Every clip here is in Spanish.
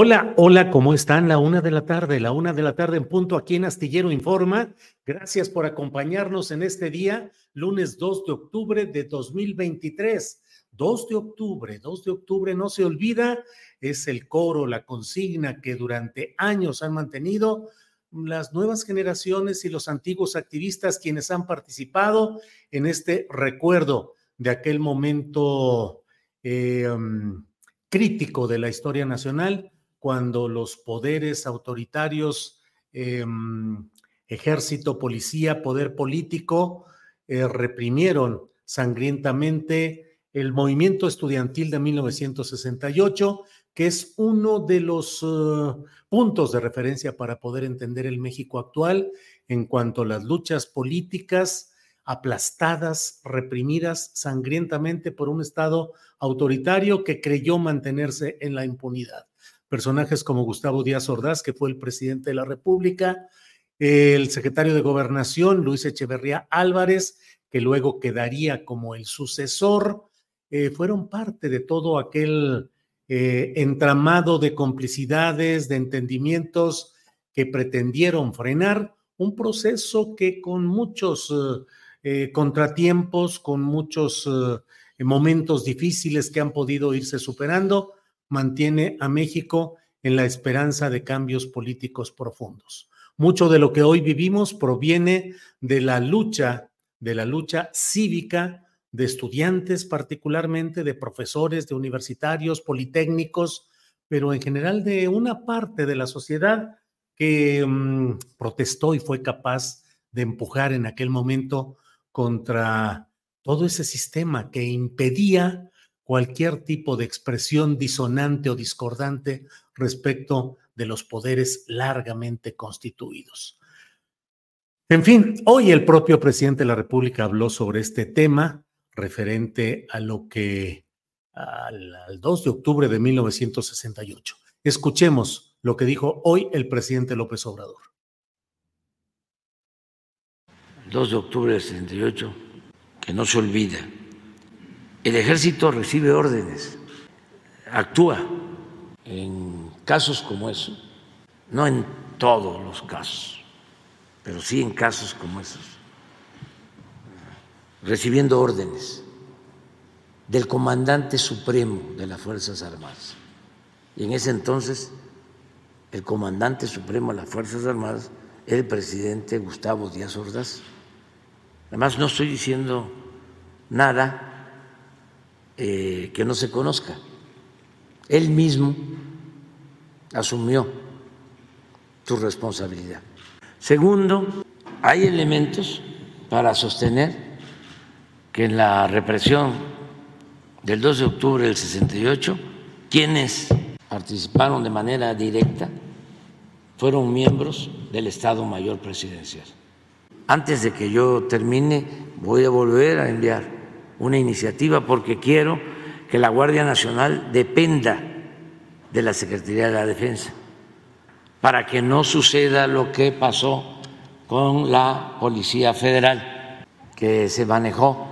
Hola, hola, ¿cómo están? La una de la tarde, la una de la tarde en punto aquí en Astillero Informa. Gracias por acompañarnos en este día, lunes 2 de octubre de 2023. 2 de octubre, 2 de octubre, no se olvida, es el coro, la consigna que durante años han mantenido las nuevas generaciones y los antiguos activistas quienes han participado en este recuerdo de aquel momento eh, um, crítico de la historia nacional cuando los poderes autoritarios, eh, ejército, policía, poder político, eh, reprimieron sangrientamente el movimiento estudiantil de 1968, que es uno de los uh, puntos de referencia para poder entender el México actual en cuanto a las luchas políticas aplastadas, reprimidas sangrientamente por un Estado autoritario que creyó mantenerse en la impunidad personajes como Gustavo Díaz Ordaz, que fue el presidente de la República, el secretario de Gobernación, Luis Echeverría Álvarez, que luego quedaría como el sucesor, eh, fueron parte de todo aquel eh, entramado de complicidades, de entendimientos que pretendieron frenar un proceso que con muchos eh, contratiempos, con muchos momentos difíciles que han podido irse superando, mantiene a México en la esperanza de cambios políticos profundos. Mucho de lo que hoy vivimos proviene de la lucha, de la lucha cívica de estudiantes, particularmente de profesores, de universitarios, politécnicos, pero en general de una parte de la sociedad que mm, protestó y fue capaz de empujar en aquel momento contra todo ese sistema que impedía cualquier tipo de expresión disonante o discordante respecto de los poderes largamente constituidos. En fin, hoy el propio presidente de la República habló sobre este tema referente a lo que al, al 2 de octubre de 1968. Escuchemos lo que dijo hoy el presidente López Obrador. 2 de octubre del 68, que no se olvida el ejército recibe órdenes, actúa en casos como eso, no en todos los casos, pero sí en casos como esos, recibiendo órdenes del comandante supremo de las Fuerzas Armadas. Y en ese entonces el comandante supremo de las Fuerzas Armadas era el presidente Gustavo Díaz Ordaz. Además, no estoy diciendo nada eh, que no se conozca. Él mismo asumió su responsabilidad. Segundo, hay elementos para sostener que en la represión del 2 de octubre del 68, quienes participaron de manera directa fueron miembros del Estado Mayor Presidencial. Antes de que yo termine, voy a volver a enviar una iniciativa porque quiero que la Guardia Nacional dependa de la Secretaría de la Defensa, para que no suceda lo que pasó con la Policía Federal, que se manejó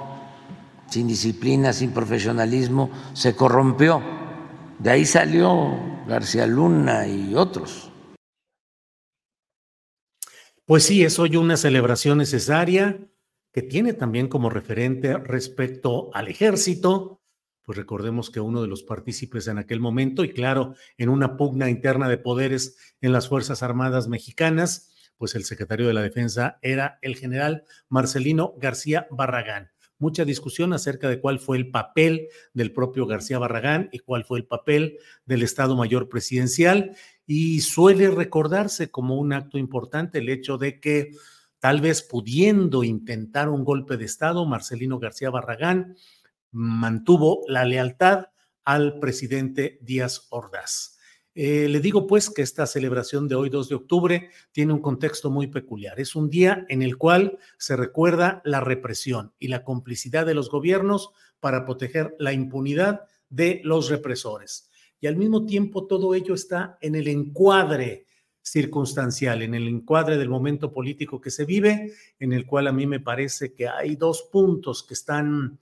sin disciplina, sin profesionalismo, se corrompió. De ahí salió García Luna y otros. Pues sí, es hoy una celebración necesaria que tiene también como referente respecto al ejército, pues recordemos que uno de los partícipes en aquel momento, y claro, en una pugna interna de poderes en las Fuerzas Armadas mexicanas, pues el secretario de la Defensa era el general Marcelino García Barragán. Mucha discusión acerca de cuál fue el papel del propio García Barragán y cuál fue el papel del Estado Mayor Presidencial. Y suele recordarse como un acto importante el hecho de que tal vez pudiendo intentar un golpe de Estado, Marcelino García Barragán mantuvo la lealtad al presidente Díaz Ordaz. Eh, le digo pues que esta celebración de hoy, 2 de octubre, tiene un contexto muy peculiar. Es un día en el cual se recuerda la represión y la complicidad de los gobiernos para proteger la impunidad de los represores. Y al mismo tiempo todo ello está en el encuadre circunstancial, en el encuadre del momento político que se vive, en el cual a mí me parece que hay dos puntos que están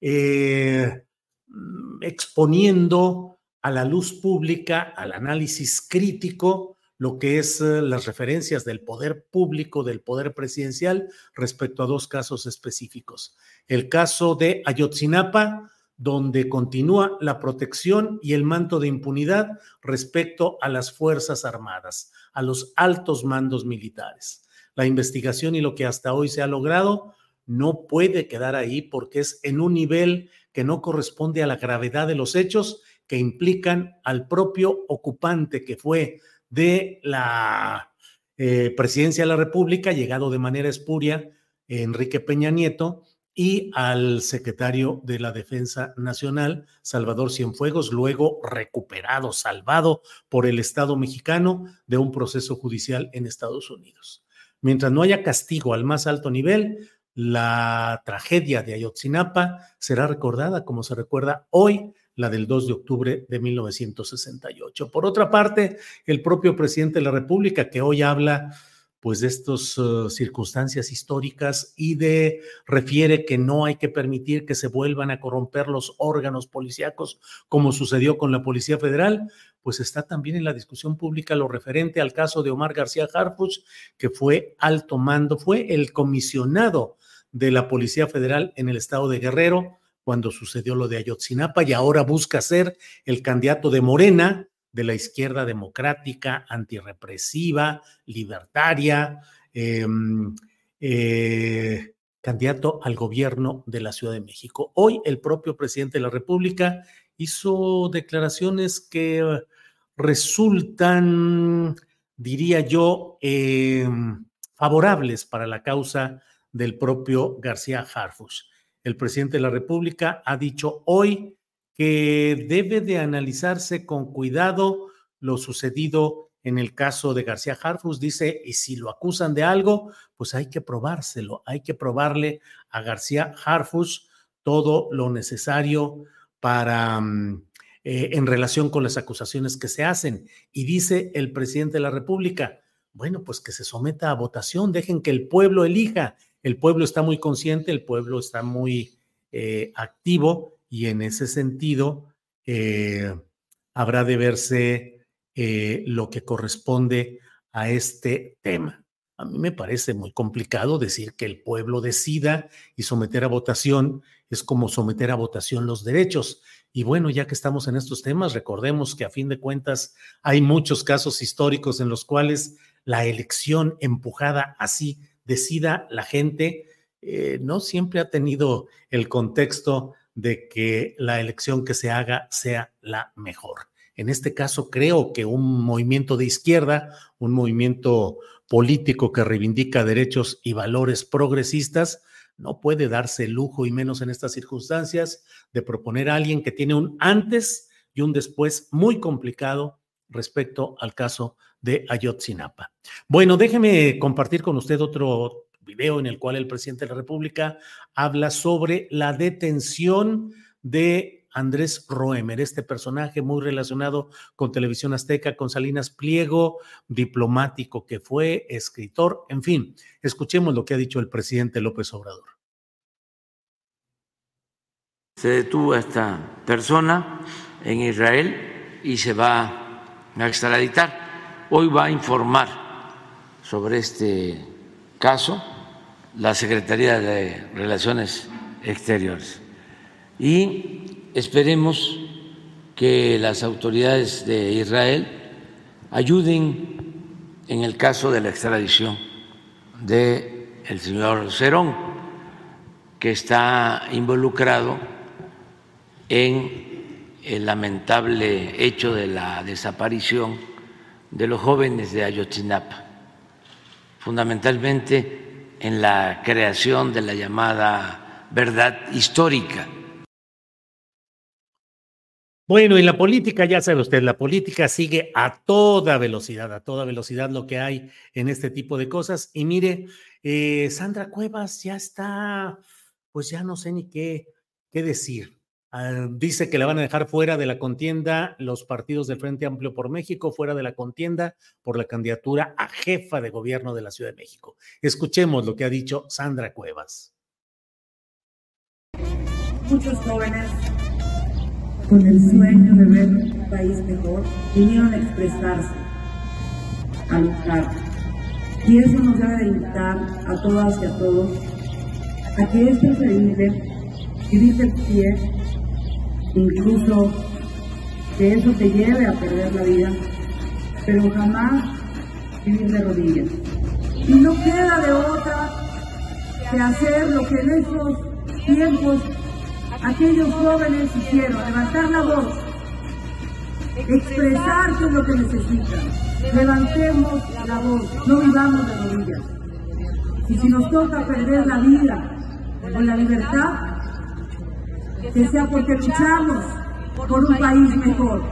eh, mm, exponiendo a la luz pública, al análisis crítico, lo que es eh, las referencias del poder público, del poder presidencial respecto a dos casos específicos. El caso de Ayotzinapa, donde continúa la protección y el manto de impunidad respecto a las Fuerzas Armadas, a los altos mandos militares. La investigación y lo que hasta hoy se ha logrado no puede quedar ahí porque es en un nivel que no corresponde a la gravedad de los hechos que implican al propio ocupante que fue de la eh, presidencia de la República, llegado de manera espuria, Enrique Peña Nieto, y al secretario de la Defensa Nacional, Salvador Cienfuegos, luego recuperado, salvado por el Estado mexicano de un proceso judicial en Estados Unidos. Mientras no haya castigo al más alto nivel, la tragedia de Ayotzinapa será recordada como se recuerda hoy la del 2 de octubre de 1968. Por otra parte, el propio presidente de la República, que hoy habla pues de estas uh, circunstancias históricas y de refiere que no hay que permitir que se vuelvan a corromper los órganos policíacos como sucedió con la Policía Federal, pues está también en la discusión pública lo referente al caso de Omar García Harfuch, que fue alto mando, fue el comisionado de la Policía Federal en el estado de Guerrero cuando sucedió lo de Ayotzinapa y ahora busca ser el candidato de Morena, de la izquierda democrática, antirrepresiva, libertaria, em, eh, candidato al gobierno de la Ciudad de México. Hoy el propio presidente de la República hizo declaraciones que resultan, diría yo, em, favorables para la causa del propio García Harfus. El presidente de la República ha dicho hoy que debe de analizarse con cuidado lo sucedido en el caso de García Harfus. Dice, y si lo acusan de algo, pues hay que probárselo, hay que probarle a García Harfus todo lo necesario para... Mm, eh, en relación con las acusaciones que se hacen. Y dice el presidente de la República, bueno, pues que se someta a votación, dejen que el pueblo elija el pueblo está muy consciente, el pueblo está muy eh, activo y en ese sentido eh, habrá de verse eh, lo que corresponde a este tema. A mí me parece muy complicado decir que el pueblo decida y someter a votación es como someter a votación los derechos. Y bueno, ya que estamos en estos temas, recordemos que a fin de cuentas hay muchos casos históricos en los cuales la elección empujada así decida la gente, eh, no siempre ha tenido el contexto de que la elección que se haga sea la mejor. En este caso, creo que un movimiento de izquierda, un movimiento político que reivindica derechos y valores progresistas, no puede darse lujo, y menos en estas circunstancias, de proponer a alguien que tiene un antes y un después muy complicado respecto al caso de Ayotzinapa. Bueno, déjeme compartir con usted otro video en el cual el presidente de la República habla sobre la detención de Andrés Roemer, este personaje muy relacionado con Televisión Azteca, con Salinas Pliego, diplomático que fue, escritor, en fin, escuchemos lo que ha dicho el presidente López Obrador. Se detuvo a esta persona en Israel y se va a extraditar. Hoy va a informar sobre este caso la Secretaría de Relaciones Exteriores. Y esperemos que las autoridades de Israel ayuden en el caso de la extradición del el señor Cerón, que está involucrado en el lamentable hecho de la desaparición de los jóvenes de Ayotzinapa, fundamentalmente en la creación de la llamada verdad histórica. Bueno, y la política, ya sabe usted, la política sigue a toda velocidad, a toda velocidad lo que hay en este tipo de cosas. Y mire, eh, Sandra Cuevas ya está, pues ya no sé ni qué, qué decir. Ah, dice que la van a dejar fuera de la contienda los partidos del Frente Amplio por México, fuera de la contienda por la candidatura a jefa de gobierno de la Ciudad de México. Escuchemos lo que ha dicho Sandra Cuevas. Muchos jóvenes con el sueño de ver un país mejor vinieron a expresarse, a luchar. Y eso nos debe de invitar a todas y a todos a que esto se vive, vivir de pie incluso que eso te lleve a perder la vida, pero jamás vivir de rodillas. Y no queda de otra que hacer lo que en esos tiempos aquellos jóvenes hicieron, levantar la voz, expresar lo que necesitan. Levantemos la voz, no vivamos de rodillas. Y si nos toca perder la vida o la libertad, que sea porque luchamos por un país mejor.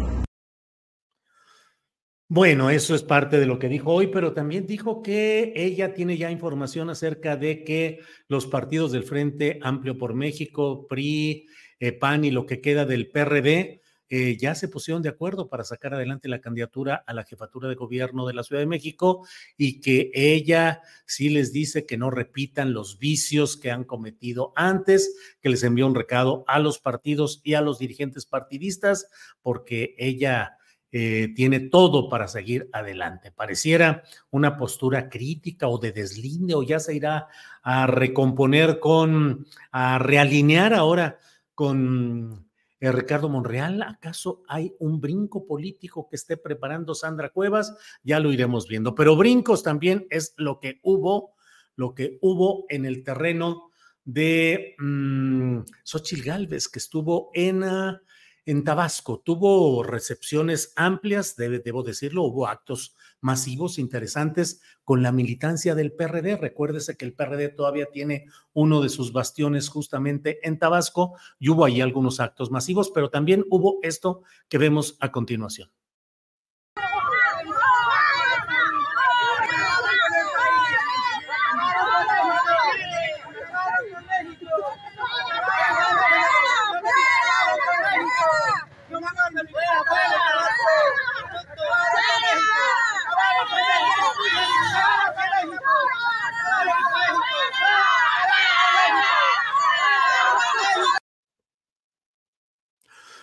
Bueno, eso es parte de lo que dijo hoy, pero también dijo que ella tiene ya información acerca de que los partidos del Frente Amplio por México, PRI, eh, PAN y lo que queda del PRD eh, ya se pusieron de acuerdo para sacar adelante la candidatura a la jefatura de gobierno de la Ciudad de México y que ella sí les dice que no repitan los vicios que han cometido antes, que les envió un recado a los partidos y a los dirigentes partidistas, porque ella eh, tiene todo para seguir adelante. Pareciera una postura crítica o de deslinde o ya se irá a recomponer con, a realinear ahora con eh, Ricardo Monreal, ¿acaso hay un brinco político que esté preparando Sandra Cuevas? Ya lo iremos viendo. Pero brincos también es lo que hubo, lo que hubo en el terreno de um, Xochitl Galvez, que estuvo en, uh, en Tabasco. Tuvo recepciones amplias, debo decirlo, hubo actos masivos interesantes con la militancia del PRD. Recuérdese que el PRD todavía tiene uno de sus bastiones justamente en Tabasco y hubo ahí algunos actos masivos, pero también hubo esto que vemos a continuación.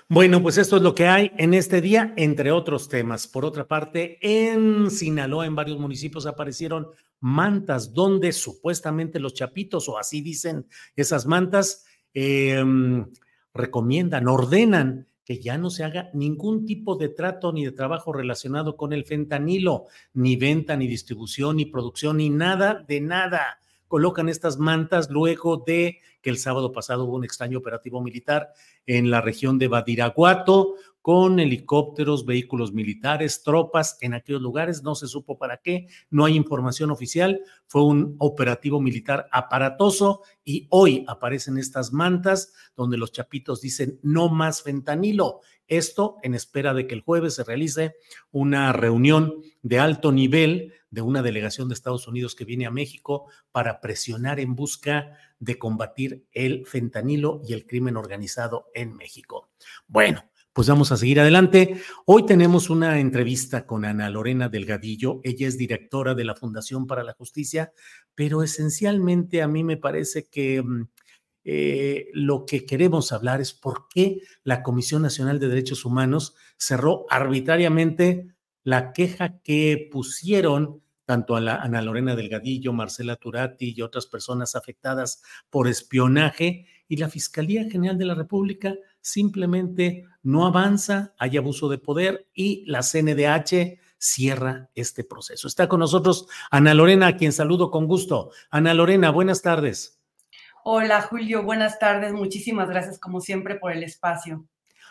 Bueno, pues esto es lo que hay en este día, entre otros temas. Por otra parte, en Sinaloa, en varios municipios aparecieron mantas donde supuestamente los chapitos, o así dicen esas mantas, eh, recomiendan, ordenan que ya no se haga ningún tipo de trato ni de trabajo relacionado con el fentanilo, ni venta, ni distribución, ni producción, ni nada de nada colocan estas mantas luego de que el sábado pasado hubo un extraño operativo militar en la región de Badiraguato, con helicópteros, vehículos militares, tropas en aquellos lugares, no se supo para qué, no hay información oficial, fue un operativo militar aparatoso y hoy aparecen estas mantas donde los chapitos dicen no más fentanilo. Esto en espera de que el jueves se realice una reunión de alto nivel de una delegación de Estados Unidos que viene a México para presionar en busca de combatir el fentanilo y el crimen organizado en México. Bueno, pues vamos a seguir adelante. Hoy tenemos una entrevista con Ana Lorena Delgadillo. Ella es directora de la Fundación para la Justicia, pero esencialmente a mí me parece que mm, eh, lo que queremos hablar es por qué la Comisión Nacional de Derechos Humanos cerró arbitrariamente la queja que pusieron tanto a la Ana Lorena Delgadillo, Marcela Turati y otras personas afectadas por espionaje y la Fiscalía General de la República simplemente no avanza, hay abuso de poder y la CNDH cierra este proceso. Está con nosotros Ana Lorena, a quien saludo con gusto. Ana Lorena, buenas tardes. Hola Julio, buenas tardes. Muchísimas gracias como siempre por el espacio.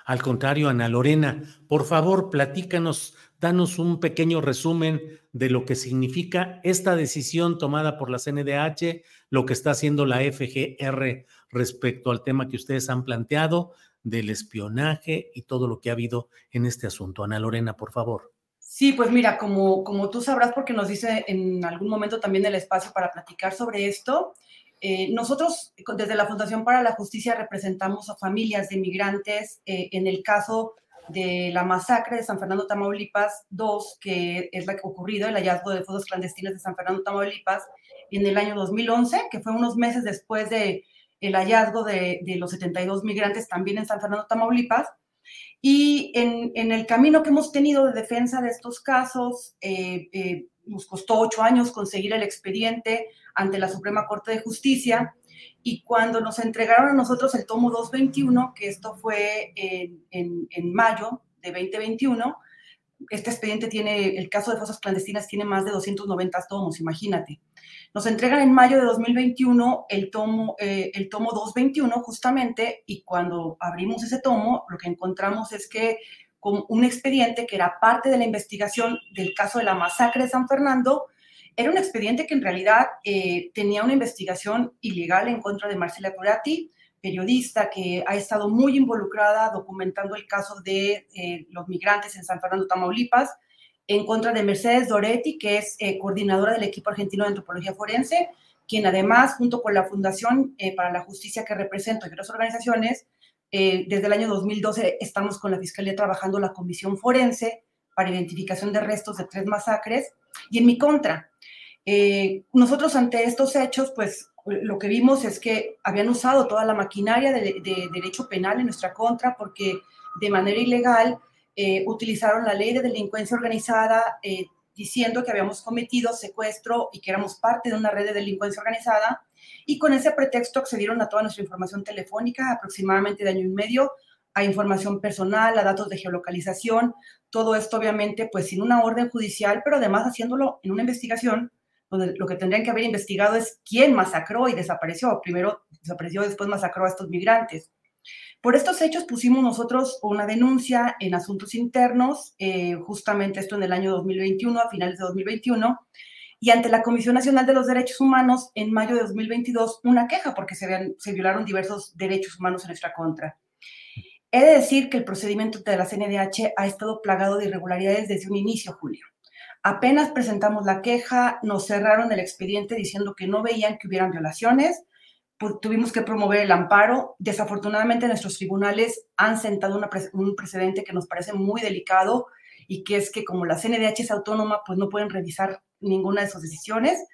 Al contrario, Ana Lorena, por favor, platícanos, danos un pequeño resumen de lo que significa esta decisión tomada por la CNDH, lo que está haciendo la FGR respecto al tema que ustedes han planteado del espionaje y todo lo que ha habido en este asunto. Ana Lorena, por favor. Sí, pues mira, como, como tú sabrás, porque nos dice en algún momento también el espacio para platicar sobre esto, eh, nosotros desde la Fundación para la Justicia representamos a familias de migrantes eh, en el caso de la masacre de San Fernando, Tamaulipas 2, que es la que ocurrido, el hallazgo de fotos clandestinas de San Fernando, Tamaulipas, en el año 2011, que fue unos meses después de el hallazgo de, los 72 migrantes también en San Fernando, Tamaulipas. Y en, el camino que hemos tenido de defensa de estos casos, eh, eh, nos costó ocho años conseguir el expediente ante la Suprema Corte de Justicia. Y cuando nos entregaron a nosotros el tomo 221, que esto fue en, mayo de 2021, este expediente tiene, el caso de fosas clandestinas tiene más de 290 tomos, imagínate. Nos entregan en mayo de 2021 el tomo, eh, el tomo 221 justamente y cuando abrimos ese tomo lo que encontramos es que con un expediente que era parte de la investigación del caso de la masacre de San Fernando, era un expediente que en realidad eh, tenía una investigación ilegal en contra de Marcela Curati, periodista que ha estado muy involucrada documentando el caso de eh, los migrantes en San Fernando, Tamaulipas, en contra de Mercedes Doretti, que es eh, coordinadora del equipo argentino de antropología forense, quien además, junto con la Fundación eh, para la Justicia que represento y otras organizaciones, desde el año 2012 estamos con la Fiscalía trabajando la Comisión Forense para identificación de restos de tres masacres, y en mi contra. Nosotros ante estos hechos, pues lo que vimos es que habían usado toda la maquinaria de, derecho penal en nuestra contra porque de manera ilegal eh, utilizaron la ley de delincuencia organizada eh, diciendo que habíamos cometido secuestro y que éramos parte de una red de delincuencia organizada y con ese pretexto accedieron a toda nuestra información telefónica, aproximadamente de año y medio, a información personal, a datos de geolocalización, todo esto obviamente pues sin una orden judicial, pero además haciéndolo en una investigación donde lo que tendrían que haber investigado es quién masacró y desapareció. Primero desapareció, después masacró a estos migrantes. Por estos hechos pusimos nosotros una denuncia en asuntos internos, eh, justamente esto en el año 2021, a finales de 2021, y ante la Comisión Nacional de los Derechos Humanos en mayo de 2022 una queja porque se, se violaron diversos derechos humanos en nuestra contra. He de decir que el procedimiento de la CNDH ha estado plagado de irregularidades desde un inicio, Julio. Apenas presentamos la queja, nos cerraron el expediente diciendo que no veían que hubieran violaciones, tuvimos que promover el amparo. Desafortunadamente nuestros tribunales han sentado un precedente que nos parece muy delicado y que es que como la CNDH es autónoma, pues no pueden revisar ninguna de sus decisiones.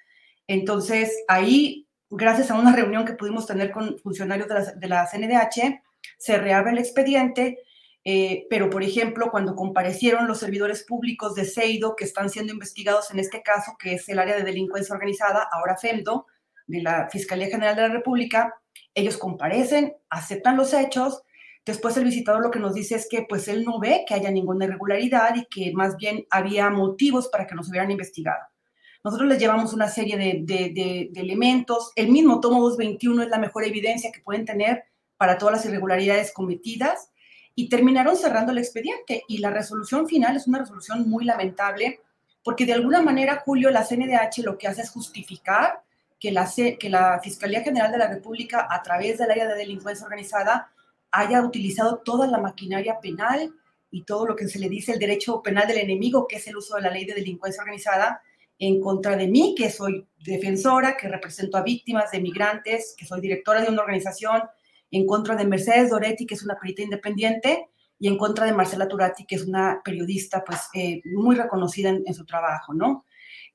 Entonces ahí, gracias a una reunión que pudimos tener con funcionarios de la, de la CNDH, se reabre el expediente eh, pero, por ejemplo, cuando comparecieron los servidores públicos de Seido, que están siendo investigados en este caso, que es el área de delincuencia organizada, ahora FEMDO, de la Fiscalía General de la República, ellos comparecen, aceptan los hechos. Después el visitador lo que nos dice es que pues él no ve que haya ninguna irregularidad y que más bien había motivos para que nos hubieran investigado. Nosotros les llevamos una serie de, elementos. El mismo tomo 221 es la mejor evidencia que pueden tener para todas las irregularidades cometidas y terminaron cerrando el expediente. Y la resolución final es una resolución muy lamentable porque de alguna manera, Julio, la CNDH lo que hace es justificar que la, que la Fiscalía General de la República, a través del área de delincuencia organizada, haya utilizado toda la maquinaria penal y todo lo que se le dice el derecho penal del enemigo, que es el uso de la ley de delincuencia organizada, en contra de mí, que soy defensora, que represento a víctimas de migrantes, que soy directora de una organización, en contra de Mercedes Doretti, que es una perita independiente, y en contra de Marcela Turati, que es una periodista pues eh, muy reconocida en, su trabajo, ¿no?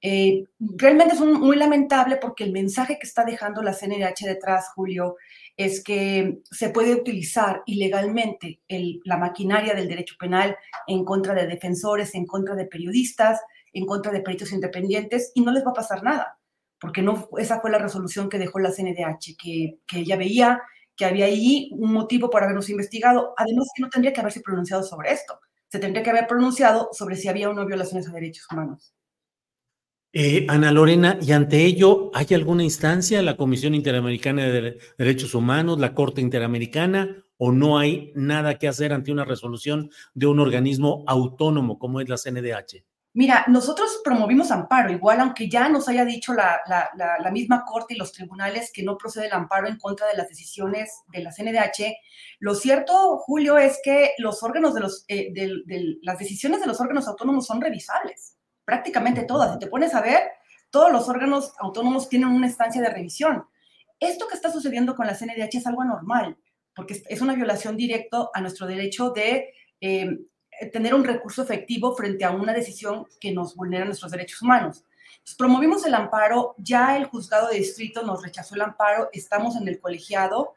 Eh, realmente es muy lamentable porque el mensaje que está dejando la CNDH detrás, Julio, es que se puede utilizar ilegalmente la maquinaria del derecho penal en contra de defensores, en contra de periodistas, en contra de peritos independientes y no les va a pasar nada, porque no, esa fue la resolución que dejó la CNDH, que, que ella veía que había ahí un motivo para habernos investigado, además que no tendría que haberse pronunciado sobre esto, se tendría que haber pronunciado sobre si había o no violaciones a derechos humanos. Eh, Ana Lorena, y ante ello, ¿hay alguna instancia, la Comisión Interamericana de Derechos Humanos, la Corte Interamericana, o no hay nada que hacer ante una resolución de un organismo autónomo como es la CNDH? Mira, nosotros promovimos amparo, igual aunque ya nos haya dicho la, misma Corte y los tribunales que no procede el amparo en contra de las decisiones de la CNDH, lo cierto, Julio, es que los órganos de los, eh, las decisiones de los órganos autónomos son revisables prácticamente todas. Si te pones a ver, todos los órganos autónomos tienen una instancia de revisión. Esto que está sucediendo con la CNDH es algo anormal, porque es una violación directa a nuestro derecho de eh, tener un recurso efectivo frente a una decisión que nos vulnera nuestros derechos humanos. promovimos el amparo, ya el juzgado de distrito nos rechazó el amparo, estamos en el colegiado.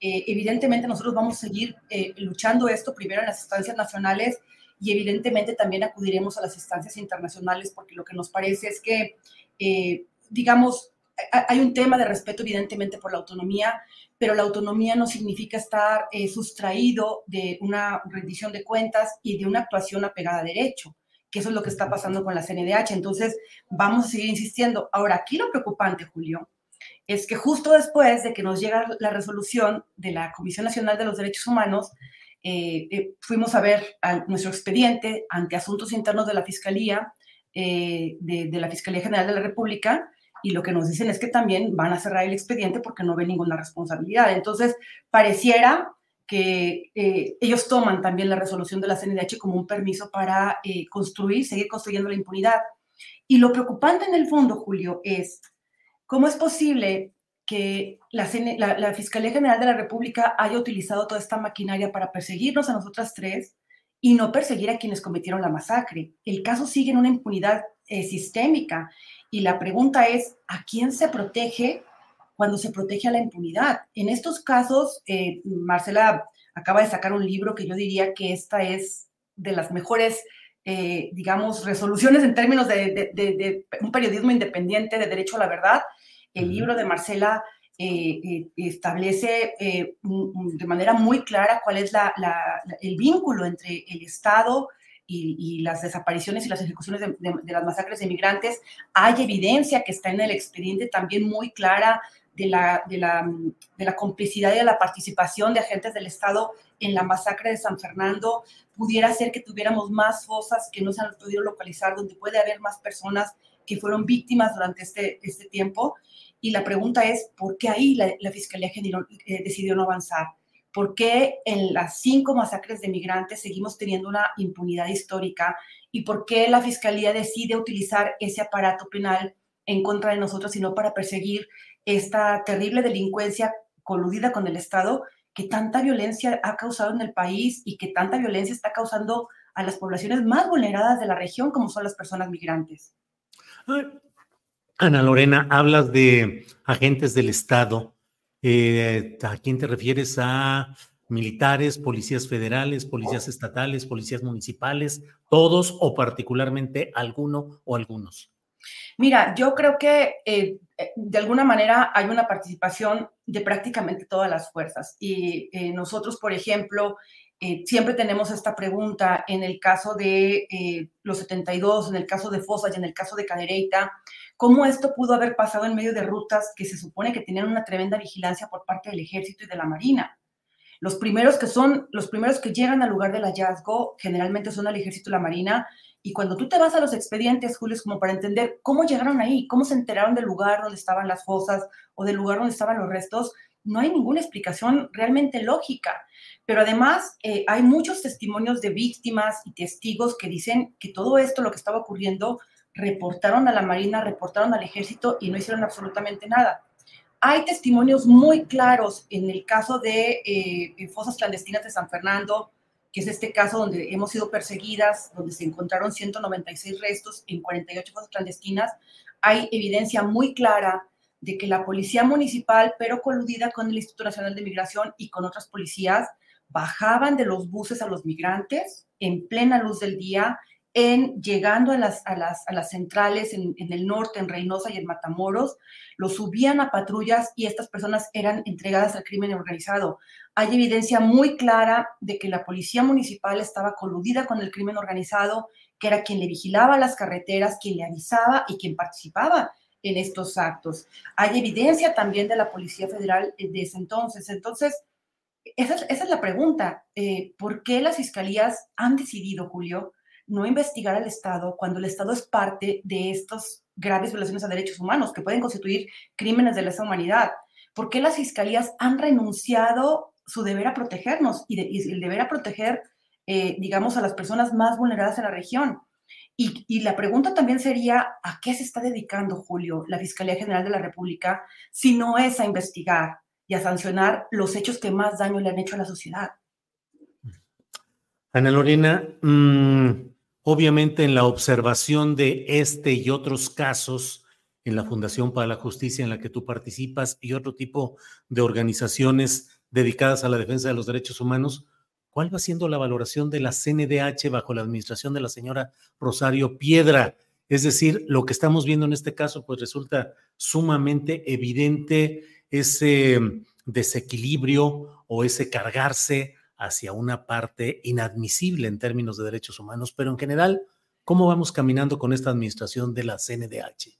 Eh, evidentemente nosotros vamos a seguir eh, luchando esto primero en las instancias nacionales y evidentemente también acudiremos a las instancias internacionales porque lo que nos parece es que, eh, digamos, hay un tema de respeto evidentemente por la autonomía, pero la autonomía no significa estar eh, sustraído de una rendición de cuentas y de una actuación apegada a derecho, que eso es lo que está pasando con la CNDH. Entonces, vamos a seguir insistiendo. Ahora, aquí lo preocupante, Julio, es que justo después de que nos llega la resolución de la Comisión Nacional de los Derechos Humanos, eh, eh, fuimos a ver nuestro expediente ante asuntos internos de la Fiscalía, de, la Fiscalía General de la República, y lo que nos dicen es que también van a cerrar el expediente porque no ven ninguna responsabilidad. Entonces, pareciera que ellos toman también la resolución de la CNDH como un permiso para construir, seguir construyendo la impunidad. Y lo preocupante en el fondo, Julio, es cómo es posible que la, Fiscalía General de la República haya utilizado toda esta maquinaria para perseguirnos a nosotras tres y no perseguir a quienes cometieron la masacre. El caso sigue en una impunidad eh, sistémica y la pregunta es, ¿a quién se protege cuando se protege a la impunidad? En estos casos, eh, Marcela acaba de sacar un libro que yo diría que esta es de las mejores, eh, digamos, resoluciones en términos de un periodismo independiente de derecho a la verdad el libro de Marcela eh, establece de manera muy clara cuál es el vínculo entre el Estado y, las desapariciones y las ejecuciones de, las masacres de migrantes. Hay evidencia que está en el expediente también muy clara de la, de la, complicidad y de la participación de agentes del Estado en la masacre de San Fernando. Pudiera ser que tuviéramos más fosas que no se han podido localizar, donde puede haber más personas que fueron víctimas durante este, este tiempo. Y la pregunta es, ¿por qué ahí la, Fiscalía General eh, decidió no avanzar? ¿Por qué en las cinco masacres de migrantes seguimos teniendo una impunidad histórica? ¿Y por qué la Fiscalía decide utilizar ese aparato penal en contra de nosotros, sino para perseguir esta terrible delincuencia coludida con el Estado que tanta violencia ha causado en el país y que tanta violencia está causando a las poblaciones más vulneradas de la región, como son las personas migrantes? Ana Lorena, hablas de agentes del Estado. Eh, ¿A quién te refieres? ¿A militares, policías federales, policías estatales, policías municipales, todos o particularmente alguno o algunos? Mira, yo creo que eh, eh, de alguna manera hay una participación de prácticamente todas las fuerzas. Y nosotros, por ejemplo, siempre tenemos esta pregunta en el caso de los 72, en el caso de Fosa y en el caso de Cadereyta, cómo esto pudo haber pasado en medio de rutas que se supone que tenían una tremenda vigilancia por parte del ejército y de la marina. Los primeros que son, los primeros que llegan al lugar del hallazgo generalmente son el ejército y la marina, y cuando tú te vas a los expedientes, Julio, es como para entender cómo llegaron ahí, cómo se enteraron del lugar donde estaban las fosas o del lugar donde estaban los restos, no hay ninguna explicación realmente lógica. Pero además eh, hay muchos testimonios de víctimas y testigos que dicen que todo esto, lo que estaba ocurriendo, reportaron a la Marina, reportaron al ejército y no hicieron absolutamente nada. Hay testimonios muy claros en el caso de eh, fosas clandestinas de San Fernando, que es este caso donde hemos sido perseguidas, donde se encontraron 196 restos en 48 fosas clandestinas. Hay evidencia muy clara de que la policía municipal, pero coludida con el Instituto Nacional de Migración y con otras policías, bajaban de los buses a los migrantes en plena luz del día, en llegando a las, centrales en, el norte, en Reynosa y en Matamoros, los subían a patrullas y estas personas eran entregadas al crimen organizado. Hay evidencia muy clara de que la policía municipal estaba coludida con el crimen organizado, que era quien le vigilaba las carreteras, quien le avisaba y quien participaba en estos actos. Hay evidencia también de la Policía Federal de ese entonces. Entonces, esa es, esa es la pregunta. Eh, ¿Por qué las fiscalías han decidido, Julio, no investigar al Estado cuando el Estado es parte de estas graves violaciones a derechos humanos que pueden constituir crímenes de lesa humanidad? ¿Por qué las fiscalías han renunciado su deber a protegernos y, de, y el deber a proteger, eh, digamos, a las personas más vulneradas en la región? Y, y, la pregunta también sería, ¿a qué se está dedicando, Julio, la Fiscalía General de la República si no es a investigar y a sancionar los hechos que más daño le han hecho a la sociedad? Ana Lorena, mmm, obviamente en la observación de este y otros casos en la Fundación para la Justicia en la que tú participas y otro tipo de organizaciones dedicadas a la defensa de los derechos humanos, ¿Cuál va siendo la valoración de la CNDH bajo la administración de la señora Rosario Piedra? Es decir, lo que estamos viendo en este caso, pues resulta sumamente evidente ese desequilibrio o ese cargarse hacia una parte inadmisible en términos de derechos humanos, pero en general, ¿cómo vamos caminando con esta administración de la CNDH?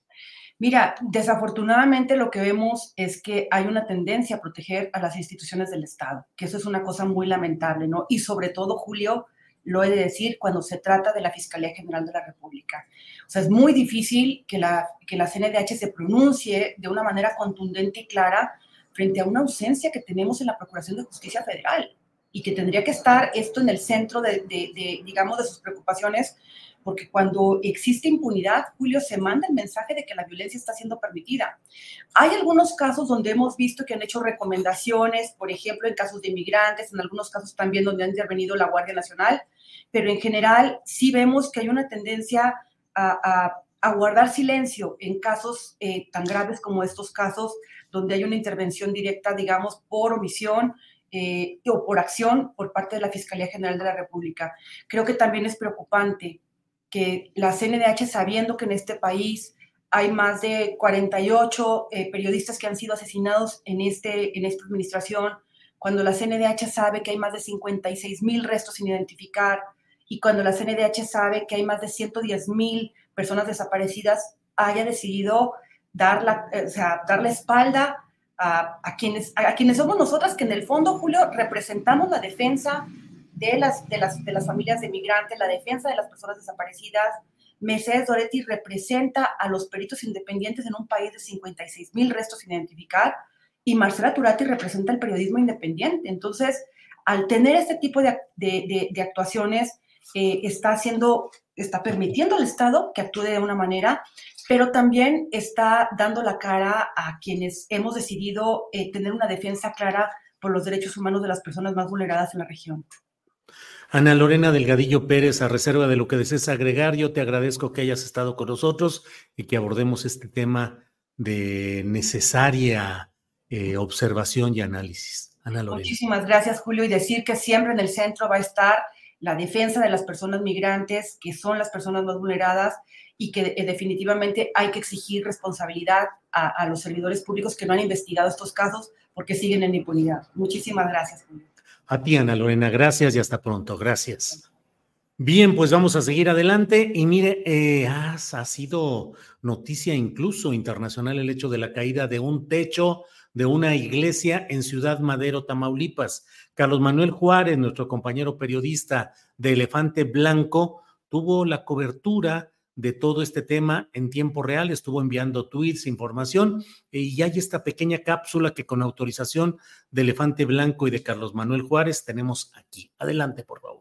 Mira, desafortunadamente lo que vemos es que hay una tendencia a proteger a las instituciones del Estado, que eso es una cosa muy lamentable, ¿no? Y sobre todo, Julio, lo he de decir cuando se trata de la Fiscalía General de la República. O sea, es muy difícil que la, que la CNDH se pronuncie de una manera contundente y clara frente a una ausencia que tenemos en la Procuración de Justicia Federal y que tendría que estar esto en el centro de, de, digamos, de sus preocupaciones porque cuando existe impunidad, Julio, se manda el mensaje de que la violencia está siendo permitida. Hay algunos casos donde hemos visto que han hecho recomendaciones, por ejemplo, en casos de inmigrantes, en algunos casos también donde ha intervenido la Guardia Nacional, pero en general sí vemos que hay una tendencia a guardar silencio en casos eh, tan graves como estos casos, donde hay una intervención directa, digamos, por omisión, eh, o por acción por parte de la Fiscalía General de la República. Creo que también es preocupante que la CNDH, sabiendo que en este país hay más de 48 eh, periodistas que han sido asesinados en, este, en esta administración, cuando la CNDH sabe que hay más de 56 mil restos sin identificar y cuando la CNDH sabe que hay más de 110 mil personas desaparecidas, haya decidido dar la, eh, o sea, dar la espalda a, quienes, a, quienes somos nosotras, que en el fondo, Julio, representamos la defensa de las, de las, de las familias de migrantes, la defensa de las personas desaparecidas. Mercedes Doretti representa a los peritos independientes en un país de 56 mil restos sin identificar y Marcela Turati representa el periodismo independiente. Entonces, al tener este tipo de, de, de actuaciones, eh, está haciendo, está permitiendo al Estado que actúe de una manera, pero también está dando la cara a quienes hemos decidido eh, tener una defensa clara por los derechos humanos de las personas más vulneradas en la región. Ana Lorena Delgadillo Pérez, a reserva de lo que desees agregar, yo te agradezco que hayas estado con nosotros y que abordemos este tema de necesaria eh, observación y análisis. Ana Lorena. Muchísimas gracias, Julio, y decir que siempre en el centro va a estar la defensa de las personas migrantes, que son las personas más vulneradas, y que eh, definitivamente hay que exigir responsabilidad a, los servidores públicos que no han investigado estos casos porque siguen en impunidad. Muchísimas gracias. A ti, Ana Lorena, gracias y hasta pronto. Gracias. Bien, pues vamos a seguir adelante. Y mire, eh, ha sido noticia incluso internacional el hecho de la caída de un techo de una iglesia en Ciudad Madero, Tamaulipas. Carlos Manuel Juárez, nuestro compañero periodista de Elefante Blanco, tuvo la cobertura de todo este tema en tiempo real, estuvo enviando tweets, información, y hay esta pequeña cápsula que con autorización de Elefante Blanco y de Carlos Manuel Juárez tenemos aquí. Adelante, por favor.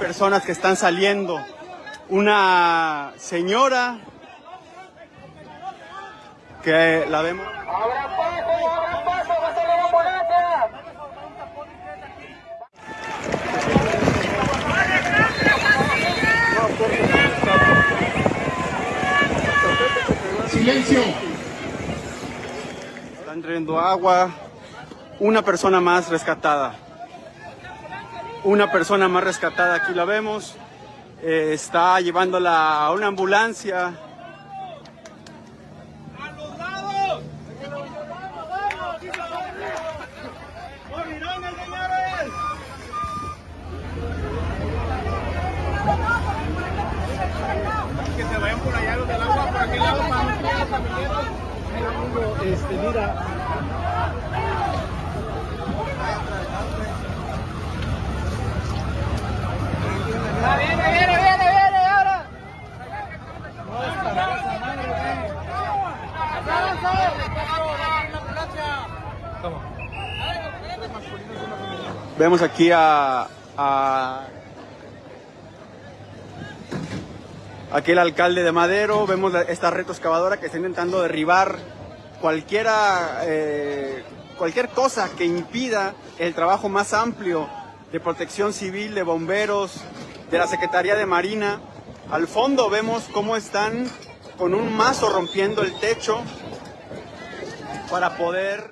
personas que están saliendo. Una señora que la vemos. Silencio. Están trayendo agua. Una persona más rescatada una persona más rescatada, aquí la vemos, eh, está llevándola a una ambulancia. Que se vayan por allá los del agua, por aquel lado, para no Este, mira, Viene, viene, viene, viene, ahora. Vemos aquí a, a aquí alcalde de Madero, vemos esta red excavadora que está intentando derribar cualquiera, eh, cualquier cosa que impida el trabajo más amplio de protección civil, de bomberos, de la Secretaría de Marina. Al fondo vemos cómo están con un mazo rompiendo el techo para poder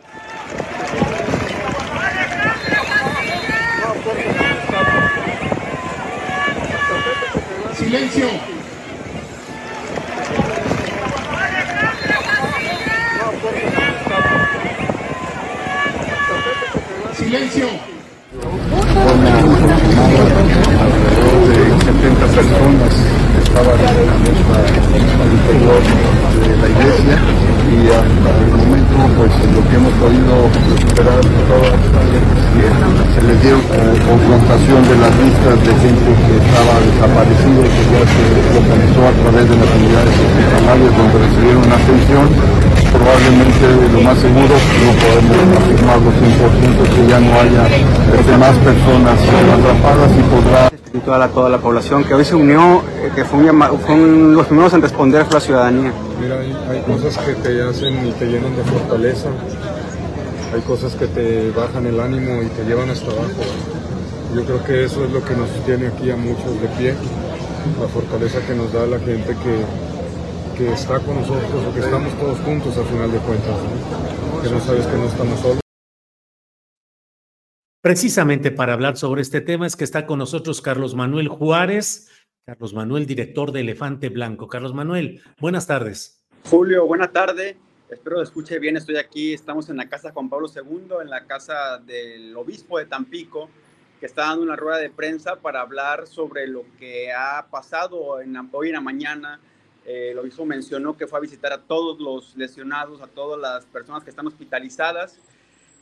Silencio. Silencio. Alrededor de 70 personas estaban al interior de la iglesia y hasta el momento pues lo que hemos podido recuperar todas se les dio confrontación de las listas de gente que estaba desaparecida y que ya se localizó a través de las unidades hospitalarias donde recibieron una atención probablemente lo más seguro no podemos afirmarlo 100% que ya no haya más personas atrapadas y podrá toda la, toda la población que hoy se unió, eh, que fue, un, los primeros en responder fue la ciudadanía. Mira, hay, cosas que te hacen y te llenan de fortaleza, hay cosas que te bajan el ánimo y te llevan hasta abajo. Yo creo que eso es lo que nos tiene aquí a muchos de pie, la fortaleza que nos da la gente que, que está con nosotros o que estamos todos juntos al final de cuentas, que no sabes que no estamos solos. Precisamente para hablar sobre este tema es que está con nosotros Carlos Manuel Juárez, Carlos Manuel, director de Elefante Blanco. Carlos Manuel, buenas tardes. Julio, buena tarde. Espero escuche bien, estoy aquí, estamos en la casa Juan Pablo II, en la casa del obispo de Tampico, que está dando una rueda de prensa para hablar sobre lo que ha pasado en, hoy en la mañana. Eh, el obispo mencionó que fue a visitar a todos los lesionados, a todas las personas que están hospitalizadas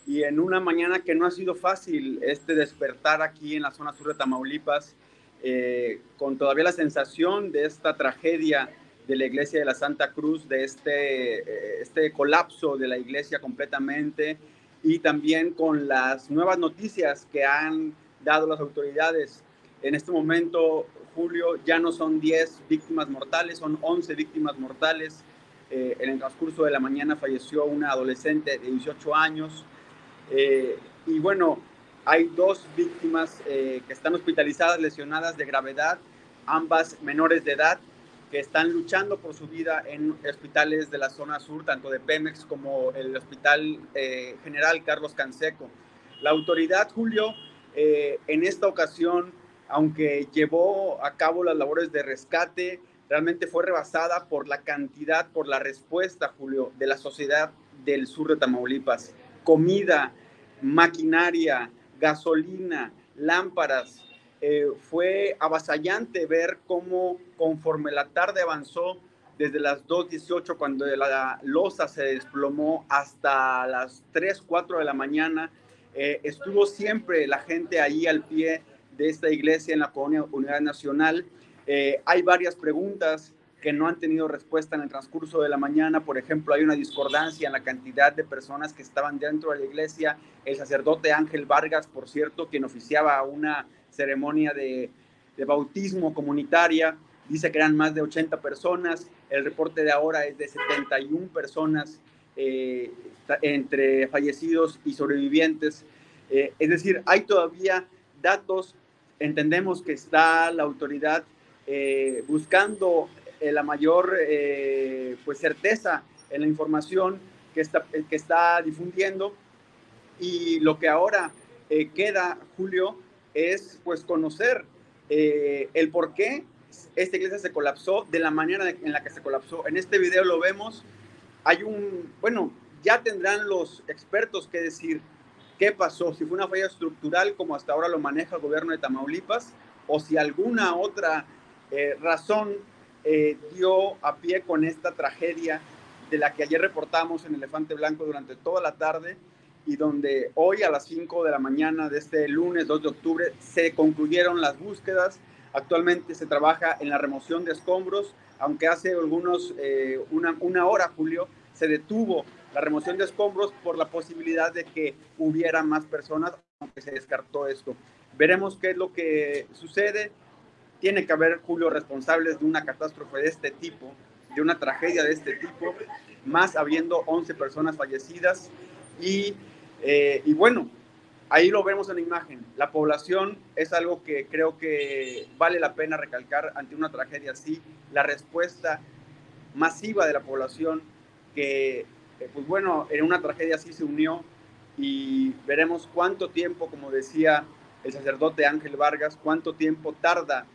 y en una mañana que no ha sido fácil este despertar aquí en la zona sur de Tamaulipas eh, con todavía la sensación de esta tragedia de la iglesia de la Santa Cruz, de este, eh, este colapso de la iglesia completamente y también con las nuevas noticias que han dado las autoridades. En este momento, Julio, ya no son 10 víctimas mortales, son 11 víctimas mortales. Eh, en el transcurso de la mañana falleció una adolescente de 18 años. Eh, y bueno, hay dos víctimas que están hospitalizadas, lesionadas de gravedad, ambas menores de edad que están luchando por su vida en hospitales de la zona sur, tanto de Pemex como el Hospital eh, General Carlos Canseco. La autoridad, Julio, eh, en esta ocasión, aunque llevó a cabo las labores de rescate, realmente fue rebasada por la cantidad, por la respuesta, Julio, de la sociedad del sur de Tamaulipas. Comida, maquinaria, gasolina, lámparas, eh, fue avasallante ver cómo conforme la tarde avanzó, desde las 2.18 cuando la losa se desplomó hasta las 3, 4 de la mañana, eh, estuvo siempre la gente ahí al pie de esta iglesia en la colonia Unidad Nacional. Eh, hay varias preguntas que no han tenido respuesta en el transcurso de la mañana. Por ejemplo, hay una discordancia en la cantidad de personas que estaban dentro de la iglesia. El sacerdote Ángel Vargas, por cierto, quien oficiaba una ceremonia de, bautismo comunitaria. Dice que eran más de 80 personas. El reporte de ahora es de 71 personas eh, entre fallecidos y sobrevivientes. Eh, es decir, hay todavía datos. Entendemos que está la autoridad eh, buscando la mayor pues certeza en la información que está, que está difundiendo. Y lo que ahora queda, Julio, es pues conocer eh, el por qué esta iglesia se colapsó de la manera en la que se colapsó. En este video lo vemos, hay un, bueno, ya tendrán los expertos que decir qué pasó, si fue una falla estructural como hasta ahora lo maneja el gobierno de Tamaulipas, o si alguna otra eh, razón eh, dio a pie con esta tragedia de la que ayer reportamos en Elefante Blanco durante toda la tarde y donde hoy a las 5 de la mañana de este lunes 2 de octubre se concluyeron las búsquedas. Actualmente se trabaja en la remoción de escombros, aunque hace algunos, eh, una, una hora, Julio, se detuvo la remoción de escombros por la posibilidad de que hubiera más personas, aunque se descartó esto. Veremos qué es lo que sucede. Tiene que haber, Julio, responsables de una catástrofe de este tipo, de una tragedia de este tipo, más habiendo 11 personas fallecidas y eh, y bueno, ahí lo vemos en la imagen. La población es algo que creo que vale la pena recalcar ante una tragedia así. La respuesta masiva de la población que, eh, pues bueno, en una tragedia así se unió y veremos cuánto tiempo, como decía el sacerdote Ángel Vargas, cuánto tiempo tarda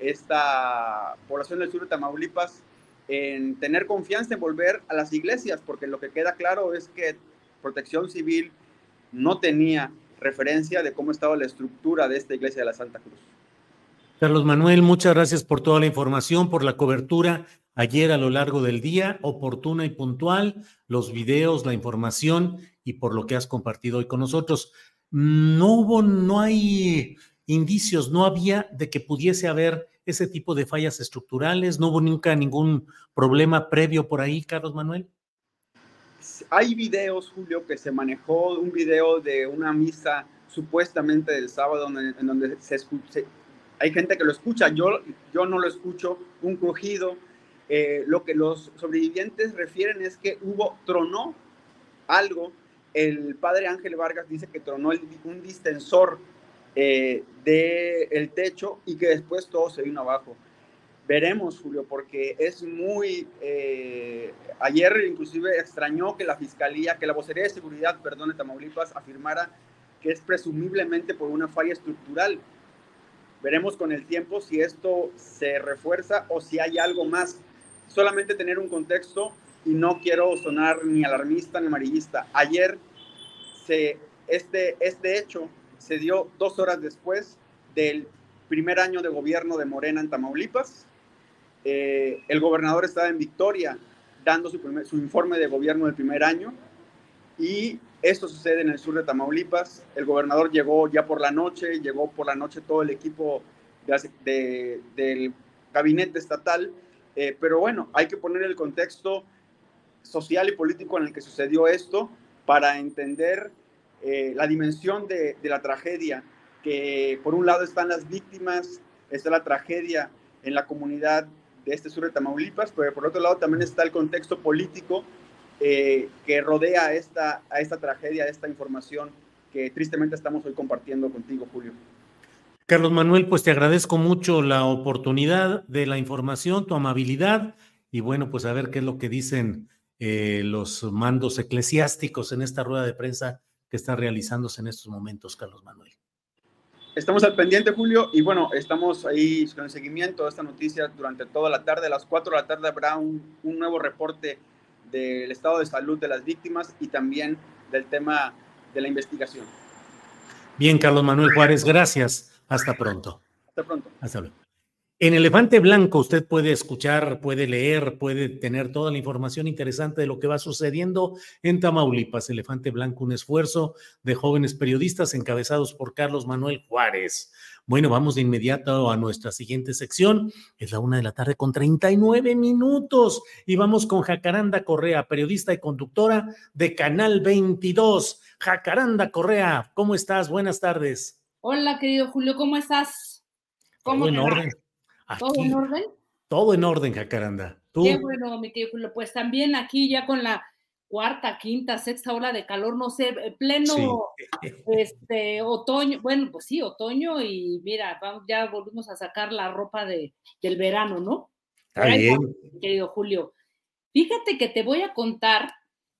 esta población del sur de Tamaulipas en tener confianza en volver a las iglesias, porque lo que queda claro es que protección civil no tenía referencia de cómo estaba la estructura de esta iglesia de la Santa Cruz. Carlos Manuel, muchas gracias por toda la información, por la cobertura ayer a lo largo del día, oportuna y puntual, los videos, la información y por lo que has compartido hoy con nosotros. No hubo, no hay indicios, no había de que pudiese haber ese tipo de fallas estructurales, no hubo nunca ningún problema previo por ahí, Carlos Manuel hay videos, Julio, que se manejó, un video de una misa supuestamente del sábado en donde se escucha, hay gente que lo escucha, yo, yo no lo escucho, un crujido. Eh, lo que los sobrevivientes refieren es que hubo, tronó algo. El padre Ángel Vargas dice que tronó un distensor eh, del techo y que después todo se vino abajo. Veremos, Julio, porque es muy... Eh, ayer inclusive extrañó que la Fiscalía, que la Vocería de Seguridad, perdón, de Tamaulipas, afirmara que es presumiblemente por una falla estructural. Veremos con el tiempo si esto se refuerza o si hay algo más. Solamente tener un contexto y no quiero sonar ni alarmista ni amarillista. Ayer se, este, este hecho se dio dos horas después del primer año de gobierno de Morena en Tamaulipas eh, el gobernador estaba en Victoria dando su, su, informe de gobierno del primer año y esto sucede en el sur de Tamaulipas. El gobernador llegó ya por la noche, llegó por la noche todo el equipo del gabinete estatal, eh, pero bueno, hay que poner el contexto social y político en el que sucedió esto para entender eh, la dimensión de, la tragedia, que por un lado están las víctimas, está la tragedia en la comunidad de este sur de Tamaulipas, pero por otro lado también está el contexto político eh, que rodea esta, a esta tragedia, a esta información que tristemente estamos hoy compartiendo contigo, Julio. Carlos Manuel, pues te agradezco mucho la oportunidad de la información, tu amabilidad y bueno, pues a ver qué es lo que dicen eh, los mandos eclesiásticos en esta rueda de prensa que está realizándose en estos momentos, Carlos Manuel. Estamos al pendiente, Julio, y bueno, estamos ahí con el seguimiento de esta noticia durante toda la tarde. A las 4 de la tarde habrá un, un nuevo reporte del estado de salud de las víctimas y también del tema de la investigación. Bien, Carlos Manuel Juárez, gracias. Hasta pronto. Hasta pronto. Hasta luego. En Elefante Blanco usted puede escuchar, puede leer, puede tener toda la información interesante de lo que va sucediendo en Tamaulipas. Elefante Blanco, un esfuerzo de jóvenes periodistas encabezados por Carlos Manuel Juárez. Bueno, vamos de inmediato a nuestra siguiente sección. Es la una de la tarde con 39 minutos y vamos con Jacaranda Correa, periodista y conductora de Canal 22. Jacaranda Correa, ¿cómo estás? Buenas tardes. Hola, querido Julio, ¿cómo estás? ¿Cómo todo en orden. ¿Todo en orden? Todo en orden, Jacaranda. Qué bueno, mi querido Julio. Pues también aquí ya con la cuarta, quinta, sexta hora de calor, no sé, eh, pleno este otoño, bueno, pues sí, otoño y mira, vamos, ya volvimos a sacar la ropa de, del verano, ¿no? Está bien. Querido Julio, fíjate que te voy a contar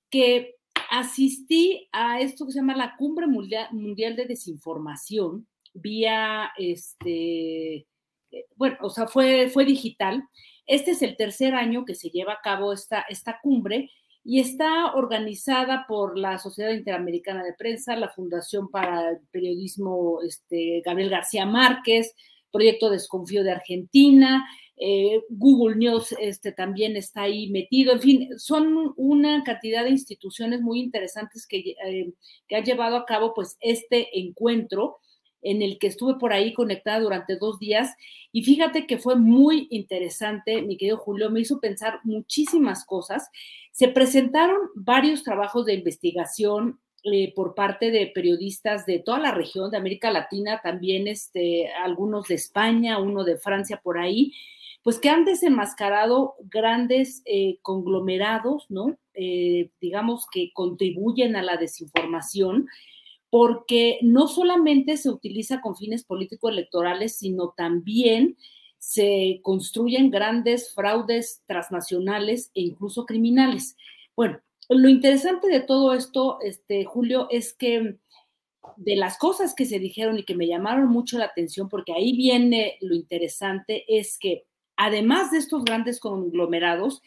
que asistí a esto que se llama la Cumbre Mundial, de Desinformación vía, este, eh, bueno, o sea, fue, fue digital. Este es el tercer año que se lleva a cabo esta, esta cumbre y está organizada por la Sociedad Interamericana de Prensa, la Fundación para el Periodismo este, Gabriel García Márquez, Proyecto Desconfío de Argentina, eh, Google News este, también está ahí metido, en fin, son una cantidad de instituciones muy interesantes que, eh, que han llevado a cabo pues este encuentro en el que estuve por ahí conectada durante dos días. Y fíjate que fue muy interesante, mi querido Julio, me hizo pensar muchísimas cosas. Se presentaron varios trabajos de investigación eh, por parte de periodistas de toda la región de América Latina, también este, algunos de España, uno de Francia por ahí, pues que han desenmascarado grandes eh, conglomerados, ¿no? Eh, digamos que contribuyen a la desinformación porque no solamente se utiliza con fines político-electorales, sino también se construyen grandes fraudes transnacionales e incluso criminales. Bueno, lo interesante de todo esto, este, Julio, es que de las cosas que se dijeron y que me llamaron mucho la atención, porque ahí viene lo interesante, es que además de estos grandes conglomerados,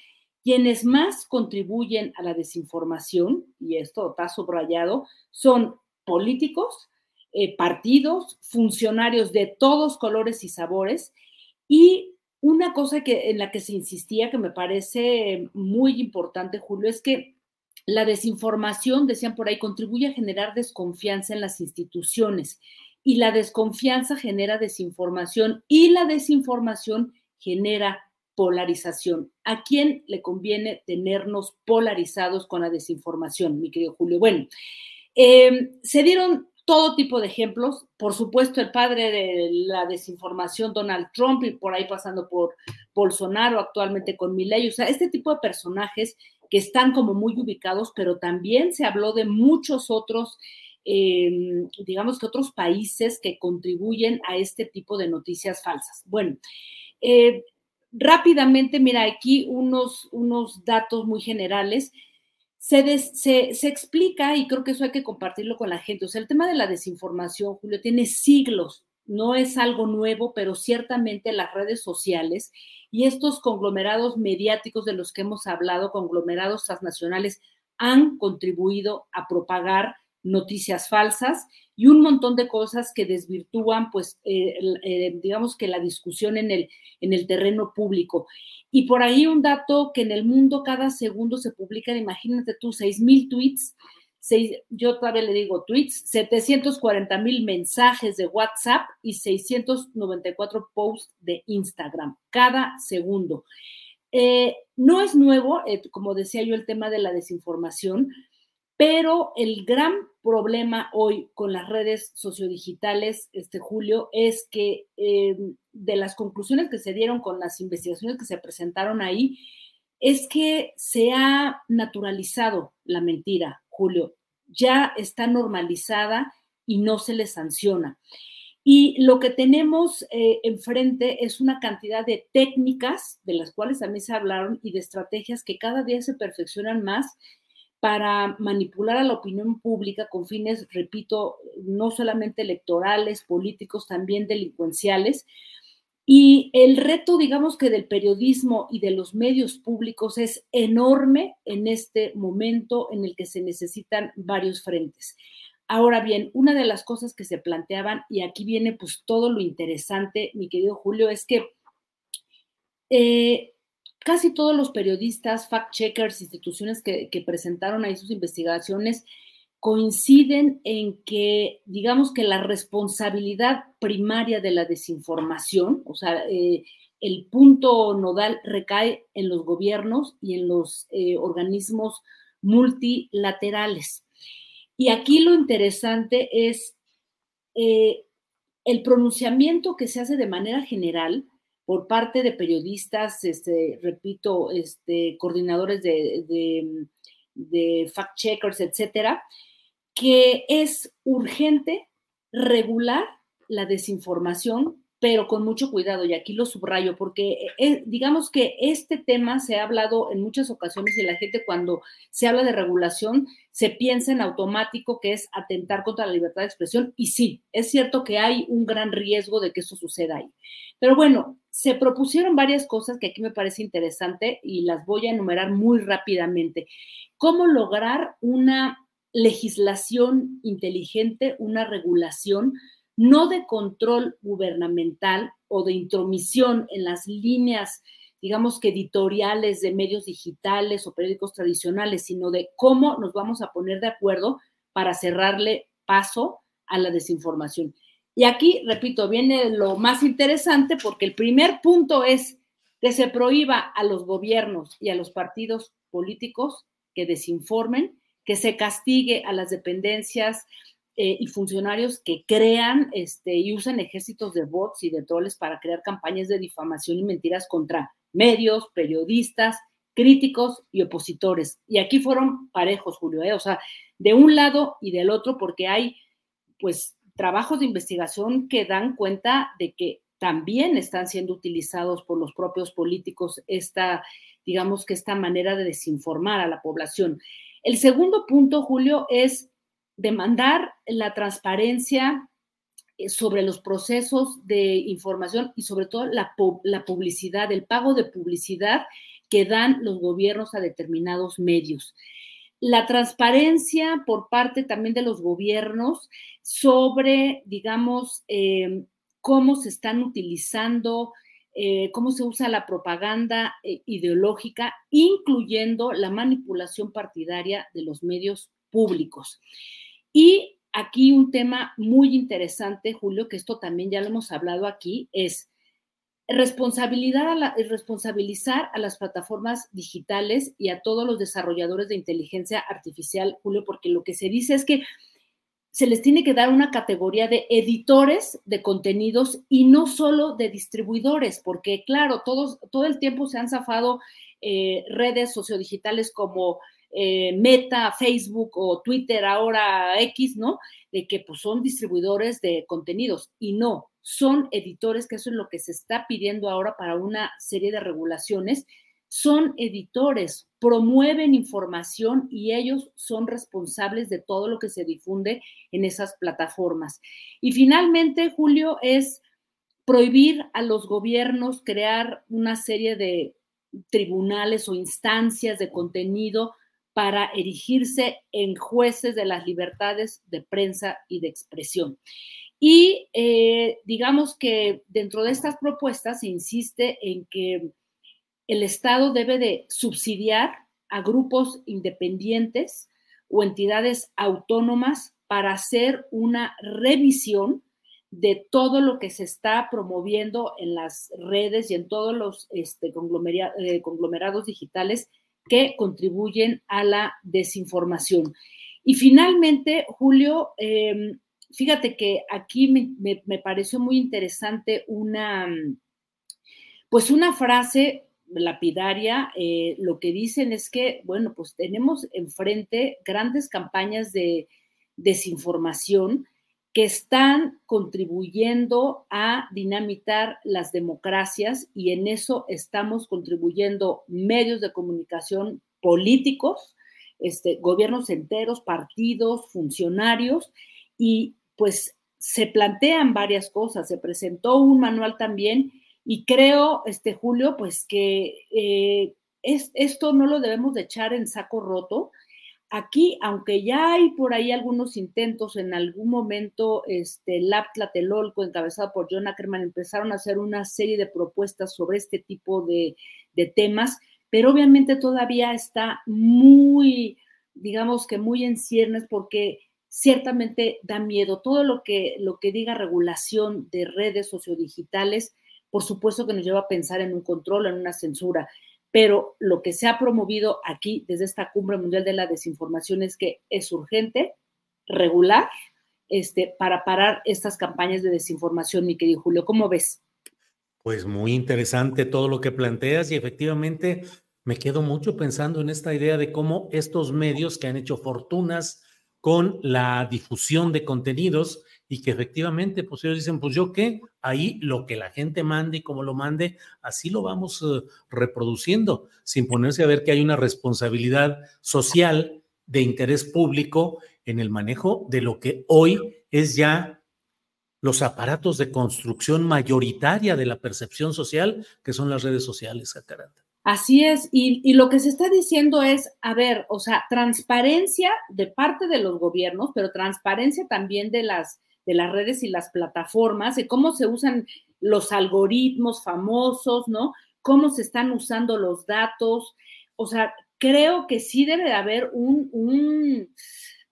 quienes más contribuyen a la desinformación, y esto está subrayado, son políticos, eh, partidos, funcionarios de todos colores y sabores. Y una cosa que, en la que se insistía que me parece muy importante, Julio, es que la desinformación, decían por ahí, contribuye a generar desconfianza en las instituciones y la desconfianza genera desinformación y la desinformación genera polarización. ¿A quién le conviene tenernos polarizados con la desinformación, mi querido Julio? Bueno, Em, se dieron todo tipo de ejemplos, por supuesto el padre de la desinformación, Donald Trump, y por ahí pasando por Bolsonaro, actualmente con Milley, o sea, este tipo de personajes que están como muy ubicados, pero también se habló de muchos otros, em, digamos que otros países que contribuyen a este tipo de noticias falsas. Bueno, eh, rápidamente, mira, aquí unos, unos datos muy generales. Se, explica, y creo que eso hay que compartirlo con la gente, o sea, el tema de la desinformación, Julio, tiene siglos, no es algo nuevo, pero ciertamente las redes sociales y estos conglomerados mediáticos de los que hemos hablado, conglomerados transnacionales, han contribuido a propagar noticias falsas y un montón de cosas que desvirtúan, pues, eh, eh, digamos que la discusión en el, en el terreno público. Y por ahí un dato que en el mundo cada segundo se publican, imagínate tú, 6 mil tweets, yo todavía le digo tweets, 740 mil mensajes de WhatsApp y 694 posts de Instagram cada segundo. Eh, no es nuevo, como decía yo, el tema de la desinformación, pero el gran problema hoy con las redes sociodigitales, este Julio, es que eh, de las conclusiones que se dieron con las investigaciones que se presentaron ahí, es que se ha naturalizado la mentira, Julio. Ya está normalizada y no se le sanciona. Y lo que tenemos eh, enfrente es una cantidad de técnicas, de las cuales también se hablaron, y de estrategias que cada día se perfeccionan más para manipular a la opinión pública con fines, repito, no solamente electorales, políticos, también delincuenciales. Y el reto, digamos que del periodismo y de los medios públicos es enorme en este momento en el que se necesitan varios frentes. Ahora bien, una de las cosas que se planteaban, y aquí viene pues todo lo interesante, mi querido Julio, es que eh, casi todos los periodistas, fact-checkers, instituciones que, presentaron ahí sus investigaciones, coinciden en que, digamos que la responsabilidad primaria de la desinformación, o sea, eh, el punto nodal recae en los gobiernos y en los eh, organismos multilaterales. Y aquí lo interesante es eh, el pronunciamiento que se hace de manera general por parte de periodistas, este, repito, este, coordinadores de, de fact-checkers, etcétera, que es urgente regular la desinformación pero con mucho cuidado, y aquí lo subrayo, porque eh, eh, digamos que este tema se ha hablado en muchas ocasiones y la gente cuando se habla de regulación se piensa en automático que es atentar contra la libertad de expresión, y sí, es cierto que hay un gran riesgo de que eso suceda ahí. Pero bueno, se propusieron varias cosas que aquí me parece interesante y las voy a enumerar muy rápidamente. ¿Cómo lograr una legislación inteligente, una regulación? No de control gubernamental o de intromisión en las líneas, digamos que editoriales de medios digitales o periódicos tradicionales, sino de cómo nos vamos a poner de acuerdo para cerrarle paso a la desinformación. Y aquí, repito, viene lo más interesante porque el primer punto es que se prohíba a los gobiernos y a los partidos políticos que desinformen, que se castigue a las dependencias eh, y funcionarios que crean este, y usan ejércitos de bots y de troles para crear campañas de difamación y mentiras contra medios, periodistas, críticos y opositores. Y aquí fueron parejos, Julio, ¿eh? o sea, de un lado y del otro, porque hay, pues, trabajos de investigación que dan cuenta de que también están siendo utilizados por los propios políticos esta, digamos que esta manera de desinformar a la población. El segundo punto, Julio, es demandar la transparencia eh, sobre los procesos de información y sobre todo la, publicidad, el pago de publicidad que dan los gobiernos a determinados medios. La transparencia por parte también de los gobiernos sobre, digamos, eh, cómo se están utilizando, eh, cómo se usa la propaganda ideológica, incluyendo la manipulación partidaria de los medios públicos. Y aquí un tema muy interesante, Julio, que esto también ya lo hemos hablado aquí, es responsabilidad responsabilizar a las plataformas digitales y a todos los desarrolladores de inteligencia artificial, Julio, porque lo que se dice es que se les tiene que dar una categoría de editores de contenidos y no solo de distribuidores, porque claro, todos, todo el tiempo se han zafado eh, redes sociodigitales como eh, Meta, Facebook o Twitter, ahora X, ¿no? De que pues son distribuidores de contenidos y no, son editores, que eso es lo que se está pidiendo ahora para una serie de regulaciones, son editores, promueven información y ellos son responsables de todo lo que se difunde en esas plataformas. Y finalmente, Julio, es prohibir a los gobiernos crear una serie de tribunales o instancias de contenido para erigirse en jueces de las libertades de prensa y de expresión. Y eh, digamos que dentro de estas propuestas se insiste en que el Estado debe de subsidiar a grupos independientes o entidades autónomas para hacer una revisión de todo lo que se está promoviendo en las redes y en todos los este, eh, conglomerados digitales que contribuyen a la desinformación. Y finalmente, Julio, em, fíjate que aquí me, pareció muy interesante una, pues una frase lapidaria. Eh, lo que dicen es que, bueno, pues tenemos enfrente grandes campañas de desinformación que están contribuyendo a dinamitar las democracias y en eso estamos contribuyendo medios de comunicación políticos, este, gobiernos enteros, partidos, funcionarios y pues se plantean varias cosas. Se presentó un manual también y creo, este Julio, pues que eh, es, esto no lo debemos de echar en saco roto Aquí, aunque ya hay por ahí algunos intentos, en algún momento, este, Lab Tlatelolco, encabezado por John Ackerman, empezaron a hacer una serie de propuestas sobre este tipo de, temas, pero obviamente todavía está muy, digamos que muy en ciernes porque ciertamente da miedo. Todo lo que, lo que diga regulación de redes sociodigitales, por supuesto que nos lleva a pensar en un control, en una censura pero lo que se ha promovido aquí desde esta cumbre mundial de la desinformación es que es urgente, regular, este, para parar estas campañas de desinformación, mi querido Julio. ¿Cómo ves? Pues muy interesante todo lo que planteas y efectivamente me quedo mucho pensando en esta idea de cómo estos medios que han hecho fortunas con la difusión de contenidos y que efectivamente, pues ellos dicen, pues yo qué, ahí lo que la gente mande y como lo mande, así lo vamos eh, reproduciendo, sin ponerse a ver que hay una responsabilidad social de interés público en el manejo de lo que hoy es ya los aparatos de construcción mayoritaria de la percepción social, que son las redes sociales, Jacaranda. Así es, y, y, lo que se está diciendo es, a ver, o sea, transparencia de parte de los gobiernos, pero transparencia también de las de las redes y las plataformas, de cómo se usan los algoritmos famosos, ¿no? Cómo se están usando los datos. O sea, creo que sí debe de haber un, un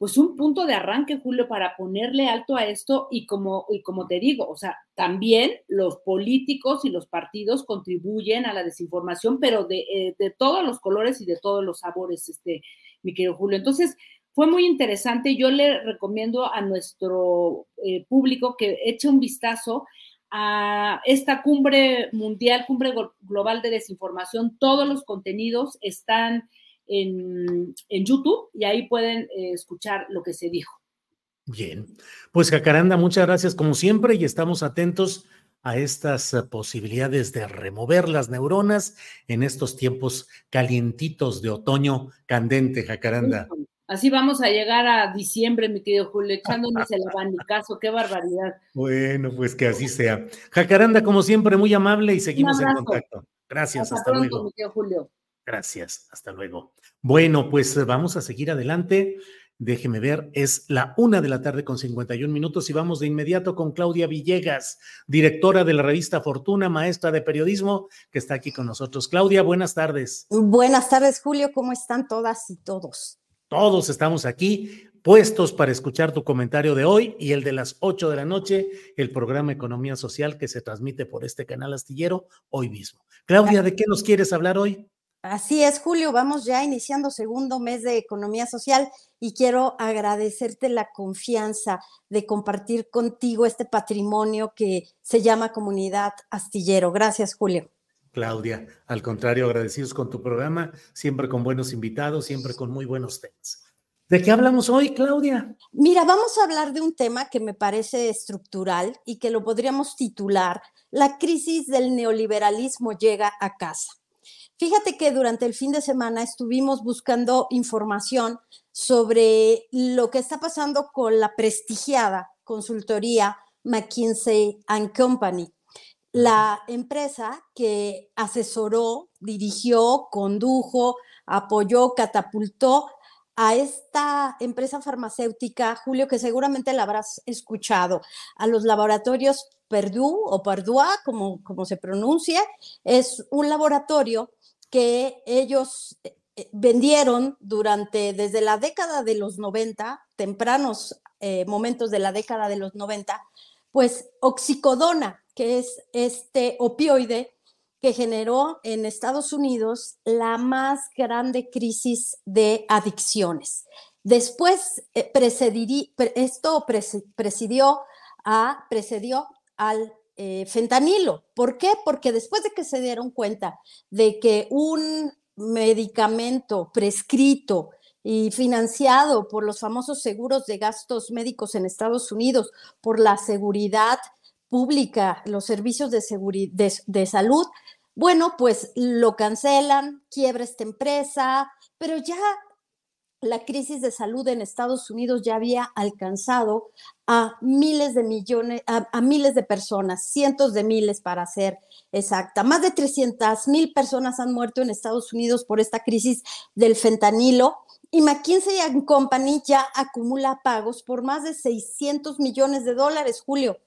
pues un punto de arranque, Julio, para ponerle alto a esto y como, y como te digo, o sea, también los políticos y los partidos contribuyen a la desinformación, pero de, eh, de todos los colores y de todos los sabores, este, mi querido Julio. Entonces, fue muy interesante. Yo le recomiendo a nuestro eh, público que eche un vistazo a esta cumbre mundial, cumbre global de desinformación. Todos los contenidos están en, YouTube y ahí pueden eh, escuchar lo que se dijo. Bien, pues Jacaranda, muchas gracias como siempre y estamos atentos a estas eh, posibilidades de remover las neuronas en estos tiempos calientitos de otoño candente, Jacaranda. Así vamos a llegar a diciembre, mi querido Julio, echándonos el abanicazo, qué barbaridad. Bueno, pues que así sea. Jacaranda, como siempre, muy amable y seguimos en contacto. Gracias, hasta, luego. Mi querido Julio. Gracias, hasta luego. Bueno, pues vamos a seguir adelante. Déjeme ver, es la una de la tarde con 51 minutos y vamos de inmediato con Claudia Villegas, directora de la revista Fortuna, maestra de periodismo, que está aquí con nosotros. Claudia, buenas tardes. Buenas tardes, Julio, ¿cómo están todas y todos? Todos estamos aquí puestos para escuchar tu comentario de hoy y el de las 8 de la noche, el programa Economía Social que se transmite por este canal astillero hoy mismo. Claudia, ¿de qué nos quieres hablar hoy? Así es, Julio, vamos ya iniciando segundo mes de Economía Social y quiero agradecerte la confianza de compartir contigo este patrimonio que se llama Comunidad Astillero. Gracias, Julio. Claudia. Al contrario, agradecidos con tu programa, siempre con buenos invitados, siempre con muy buenos temas. ¿De qué hablamos hoy, Claudia? Mira, vamos a hablar de un tema que me parece estructural y que lo podríamos titular La crisis del neoliberalismo llega a casa. Fíjate que durante el fin de semana estuvimos buscando información sobre lo que está pasando con la prestigiada consultoría McKinsey ⁇ Company la empresa que asesoró, dirigió, condujo, apoyó, catapultó a esta empresa farmacéutica, Julio, que seguramente la habrás escuchado, a los laboratorios Purdue o Purdue, como, como se pronuncia, es un laboratorio que ellos eh, vendieron durante, desde la década de los 90, tempranos eh, momentos de la década de los 90, pues oxicodona, que es este opioide que generó en Estados Unidos la más grande crisis de adicciones. Después, eh, esto presidió, a, precedió al eh, fentanilo. ¿Por qué? Porque después de que se dieron cuenta de que un medicamento prescrito y financiado por los famosos seguros de gastos médicos en Estados Unidos, por la seguridad pública, los servicios de, de, salud, bueno, pues lo cancelan, quiebra esta empresa, pero ya la crisis de salud en Estados Unidos ya había alcanzado a miles de millones, a, miles de personas, cientos de miles para ser exacta. Más de 300 mil personas han muerto en Estados Unidos por esta crisis del fentanilo y McKinsey Company ya acumula pagos por más de 600 millones de dólares, Julio.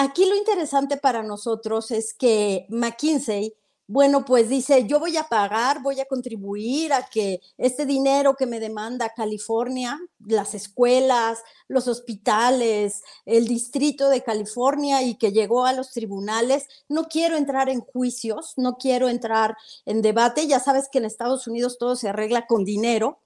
Aquí lo interesante para nosotros es que McKinsey, bueno, pues dice, yo voy a pagar, voy a contribuir a que este dinero que me demanda California, las escuelas, los hospitales, el distrito de California y que llegó a los tribunales, no quiero entrar en juicios, no quiero entrar en debate, ya sabes que en Estados Unidos todo se arregla con dinero.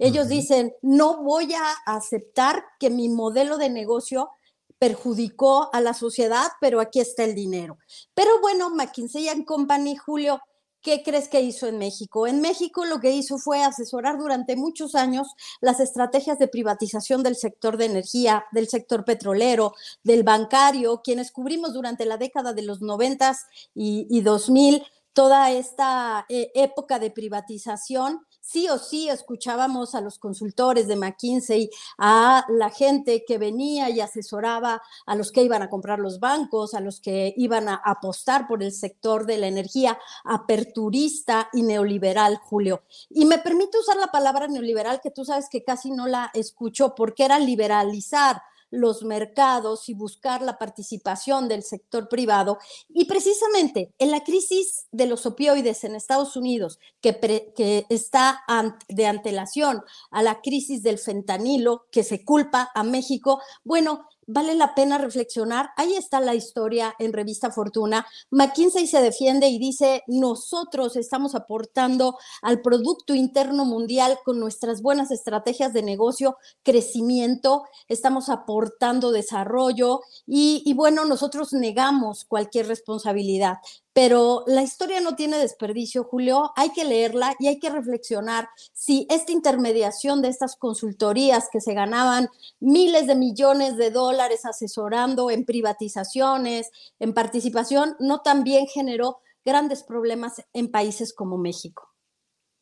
Ellos dicen, no voy a aceptar que mi modelo de negocio perjudicó a la sociedad, pero aquí está el dinero. Pero bueno, McKinsey Company, Julio, ¿qué crees que hizo en México? En México lo que hizo fue asesorar durante muchos años las estrategias de privatización del sector de energía, del sector petrolero, del bancario, quienes cubrimos durante la década de los noventas y, y 2000 toda esta eh, época de privatización sí o sí escuchábamos a los consultores de McKinsey, a la gente que venía y asesoraba a los que iban a comprar los bancos, a los que iban a apostar por el sector de la energía, aperturista y neoliberal, Julio. Y me permite usar la palabra neoliberal, que tú sabes que casi no la escucho, porque era liberalizar los mercados y buscar la participación del sector privado. Y precisamente en la crisis de los opioides en Estados Unidos, que, que está de antelación a la crisis del fentanilo, que se culpa a México, bueno, vale la pena reflexionar. Ahí está la historia en Revista Fortuna. McKinsey se defiende y dice, nosotros estamos aportando al Producto Interno Mundial con nuestras buenas estrategias de negocio, crecimiento, estamos aportando desarrollo y, y bueno, nosotros negamos cualquier responsabilidad pero la historia no tiene desperdicio, Julio. Hay que leerla y hay que reflexionar si esta intermediación de estas consultorías que se ganaban miles de millones de dólares asesorando en privatizaciones, en participación, no también generó grandes problemas en países como México.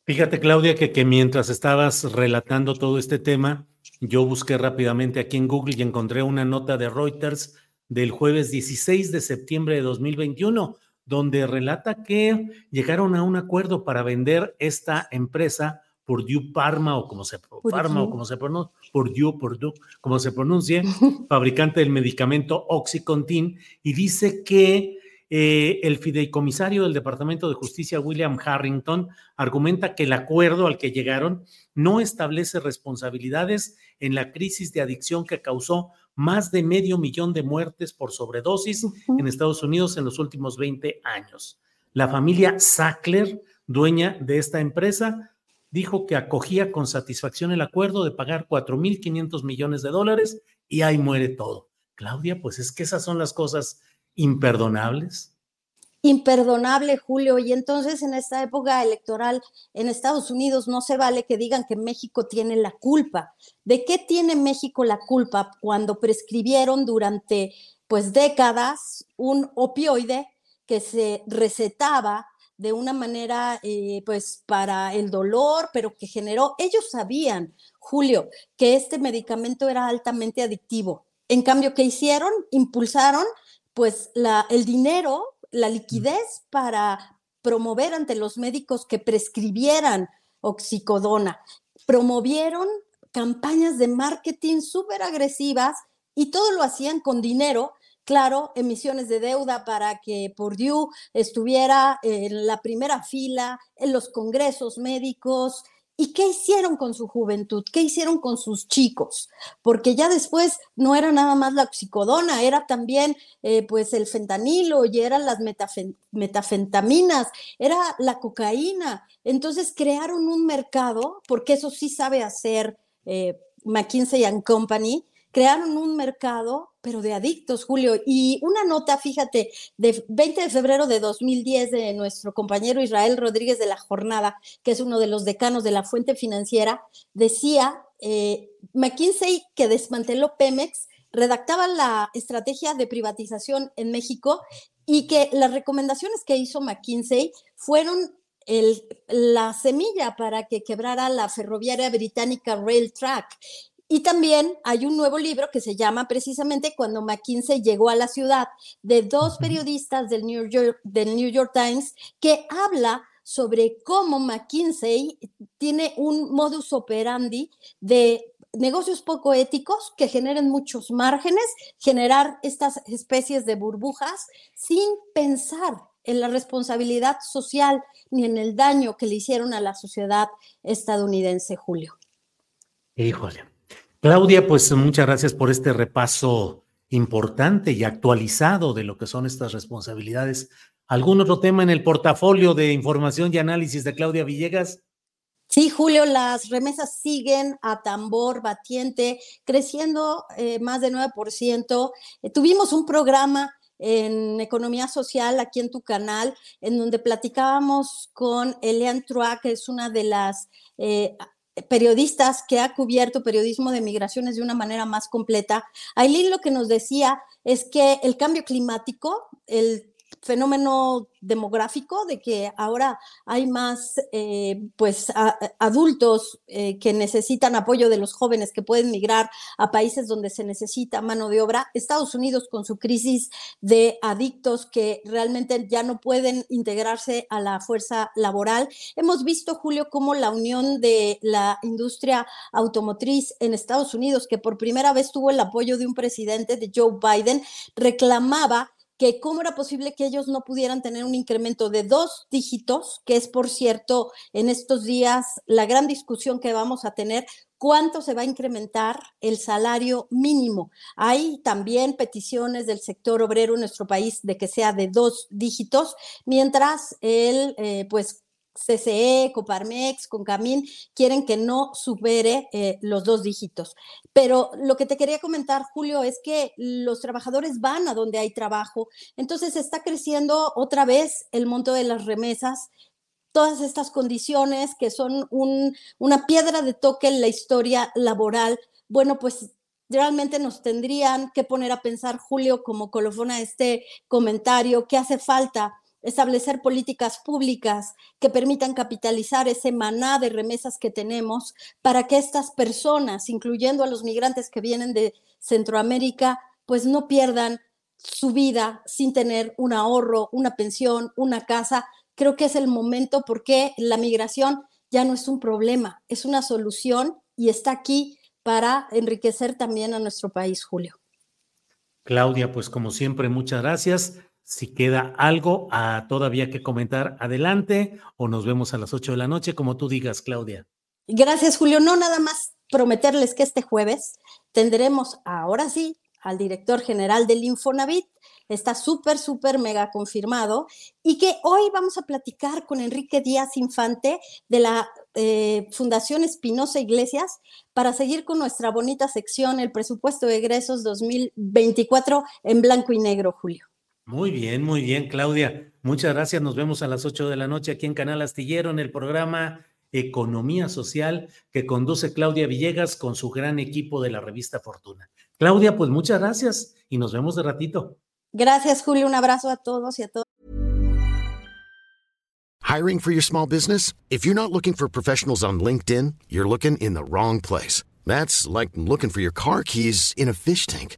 Fíjate, Claudia, que, mientras estabas relatando todo este tema, yo busqué rápidamente aquí en Google y encontré una nota de Reuters del jueves 16 de septiembre de 2021 donde relata que llegaron a un acuerdo para vender esta empresa Purdue Parma o como se Parma o como se pronuncia, Purdue, Purdue, como se pronuncie, fabricante del medicamento Oxycontin, y dice que eh, el fideicomisario del Departamento de Justicia, William Harrington, argumenta que el acuerdo al que llegaron no establece responsabilidades en la crisis de adicción que causó más de medio millón de muertes por sobredosis en Estados Unidos en los últimos 20 años. La familia Sackler, dueña de esta empresa, dijo que acogía con satisfacción el acuerdo de pagar 4.500 millones de dólares y ahí muere todo. Claudia, pues es que esas son las cosas imperdonables imperdonable, Julio. Y entonces en esta época electoral en Estados Unidos no se vale que digan que México tiene la culpa. ¿De qué tiene México la culpa cuando prescribieron durante pues décadas un opioide que se recetaba de una manera eh, pues para el dolor, pero que generó, ellos sabían, Julio, que este medicamento era altamente adictivo. En cambio, ¿qué hicieron? Impulsaron pues el dinero la liquidez para promover ante los médicos que prescribieran oxicodona. Promovieron campañas de marketing súper agresivas y todo lo hacían con dinero claro, emisiones de deuda para que Purdue estuviera en la primera fila, en los congresos médicos, ¿Y qué hicieron con su juventud? ¿Qué hicieron con sus chicos? Porque ya después no era nada más la oxicodona, era también eh, pues el fentanilo y eran las metafentaminas, era la cocaína. Entonces crearon un mercado, porque eso sí sabe hacer eh, McKinsey ⁇ Company, crearon un mercado, pero de adictos, Julio. Y una nota, fíjate, de 20 de febrero de 2010 de nuestro compañero Israel Rodríguez de la Jornada, que es uno de los decanos de la fuente financiera, decía, eh, McKinsey que desmanteló Pemex, redactaba la estrategia de privatización en México y que las recomendaciones que hizo McKinsey fueron la semilla para que quebrara la ferroviaria británica Rail Track. Y también hay un nuevo libro que se llama precisamente Cuando McKinsey llegó a la ciudad, de dos periodistas del New York, del New York Times, que habla sobre cómo McKinsey tiene un modus operandi de negocios poco éticos que generen muchos márgenes, generar estas especies de burbujas sin pensar en la responsabilidad social ni en el daño que le hicieron a la sociedad estadounidense, Julio. Híjole. Claudia, pues muchas gracias por este repaso importante y actualizado de lo que son estas responsabilidades. ¿Algún otro tema en el portafolio de información y análisis de Claudia Villegas? Sí, Julio, las remesas siguen a tambor batiente, creciendo eh, más de 9%. Eh, tuvimos un programa en Economía Social aquí en tu canal, en donde platicábamos con Elian Trua, que es una de las eh, periodistas que ha cubierto periodismo de migraciones de una manera más completa. Aileen lo que nos decía es que el cambio climático, el fenómeno demográfico de que ahora hay más eh, pues adultos eh, que necesitan apoyo de los jóvenes que pueden migrar a países donde se necesita mano de obra. Estados Unidos con su crisis de adictos que realmente ya no pueden integrarse a la fuerza laboral. Hemos visto, Julio, cómo la unión de la industria automotriz en Estados Unidos, que por primera vez tuvo el apoyo de un presidente de Joe Biden, reclamaba que cómo era posible que ellos no pudieran tener un incremento de dos dígitos, que es, por cierto, en estos días la gran discusión que vamos a tener, cuánto se va a incrementar el salario mínimo. Hay también peticiones del sector obrero en nuestro país de que sea de dos dígitos, mientras el, eh, pues, CCE, Coparmex, Concamín, quieren que no supere eh, los dos dígitos. Pero lo que te quería comentar, Julio, es que los trabajadores van a donde hay trabajo, entonces está creciendo otra vez el monto de las remesas, todas estas condiciones que son una piedra de toque en la historia laboral. Bueno, pues realmente nos tendrían que poner a pensar, Julio, como colofona este comentario, que hace falta establecer políticas públicas que permitan capitalizar ese maná de remesas que tenemos para que estas personas, incluyendo a los migrantes que vienen de Centroamérica, pues no pierdan su vida sin tener un ahorro, una pensión, una casa. Creo que es el momento porque la migración ya no es un problema, es una solución y está aquí para enriquecer también a nuestro país, Julio. Claudia, pues como siempre, muchas gracias. Si queda algo a todavía que comentar, adelante o nos vemos a las 8 de la noche, como tú digas, Claudia. Gracias, Julio. No nada más prometerles que este jueves tendremos ahora sí al director general del Infonavit. Está súper, súper mega confirmado. Y que hoy vamos a platicar con Enrique Díaz Infante de la eh, Fundación Espinosa Iglesias para seguir con nuestra bonita sección, el presupuesto de egresos 2024 en blanco y negro, Julio. Muy bien, muy bien, Claudia. Muchas gracias. Nos vemos a las 8 de la noche aquí en Canal Astillero en el programa Economía Social que conduce Claudia Villegas con su gran equipo de la revista Fortuna. Claudia, pues muchas gracias y nos vemos de ratito. Gracias, Julio. Un abrazo a todos y a todos. Hiring for your small business? If you're not looking for professionals on LinkedIn, you're looking in the wrong place. That's like looking for your car keys in a fish tank.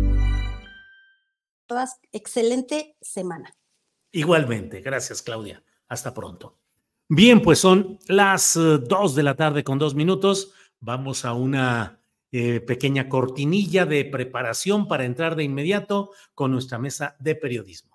Todas, excelente semana. Igualmente, gracias Claudia. Hasta pronto. Bien, pues son las 2 uh, de la tarde con dos minutos. Vamos a una eh, pequeña cortinilla de preparación para entrar de inmediato con nuestra mesa de periodismo.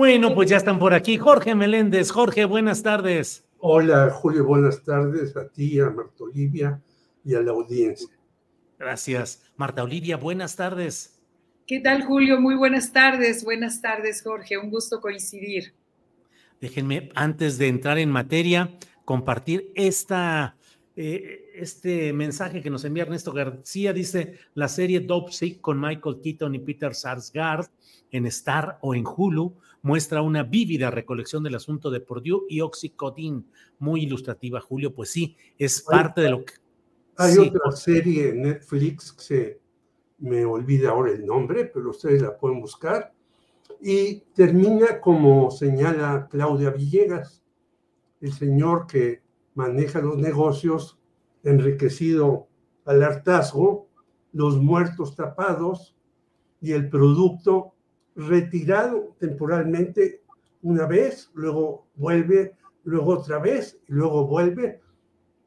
Bueno, pues ya están por aquí. Jorge Meléndez. Jorge, buenas tardes. Hola, Julio, buenas tardes a ti, a Marta Olivia y a la audiencia. Gracias. Marta Olivia, buenas tardes. ¿Qué tal, Julio? Muy buenas tardes. Buenas tardes, Jorge. Un gusto coincidir. Déjenme, antes de entrar en materia, compartir esta, eh, este mensaje que nos envía Ernesto García. Dice, la serie Dope Sick con Michael Keaton y Peter Sarsgaard en Star o en Hulu muestra una vívida recolección del asunto de Purdue y Oxycodone, muy ilustrativa, Julio. Pues sí, es parte de lo que. Hay otra serie en Netflix que se me olvida ahora el nombre, pero ustedes la pueden buscar. Y termina como señala Claudia Villegas, el señor que maneja los negocios, enriquecido al hartazgo, los muertos tapados y el producto retirado temporalmente una vez, luego vuelve, luego otra vez, luego vuelve.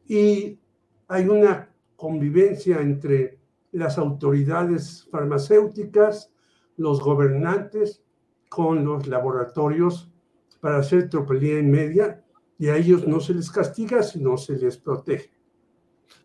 Y hay una convivencia entre las autoridades farmacéuticas, los gobernantes, con los laboratorios para hacer tropelía en media y a ellos no se les castiga, sino se les protege.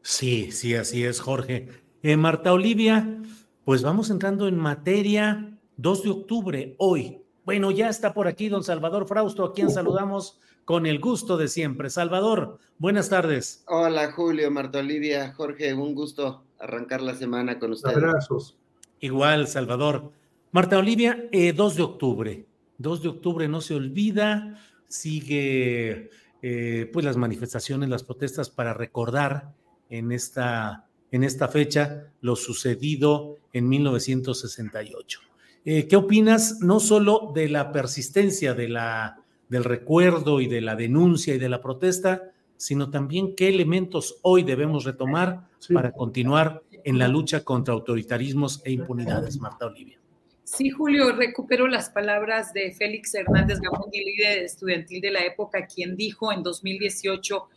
Sí, sí, así es, Jorge. Eh, Marta Olivia, pues vamos entrando en materia. 2 de octubre, hoy. Bueno, ya está por aquí don Salvador Frausto, a quien saludamos con el gusto de siempre. Salvador, buenas tardes. Hola Julio, Marta Olivia, Jorge, un gusto arrancar la semana con ustedes. Abrazos. Igual, Salvador. Marta Olivia, 2 eh, de octubre. 2 de octubre no se olvida, sigue eh, pues las manifestaciones, las protestas para recordar en esta, en esta fecha lo sucedido en 1968. Eh, ¿Qué opinas no solo de la persistencia de la, del recuerdo y de la denuncia y de la protesta, sino también qué elementos hoy debemos retomar para continuar en la lucha contra autoritarismos e impunidades, Marta Olivia? Sí, Julio, recupero las palabras de Félix Hernández Gamundi, líder estudiantil de la época, quien dijo en 2018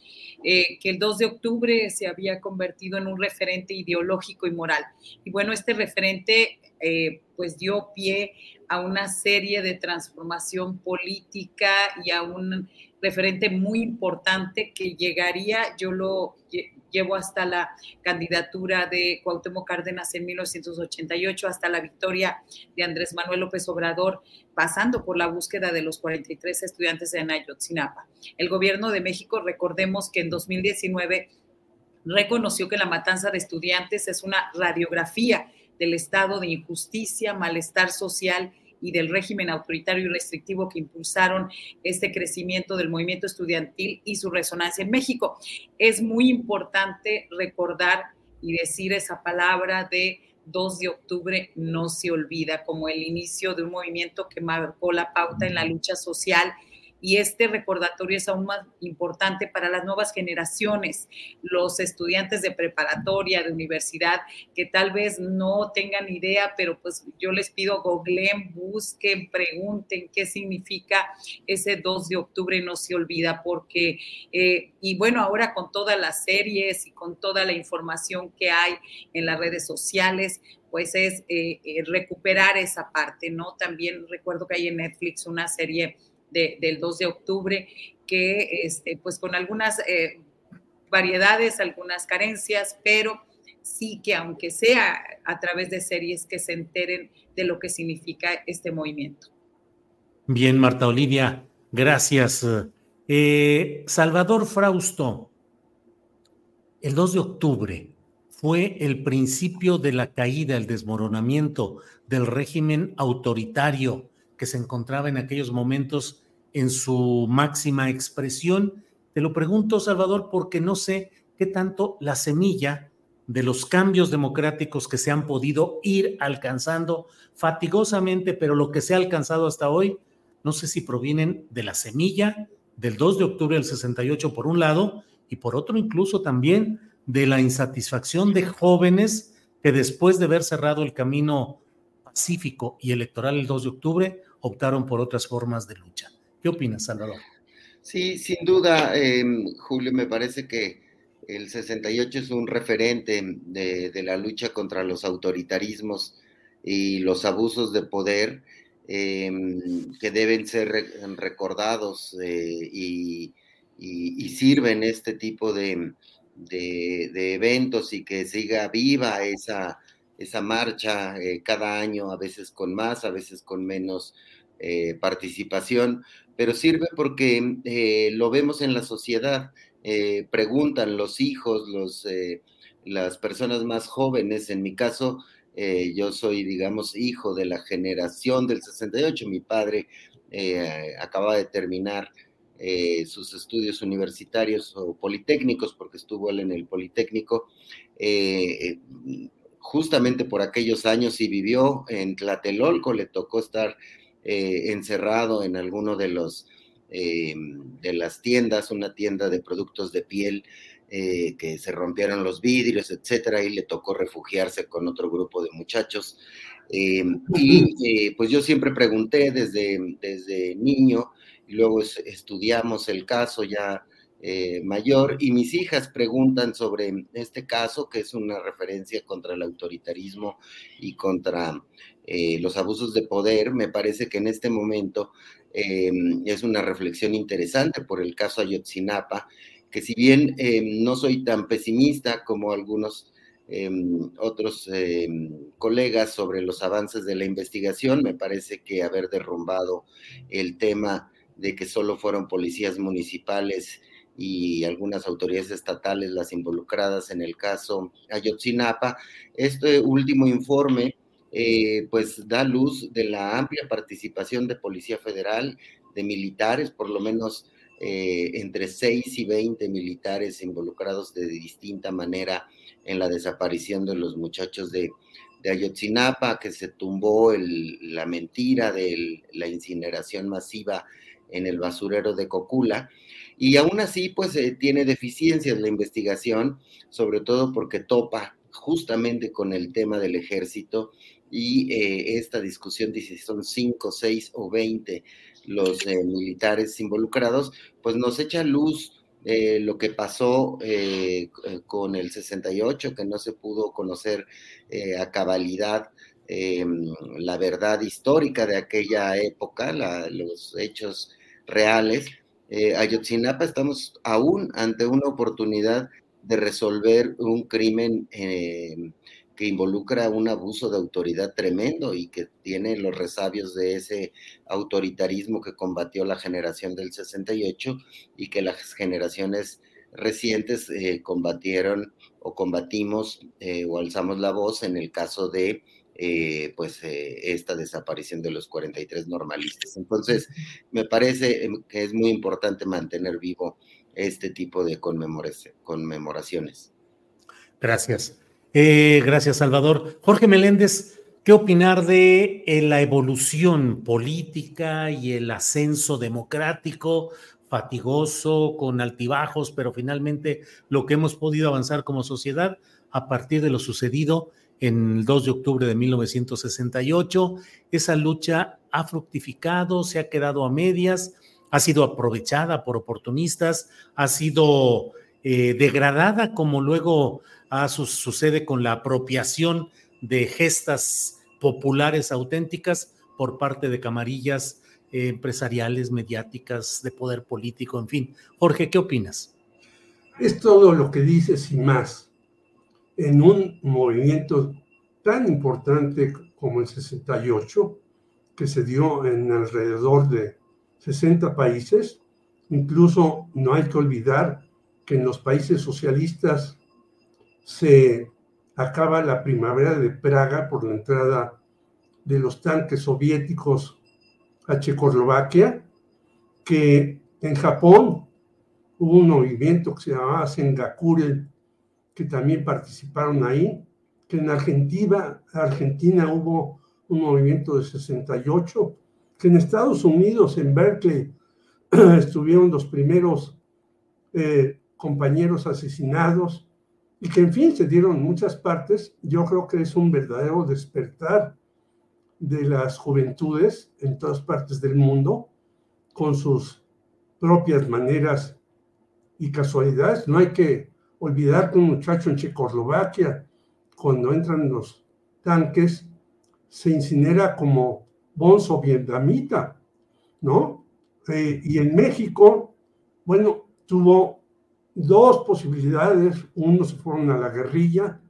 eh, que el 2 de octubre se había convertido en un referente ideológico y moral. Y bueno, este referente eh, pues dio pie a una serie de transformación política y a un referente muy importante que llegaría, yo lo llevo hasta la candidatura de Cuauhtémoc Cárdenas en 1988, hasta la victoria de Andrés Manuel López Obrador, pasando por la búsqueda de los 43 estudiantes de Ayotzinapa. El gobierno de México, recordemos que en 2019 reconoció que la matanza de estudiantes es una radiografía del estado de injusticia, malestar social y del régimen autoritario y restrictivo que impulsaron este crecimiento del movimiento estudiantil y su resonancia en México. Es muy importante recordar y decir esa palabra de 2 de octubre no se olvida como el inicio de un movimiento que marcó la pauta en la lucha social y este recordatorio es aún más importante para las nuevas generaciones, los estudiantes de preparatoria, de universidad, que tal vez no tengan idea, pero pues yo les pido googleen, busquen, pregunten qué significa ese 2 de octubre, no se olvida, porque, eh, y bueno, ahora con todas las series y con toda la información que hay en las redes sociales, pues es eh, eh, recuperar esa parte, ¿no? También recuerdo que hay en Netflix una serie del 2 de octubre que, este, pues con algunas eh, variedades, algunas carencias, pero sí que aunque sea a través de series que se enteren de lo que significa este movimiento. Bien, Marta Olivia, gracias. Salvador Frausto, el 2 de octubre, fue el principio de la caída, el desmoronamiento del régimen autoritario que se encontraba en aquellos momentos en su máxima expresión. Te lo pregunto, Salvador, porque no sé qué tanto la semilla de los cambios democráticos que se han podido ir alcanzando fatigosamente, pero lo que se ha alcanzado hasta hoy, no sé si provienen de la semilla del 2 de octubre del 68 por un lado y por otro incluso también de la insatisfacción de jóvenes que después de haber cerrado el camino pacífico y electoral el 2 de octubre, optaron por otras formas de lucha. ¿Qué opinas, Salvador? Sí, sin duda, em, Julio, me parece que el 68 es un referente de, la lucha contra los autoritarismos y los abusos de poder em, que deben ser recordados eh, y, sirven este tipo de, de, eventos y que siga viva esa, esa marcha eh, cada año, a veces con más, a veces con menos eh, participación, pero sirve porque eh, lo vemos en la sociedad. preguntan los hijos, los, las personas más jóvenes, en mi caso, yo soy, digamos, hijo de la generación del 68, mi padre acaba de terminar eh, sus estudios universitarios o politécnicos, porque estuvo él en el Politécnico, eh, justamente por aquellos años y vivió en Tlatelolco, le tocó estar eh, encerrado en alguno de los de las tiendas, una tienda de productos de piel que se rompieron los vidrios, etcétera, y le tocó refugiarse con otro grupo de muchachos. y pues yo siempre pregunté desde, desde niño y luego estudiamos el caso ya eh, mayor y mis hijas preguntan sobre este caso, que es una referencia contra el autoritarismo y contra eh, los abusos de poder. Me parece que en este momento em, es una reflexión interesante por el caso Ayotzinapa, que si bien em, no soy tan pesimista como algunos otros colegas sobre los avances de la investigación, me parece que haber derrumbado el tema de que solo fueron policías municipales y algunas autoridades estatales las involucradas en el caso Ayotzinapa. Este último informe eh, pues da luz de la amplia participación de Policía Federal, de militares, por lo menos eh, entre 6 y 20 militares involucrados de distinta manera en la desaparición de los muchachos de, Ayotzinapa, que se tumbó la mentira de la incineración masiva en el basurero de Cocula. Y aún así, pues eh, tiene deficiencias la investigación, sobre todo porque topa justamente con el tema del ejército y eh, esta discusión de si son 5, 6 o 20 los eh, militares involucrados, pues nos echa luz lo que pasó con el 68, que no se pudo conocer a cabalidad la verdad histórica de aquella época, los hechos reales. Eh, Ayotzinapa estamos aún ante una oportunidad de resolver un crimen eh, que involucra un abuso de autoridad tremendo y que tiene los resabios de ese autoritarismo que combatió la generación del 68 y que las generaciones recientes eh, combatieron o combatimos eh, o alzamos la voz en el caso de eh, pues eh, esta desaparición de los 43 normalistas. Entonces, me parece em, que es muy importante mantener vivo este tipo de conmemoraciones. Gracias. Eh, gracias, Salvador. Jorge Meléndez, ¿Qué opinar de eh, la evolución política y el ascenso democrático fatigoso, con altibajos, pero finalmente lo que hemos podido avanzar como sociedad a partir de lo sucedido en el 2 de octubre de 1968? Esa lucha ha fructificado, se ha quedado a medias, ha sido aprovechada por oportunistas, ha sido eh, degradada como luego sucede con la apropiación de gestas populares auténticas por parte de camarillas eh, empresariales, mediáticas, de poder político, en fin. Jorge, ¿qué opinas? Es todo lo que dices y más. En un movimiento tan importante como el 68, que se dio en alrededor de 60 países, incluso no hay que olvidar que en los países socialistas se acaba la primavera de Praga por la entrada de los tanques soviéticos a Checoslovaquia, que en Japón hubo un movimiento que se llamaba Sengakuren, que también participaron ahí, que en Argentina, Argentina hubo un movimiento de 68, que en Estados Unidos, en Berkeley, estuvieron los primeros eh, compañeros asesinados, y que en fin se dieron muchas partes, yo creo que es un verdadero despertar de las juventudes en todas partes del mundo, con sus propias maneras y casualidades. No hay que olvidar que un muchacho en Checoslovaquia, cuando entran los tanques, se incinera como bonzo vietnamita, ¿no? Eh, y en México, bueno, tuvo dos posibilidades. Unos se fueron a la guerrilla,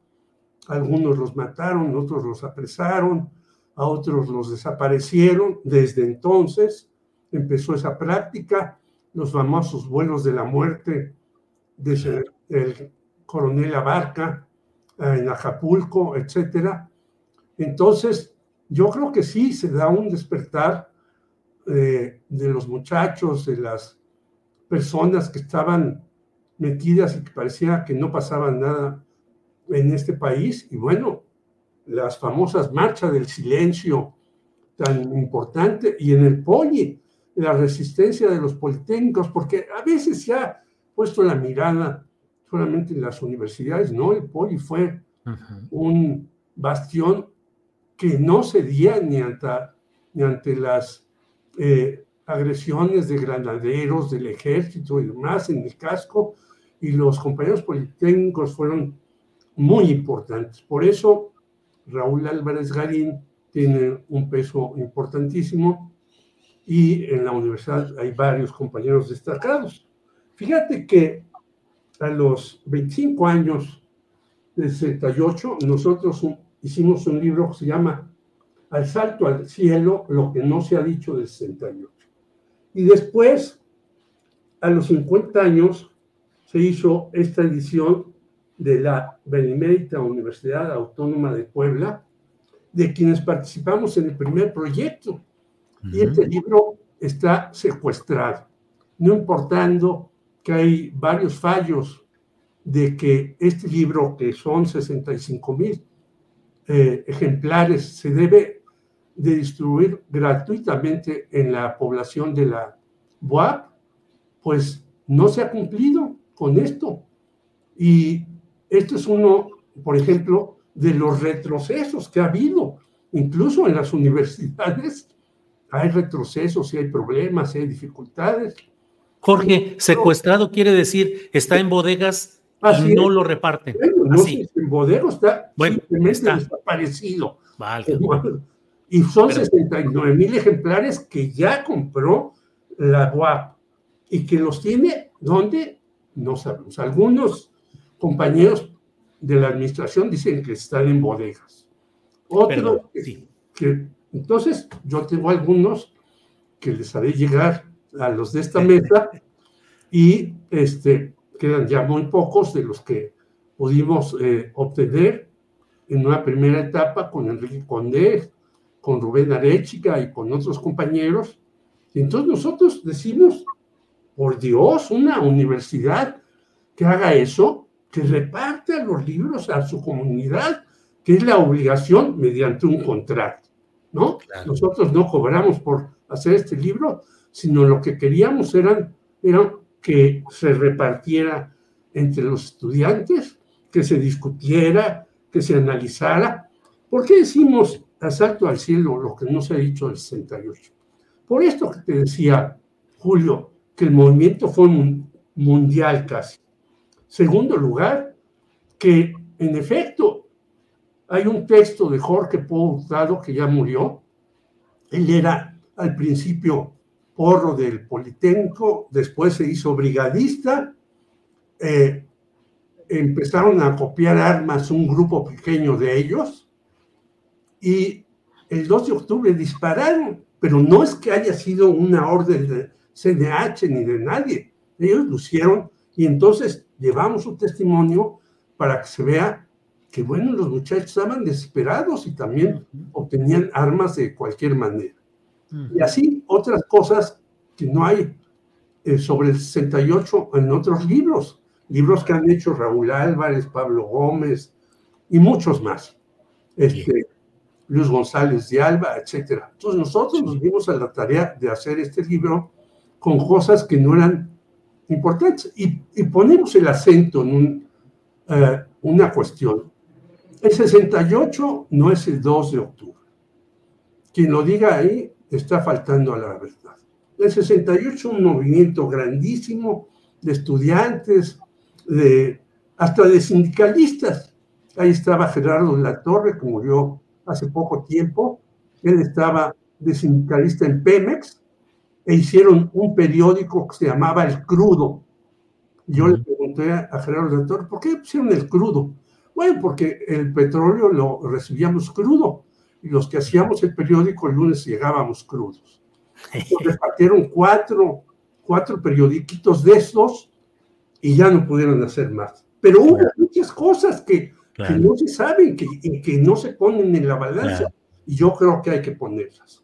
algunos los mataron, otros los apresaron, a otros los desaparecieron. Desde entonces empezó esa práctica, los famosos vuelos de la muerte desde el coronel Abarca eh, en Acapulco, etcétera. Entonces, yo creo que sí se da un despertar eh, de los muchachos, de las personas que estaban metidas y que parecía que no pasaba nada en este país. Y bueno, las famosas marchas del silencio tan importante y en el poli, la resistencia de los politécnicos, porque a veces se ha puesto la mirada solamente en las universidades, no, el poli fue un bastión que no cedía ni ante, ni ante las eh, agresiones de granaderos del ejército y demás en el casco, y los compañeros politécnicos fueron muy importantes. Por eso Raúl Álvarez Garín tiene un peso importantísimo y en la universidad hay varios compañeros destacados. Fíjate que a los 25 años del 68 nosotros hicimos un libro que se llama Al salto al cielo, lo que no se ha dicho del 68. Y después, a los 50 años, se hizo esta edición de la Benemérita Universidad Autónoma de Puebla, de quienes participamos en el primer proyecto. Y este libro está secuestrado, no importando que hay varios fallos de que este libro, que son 65 mil eh, ejemplares, se debe de distribuir gratuitamente en la población de la BUAP, pues no se ha cumplido con esto. Y esto es uno, por ejemplo, de los retrocesos que ha habido, incluso en las universidades. Hay retrocesos y hay problemas, y hay dificultades. Jorge, secuestrado quiere decir está en bodegas y no lo reparten. no Así. en bodegas está bueno, está. desaparecido. Y son 69 mil ejemplares que ya compró la UAP y que los tiene, ¿dónde? No sabemos. Algunos compañeros de la administración dicen que están en bodegas. Otros que, entonces yo tengo algunos que les haré llegar a los de esta mesa y este, quedan ya muy pocos de los que pudimos eh, obtener en una primera etapa con Enrique Condé, con Rubén Arechiga y con otros compañeros. Entonces nosotros decimos, por Dios, una universidad que haga eso, que reparte los libros a su comunidad, que es la obligación mediante un contrato, ¿no? Nosotros no cobramos por hacer este libro, sino lo que queríamos eran, era que se repartiera entre los estudiantes, que se discutiera, que se analizara. ¿Por qué decimos asalto al cielo lo que no se ha dicho del 68? Por esto que te decía Julio, que el movimiento fue mundial casi. Segundo lugar, que en efecto hay un texto de Jorge Pau que ya murió. Él era al principio porro del Politécnico, después se hizo brigadista, eh, empezaron a copiar armas un grupo pequeño de ellos y el 2 de octubre dispararon, pero no es que haya sido una orden de CNH ni de nadie, ellos lo hicieron y entonces llevamos su testimonio para que se vea que, bueno, los muchachos estaban desesperados y también obtenían armas de cualquier manera. Y así otras cosas que no hay eh, sobre el 68 en otros libros, libros que han hecho Raúl Álvarez, Pablo Gómez y muchos más. Este, Luis González de Alba, etc. Entonces nosotros nos dimos a la tarea de hacer este libro con cosas que no eran importantes y, ponemos el acento en eh, una cuestión. El 68 no es el 2 de octubre. Quien lo diga ahí está faltando a la verdad. El 68 es un movimiento grandísimo de estudiantes, de, hasta de sindicalistas. Ahí estaba Gerardo la Torre, que murió hace poco tiempo. Él estaba de sindicalista en Pemex e hicieron un periódico que se llamaba El Crudo. Yo le pregunté a Gerardo Torre, ¿por qué pusieron El Crudo? Bueno, porque el petróleo lo recibíamos crudo y los que hacíamos el periódico el lunes llegábamos crudos. Entonces repartieron cuatro, cuatro periodiquitos de estos y ya no pudieron hacer más. Pero hubo muchas cosas que, que no se saben que, y que no se ponen en la balanza y yo creo que hay que ponerlas.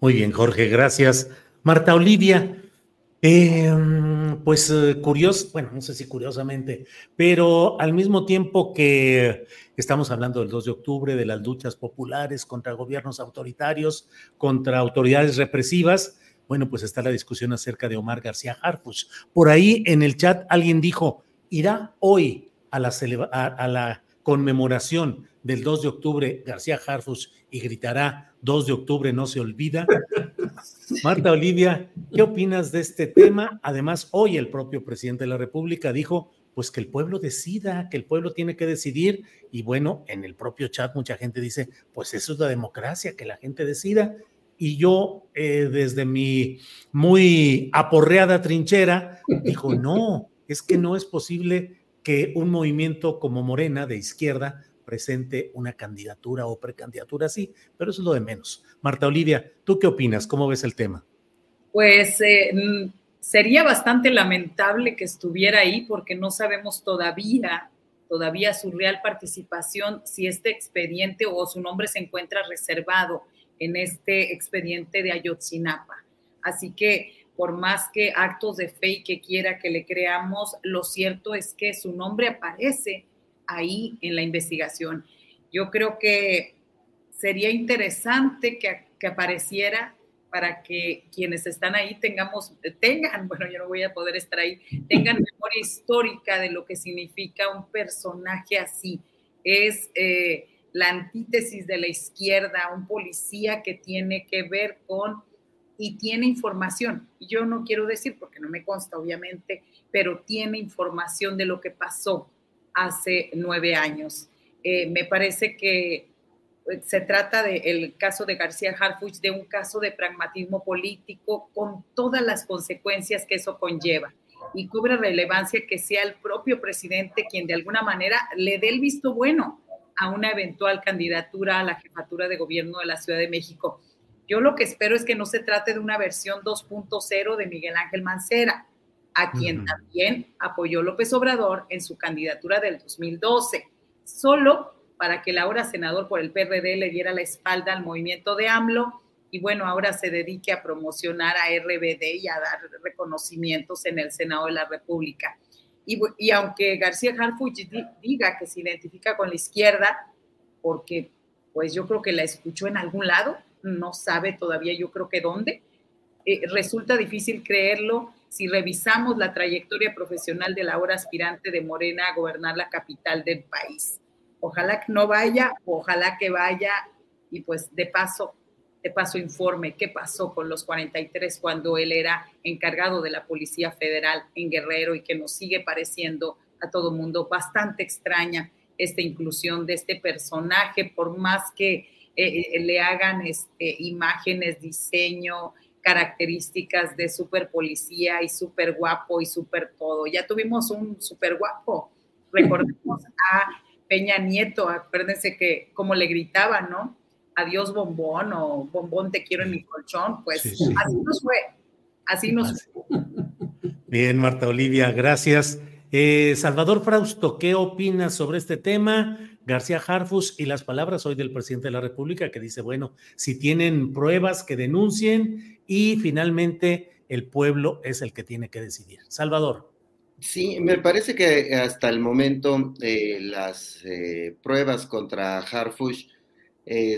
Muy bien, Jorge, gracias. Marta Olivia, em, pues eh, curioso, bueno, no sé si curiosamente, pero al mismo tiempo que estamos hablando del 2 de octubre, de las luchas populares contra gobiernos autoritarios, contra autoridades represivas, bueno, pues está la discusión acerca de Omar García Harfuch. Por ahí en el chat alguien dijo, irá hoy a la, conmemoración del 2 de octubre García Harfuch y gritará 2 de octubre no se olvida. Marta Olivia, ¿qué opinas de este tema? Además, hoy el propio presidente de la República dijo pues que el pueblo decida, que el pueblo tiene que decidir. Y bueno, en el propio chat mucha gente dice, pues eso es la democracia, que la gente decida. Y yo, eh, desde mi muy aporreada trinchera, dijo, no, es que no es posible que un movimiento como Morena de izquierda presente una candidatura o precandidatura así, pero eso es lo de menos. Marta Olivia, ¿tú qué opinas? ¿Cómo ves el tema? Pues eh, mm, sería bastante lamentable que estuviera ahí porque no sabemos todavía, todavía su real participación, si este expediente o su nombre se encuentra reservado en este expediente de Ayotzinapa. Así que por más que actos de fe y que quiera que le creamos, lo cierto es que su nombre aparece ahí en la investigación. Yo creo que sería interesante que, que apareciera para que quienes están ahí tengamos, tengan, bueno, yo no voy a poder estar ahí, tengan memoria histórica de lo que significa un personaje así. Es eh, la antítesis de la izquierda, un policía que tiene que ver con y tiene información. Yo no quiero decir, porque no me consta, obviamente, pero tiene información de lo que pasó hace nueve años. Eh, me parece que eh, se trata del caso de García Harfuch, de un caso de pragmatismo político con todas las consecuencias que eso conlleva. Y cobra relevancia que sea el propio presidente quien de alguna manera le dé el visto bueno a una eventual candidatura a la jefatura de gobierno de la Ciudad de México. Yo lo que espero es que no se trate de una versión 2.0 de Miguel Ángel Mancera, a quien también apoyó López Obrador en su candidatura del 2012, solo para que el ahora senador por el PRD le diera la espalda al movimiento de AMLO y bueno, ahora se dedique a promocionar a RBD y a dar reconocimientos en el Senado de la República. Y, y aunque García Harfuch diga que se identifica con la izquierda, porque pues yo creo que la escuchó en algún lado, no sabe todavía yo creo que dónde. Eh, resulta difícil creerlo si revisamos la trayectoria profesional de la ahora aspirante de Morena a gobernar la capital del país. Ojalá que no vaya, ojalá que vaya y pues de paso, de paso informe qué pasó con los 43 cuando él era encargado de la Policía Federal en Guerrero y que nos sigue pareciendo a todo mundo bastante extraña esta inclusión de este personaje, por más que eh, eh, le hagan este, imágenes, diseño, características de súper policía y súper guapo y súper todo. Ya tuvimos un súper guapo. Recordemos a Peña Nieto, acuérdense que como le gritaba, ¿no? Adiós bombón o bombón te quiero en mi colchón, pues así nos fue, así nos fue. Bien, Marta Olivia, gracias. Eh, Salvador Frausto, ¿qué opinas sobre este tema? García Harfus y las palabras hoy del presidente de la República que dice, bueno, si tienen pruebas que denuncien y finalmente el pueblo es el que tiene que decidir. Salvador. Sí, me parece que hasta el momento eh, las eh, pruebas contra Harfush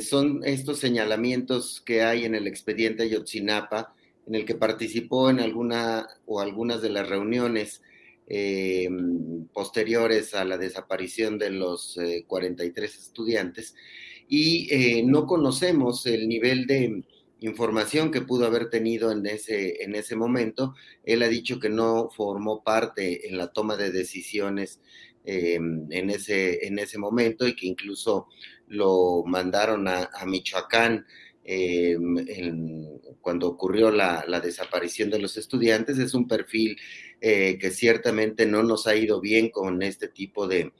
son estos señalamientos que hay en el expediente Ayotzinapa, en el que participó en alguna o algunas de las reuniones eh, posteriores a la desaparición de los 43 eh, estudiantes y eh, no conocemos el nivel de información que pudo haber tenido en ese, en ese momento. Él ha dicho que no formó parte en la toma de decisiones en, ese, en ese momento y que incluso lo mandaron a, Michoacán cuando ocurrió la, la, desaparición de los estudiantes. Es un perfil eh, que ciertamente no nos ha ido bien con este tipo de,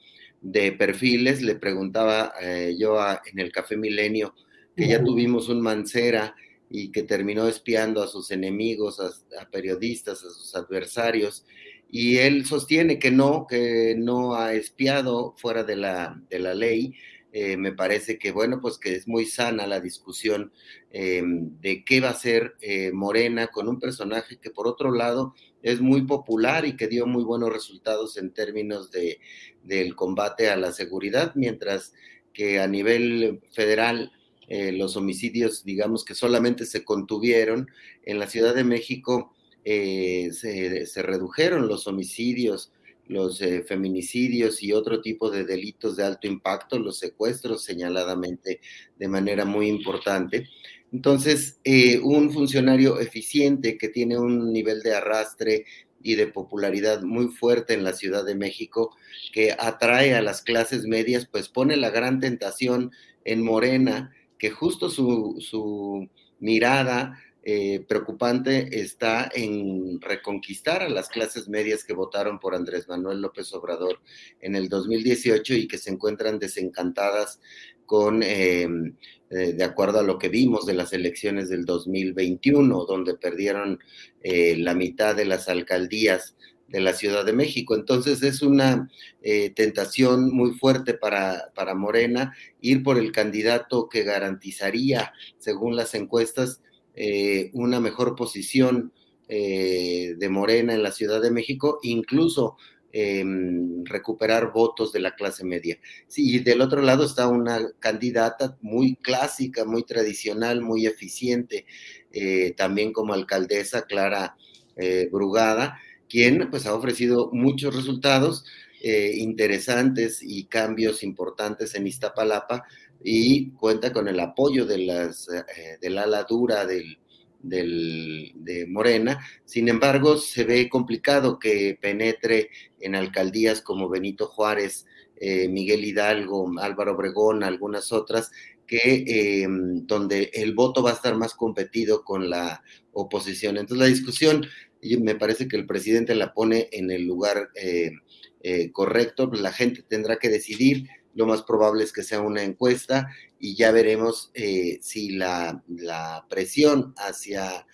perfiles. Le preguntaba eh, yo en el Café Milenio que ya tuvimos un Mancera y que terminó espiando a sus enemigos, a, periodistas, a sus adversarios, y él sostiene que no, que no ha espiado fuera de la, de la ley, eh, me parece que, bueno, pues que es muy sana la discusión eh, de qué va a ser eh, Morena con un personaje que por otro lado es muy popular y que dio muy buenos resultados en términos de, del combate a la seguridad, mientras que a nivel federal los homicidios, digamos que solamente se contuvieron, en la Ciudad de México se redujeron los homicidios, los eh, feminicidios y otro tipo de delitos de alto impacto, los secuestros señaladamente de manera muy importante. Entonces, eh, un funcionario eficiente que tiene un nivel de arrastre y de popularidad muy fuerte en la Ciudad de México, que atrae a las clases medias, pues pone la gran tentación en Morena, que justo su, su mirada eh, preocupante está en reconquistar a las clases medias que votaron por Andrés Manuel López Obrador en el 2018 y que se encuentran desencantadas con, em, eh, de acuerdo a lo que vimos de las elecciones del 2021, donde perdieron eh, la mitad de las alcaldías de la Ciudad de México. Entonces es una tentación muy fuerte para, para Morena ir por el candidato que garantizaría, según las encuestas, eh, una mejor posición eh, de Morena en la Ciudad de México, incluso em, recuperar votos de la clase media. Y del otro lado está una candidata muy clásica, muy tradicional, muy eficiente, eh, también como alcaldesa Clara Brugada, quien pues ha ofrecido muchos resultados interesantes y cambios importantes en Iztapalapa, y cuenta con el apoyo de las, eh, del ala dura del, de Morena. Sin embargo, se ve complicado que penetre en alcaldías como Benito Juárez, eh, Miguel Hidalgo, Álvaro Obregón, algunas otras, que em, donde el voto va a estar más competido con la oposición. Entonces, la discusión, me parece que el presidente la pone en el lugar eh, correcto, la gente tendrá que decidir lo más probable es que sea una encuesta y ya veremos eh, si la, presión hacia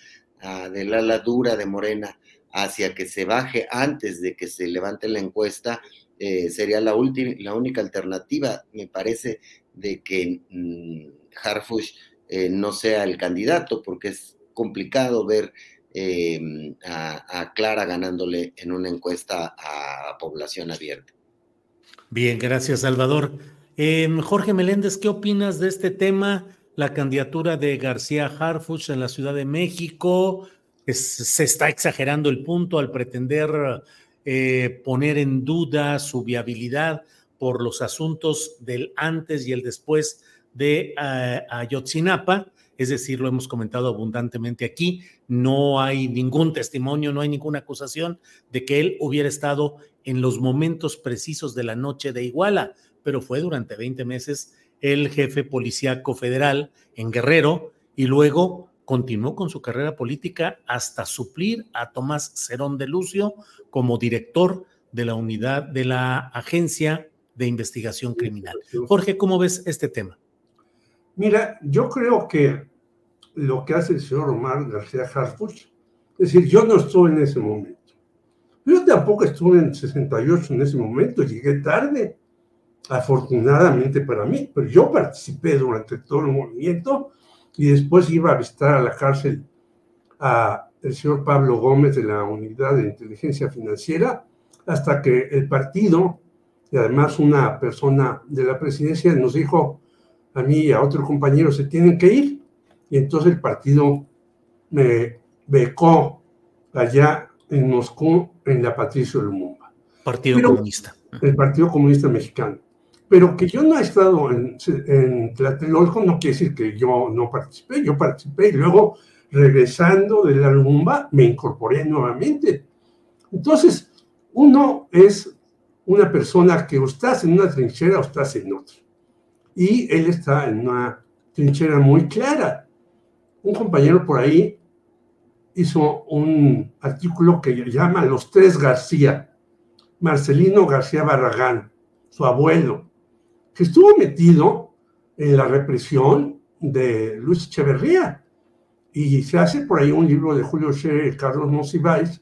de la ala dura de Morena hacia que se baje antes de que se levante la encuesta eh, sería la, la única alternativa, me parece, de que mm, Harfush eh, no sea el candidato, porque es complicado ver a Clara ganándole en una encuesta a población abierta. Bien, gracias Salvador. Eh, Jorge Meléndez, ¿qué opinas de este tema? La candidatura de García Harfuch en la Ciudad de México. se está exagerando el punto al pretender eh, poner en duda su viabilidad por los asuntos del antes y el después de uh, Ayotzinapa. Es decir, lo hemos comentado abundantemente aquí, no hay ningún testimonio, no hay ninguna acusación de que él hubiera estado en los momentos precisos de la noche de Iguala, pero fue durante 20 meses el jefe policíaco federal en Guerrero y luego continuó con su carrera política hasta suplir a Tomás Cerón de Lucio como director de la unidad de la Agencia de Investigación Criminal. Jorge, ¿cómo ves este tema? Mira, yo creo que lo que hace el señor Omar García Harfuch, es decir, yo no estuve en ese momento. Yo tampoco estuve en 68 en ese momento, llegué tarde, afortunadamente para mí, pero yo participé durante todo el movimiento y después iba a visitar a la cárcel a el señor Pablo Gómez de la Unidad de Inteligencia Financiera, hasta que el partido, y además una persona de la presidencia, nos dijo a mí y a otro compañero, se tienen que ir. Y entonces el partido me becó allá en Moscú, en la Patricio Lumumba. Partido Comunista. El Partido Comunista Mexicano. Pero que yo no he estado en, en Tlatelolco no quiere decir que yo no participé, yo participé y luego regresando de la Lumumba me incorporé nuevamente. Entonces, uno es una persona que o estás en una trinchera o estás en otra. Y él está en una trinchera muy clara. Un compañero por ahí hizo un artículo que llama Los Tres García. Marcelino García Barragán, su abuelo, que estuvo metido en la represión de Luis Echeverría. Y se hace por ahí un libro de Julio Scherer Carlos Monsiváis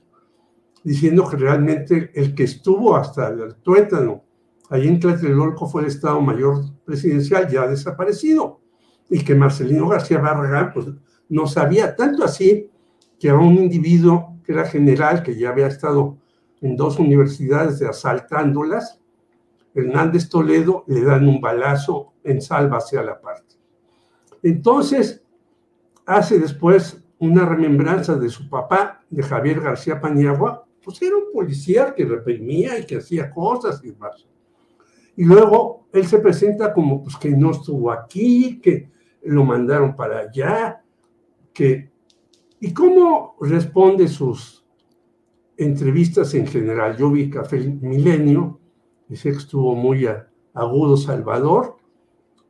diciendo que realmente el que estuvo hasta el tuétano allí en Tlatelolco fue el Estado Mayor Presidencial ya desaparecido y que Marcelino García Barragán pues, no sabía tanto así que a un individuo que era general, que ya había estado en dos universidades asaltándolas, Hernández Toledo le dan un balazo en salva hacia la parte. Entonces, hace después una remembranza de su papá, de Javier García Paniagua, pues era un policía que reprimía y que hacía cosas y más. Y luego él se presenta como pues que no estuvo aquí, que lo mandaron para allá, que... ¿Y cómo responde sus entrevistas en general? Yo vi Café Milenio Dice que estuvo muy agudo Salvador,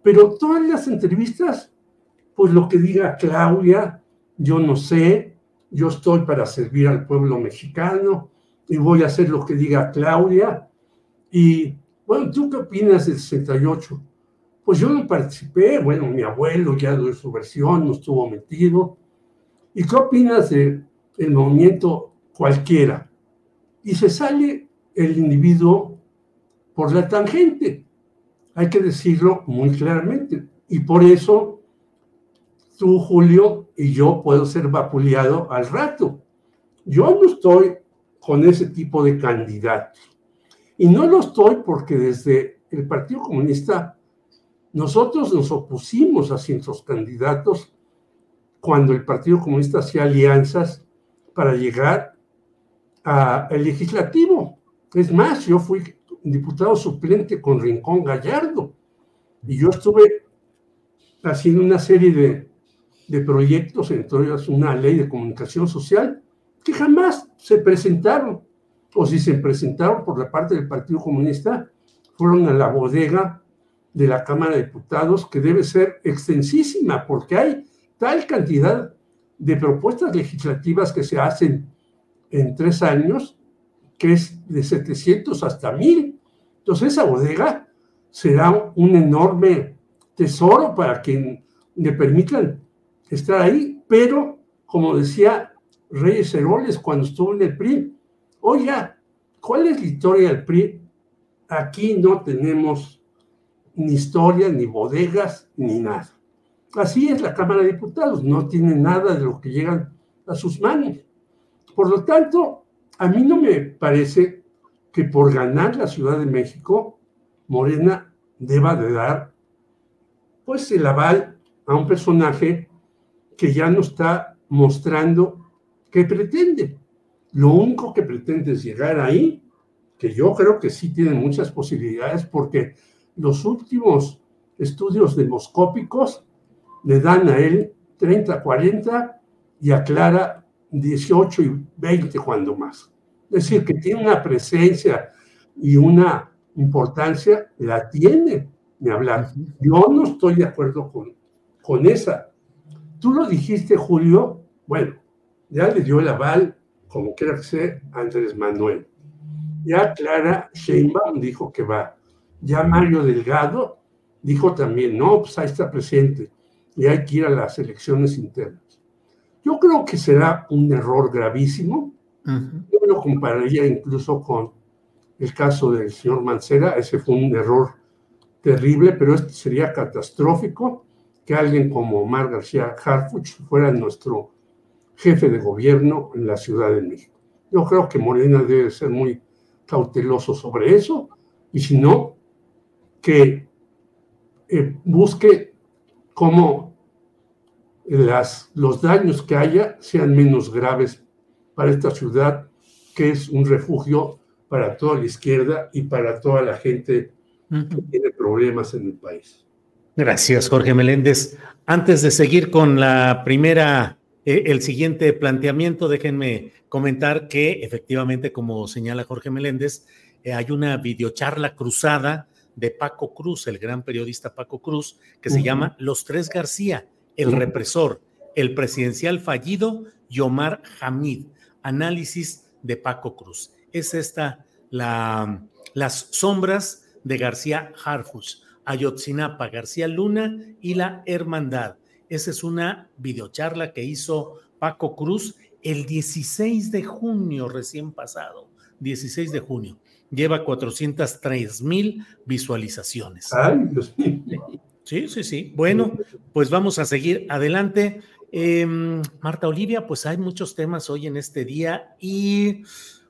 pero todas las entrevistas, pues lo que diga Claudia, yo no sé, yo estoy para servir al pueblo mexicano y voy a hacer lo que diga Claudia. Y bueno, ¿tú qué opinas del 68? Pues yo no participé, bueno, mi abuelo ya dio su versión, no estuvo metido. ¿Y qué opinas del el movimiento cualquiera? Y se sale el individuo por la tangente. Hay que decirlo muy claramente. Y por eso tú, Julio, y yo puedo ser vapuleado al rato. Yo no estoy con ese tipo de candidatos. Y no lo estoy porque desde el Partido Comunista nosotros nos opusimos a ciertos candidatos cuando el Partido Comunista hacía alianzas para llegar al legislativo. Es más, yo fui diputado suplente con Rincón Gallardo. Y yo estuve haciendo una serie de, de proyectos, entre ellos una ley de comunicación social, que jamás se presentaron. O si se presentaron por la parte del Partido Comunista, fueron a la bodega de la Cámara de Diputados, que debe ser extensísima, porque hay tal cantidad de propuestas legislativas que se hacen en tres años que es de 700 hasta 1000. Entonces esa bodega será un enorme tesoro para quien le permitan estar ahí, pero como decía Reyes Heroles cuando estuvo en el PRI, oiga, ¿cuál es la historia del PRI? Aquí no tenemos ni historia, ni bodegas, ni nada. Así es la Cámara de Diputados, no tiene nada de lo que llegan a sus manos. Por lo tanto, a mí no me parece que por ganar la Ciudad de México, Morena deba de dar pues el aval a un personaje que ya no está mostrando que pretende. Lo único que pretende es llegar ahí, que yo creo que sí tiene muchas posibilidades porque los últimos estudios demoscópicos le dan a él 30, 40 y a Clara 18 y 20 cuando más. Es decir, que tiene una presencia y una importancia, la tiene, de hablar. Yo no estoy de acuerdo con, con esa. Tú lo dijiste, Julio, bueno, ya le dio el aval, como quiera que sea, Andrés Manuel. Ya Clara Sheinbaum dijo que va. Ya Mario Delgado dijo también, no, pues ahí está presente y hay que ir a las elecciones internas. Yo creo que será un error gravísimo. Yo lo compararía incluso con el caso del señor Mancera, ese fue un error terrible, pero este sería catastrófico que alguien como Omar García Harfuch fuera nuestro jefe de gobierno en la Ciudad de México. Yo creo que Morena debe ser muy cauteloso sobre eso y si no, que eh, busque cómo las, los daños que haya sean menos graves para esta ciudad, que es un refugio para toda la izquierda y para toda la gente que tiene problemas en el país. Gracias, Jorge Meléndez. Antes de seguir con la primera, eh, el siguiente planteamiento, déjenme comentar que efectivamente, como señala Jorge Meléndez, eh, hay una videocharla cruzada de Paco Cruz, el gran periodista Paco Cruz, que se llama Los Tres García, el represor, el presidencial fallido y Omar Hamid, análisis de Paco Cruz. Es esta la, las sombras de García Harfus, Ayotzinapa, García Luna y la Hermandad. Esa es una videocharla que hizo Paco Cruz el 16 de junio recién pasado, 16 de junio. Lleva 403 mil visualizaciones. Ay, Dios mío. Sí, sí, sí. Bueno, pues vamos a seguir adelante. Em, Marta Olivia, pues hay muchos temas hoy en este día y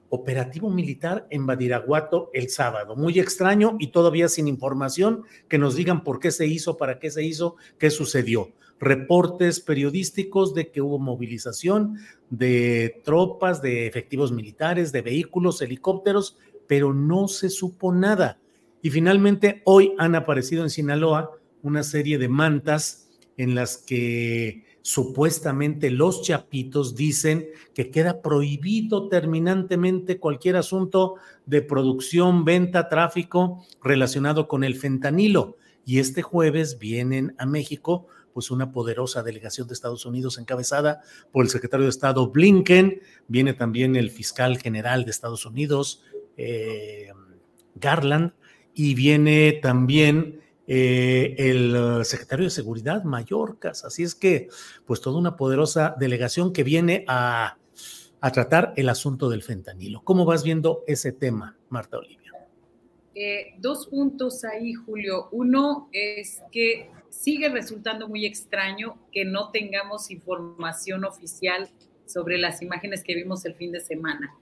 operativo militar en Badiraguato el sábado. Muy extraño y todavía sin información que nos digan por qué se hizo, para qué se hizo, qué sucedió. Reportes periodísticos de que hubo movilización de tropas, de efectivos militares, de vehículos, helicópteros, pero no se supo nada. Y finalmente hoy han aparecido en Sinaloa una serie de mantas en las que supuestamente los chapitos dicen que queda prohibido terminantemente cualquier asunto de producción, venta, tráfico relacionado con el fentanilo. Y este jueves vienen a México pues una poderosa delegación de Estados Unidos encabezada por el secretario de Estado Blinken, viene también el fiscal general de Estados Unidos, eh, Garland, y viene también eh, el uh, secretario de Seguridad, Mallorcas. Así es que, pues toda una poderosa delegación que viene a, a tratar el asunto del fentanilo. ¿Cómo vas viendo ese tema, Marta Olivia? Eh, dos puntos ahí, Julio. Uno es que sigue resultando muy extraño que no tengamos información oficial sobre las imágenes que vimos el fin de semana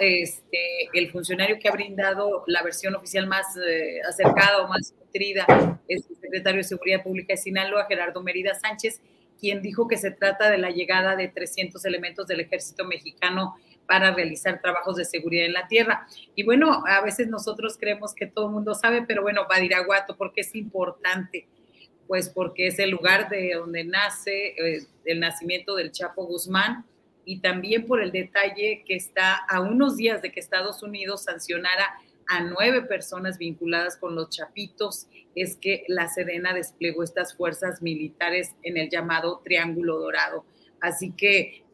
este, el funcionario que ha brindado la versión oficial más eh, acercada o más nutrida es el secretario de Seguridad Pública de Sinaloa, Gerardo Merida Sánchez, quien dijo que se trata de la llegada de 300 elementos del ejército mexicano para realizar trabajos de seguridad en la tierra. Y bueno, a veces nosotros creemos que todo el mundo sabe, pero bueno, Badiraguato, ¿por qué es importante? Pues porque es el lugar de donde nace eh, el nacimiento del Chapo Guzmán, y también por el detalle que está a unos días de que Estados Unidos sancionara a nueve personas vinculadas con los chapitos, es que la Sedena desplegó estas fuerzas militares en el llamado Triángulo Dorado. Así que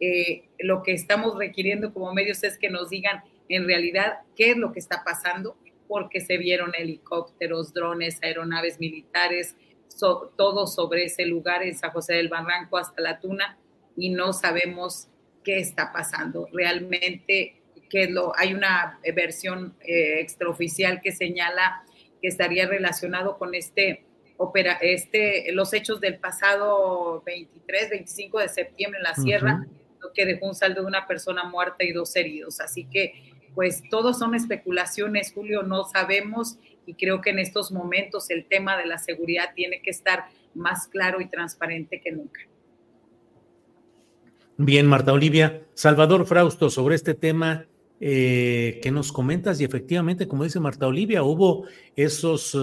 eh, lo que estamos requiriendo como medios es que nos digan en realidad qué es lo que está pasando, porque se vieron helicópteros, drones, aeronaves militares, todo sobre ese lugar en San José del Barranco hasta la Tuna y no sabemos qué está pasando. Realmente que lo, hay una versión eh, extraoficial que señala que estaría relacionado con este, opera, este, los hechos del pasado 23, 25 de septiembre en la sierra, lo que dejó un saldo de una persona muerta y dos heridos. Así que, pues, todos son especulaciones, Julio, no sabemos y creo que en estos momentos el tema de la seguridad tiene que estar más claro y transparente que nunca. Bien, Marta Olivia. Salvador Frausto, sobre este tema eh, que nos comentas, y efectivamente, como dice Marta Olivia, hubo esos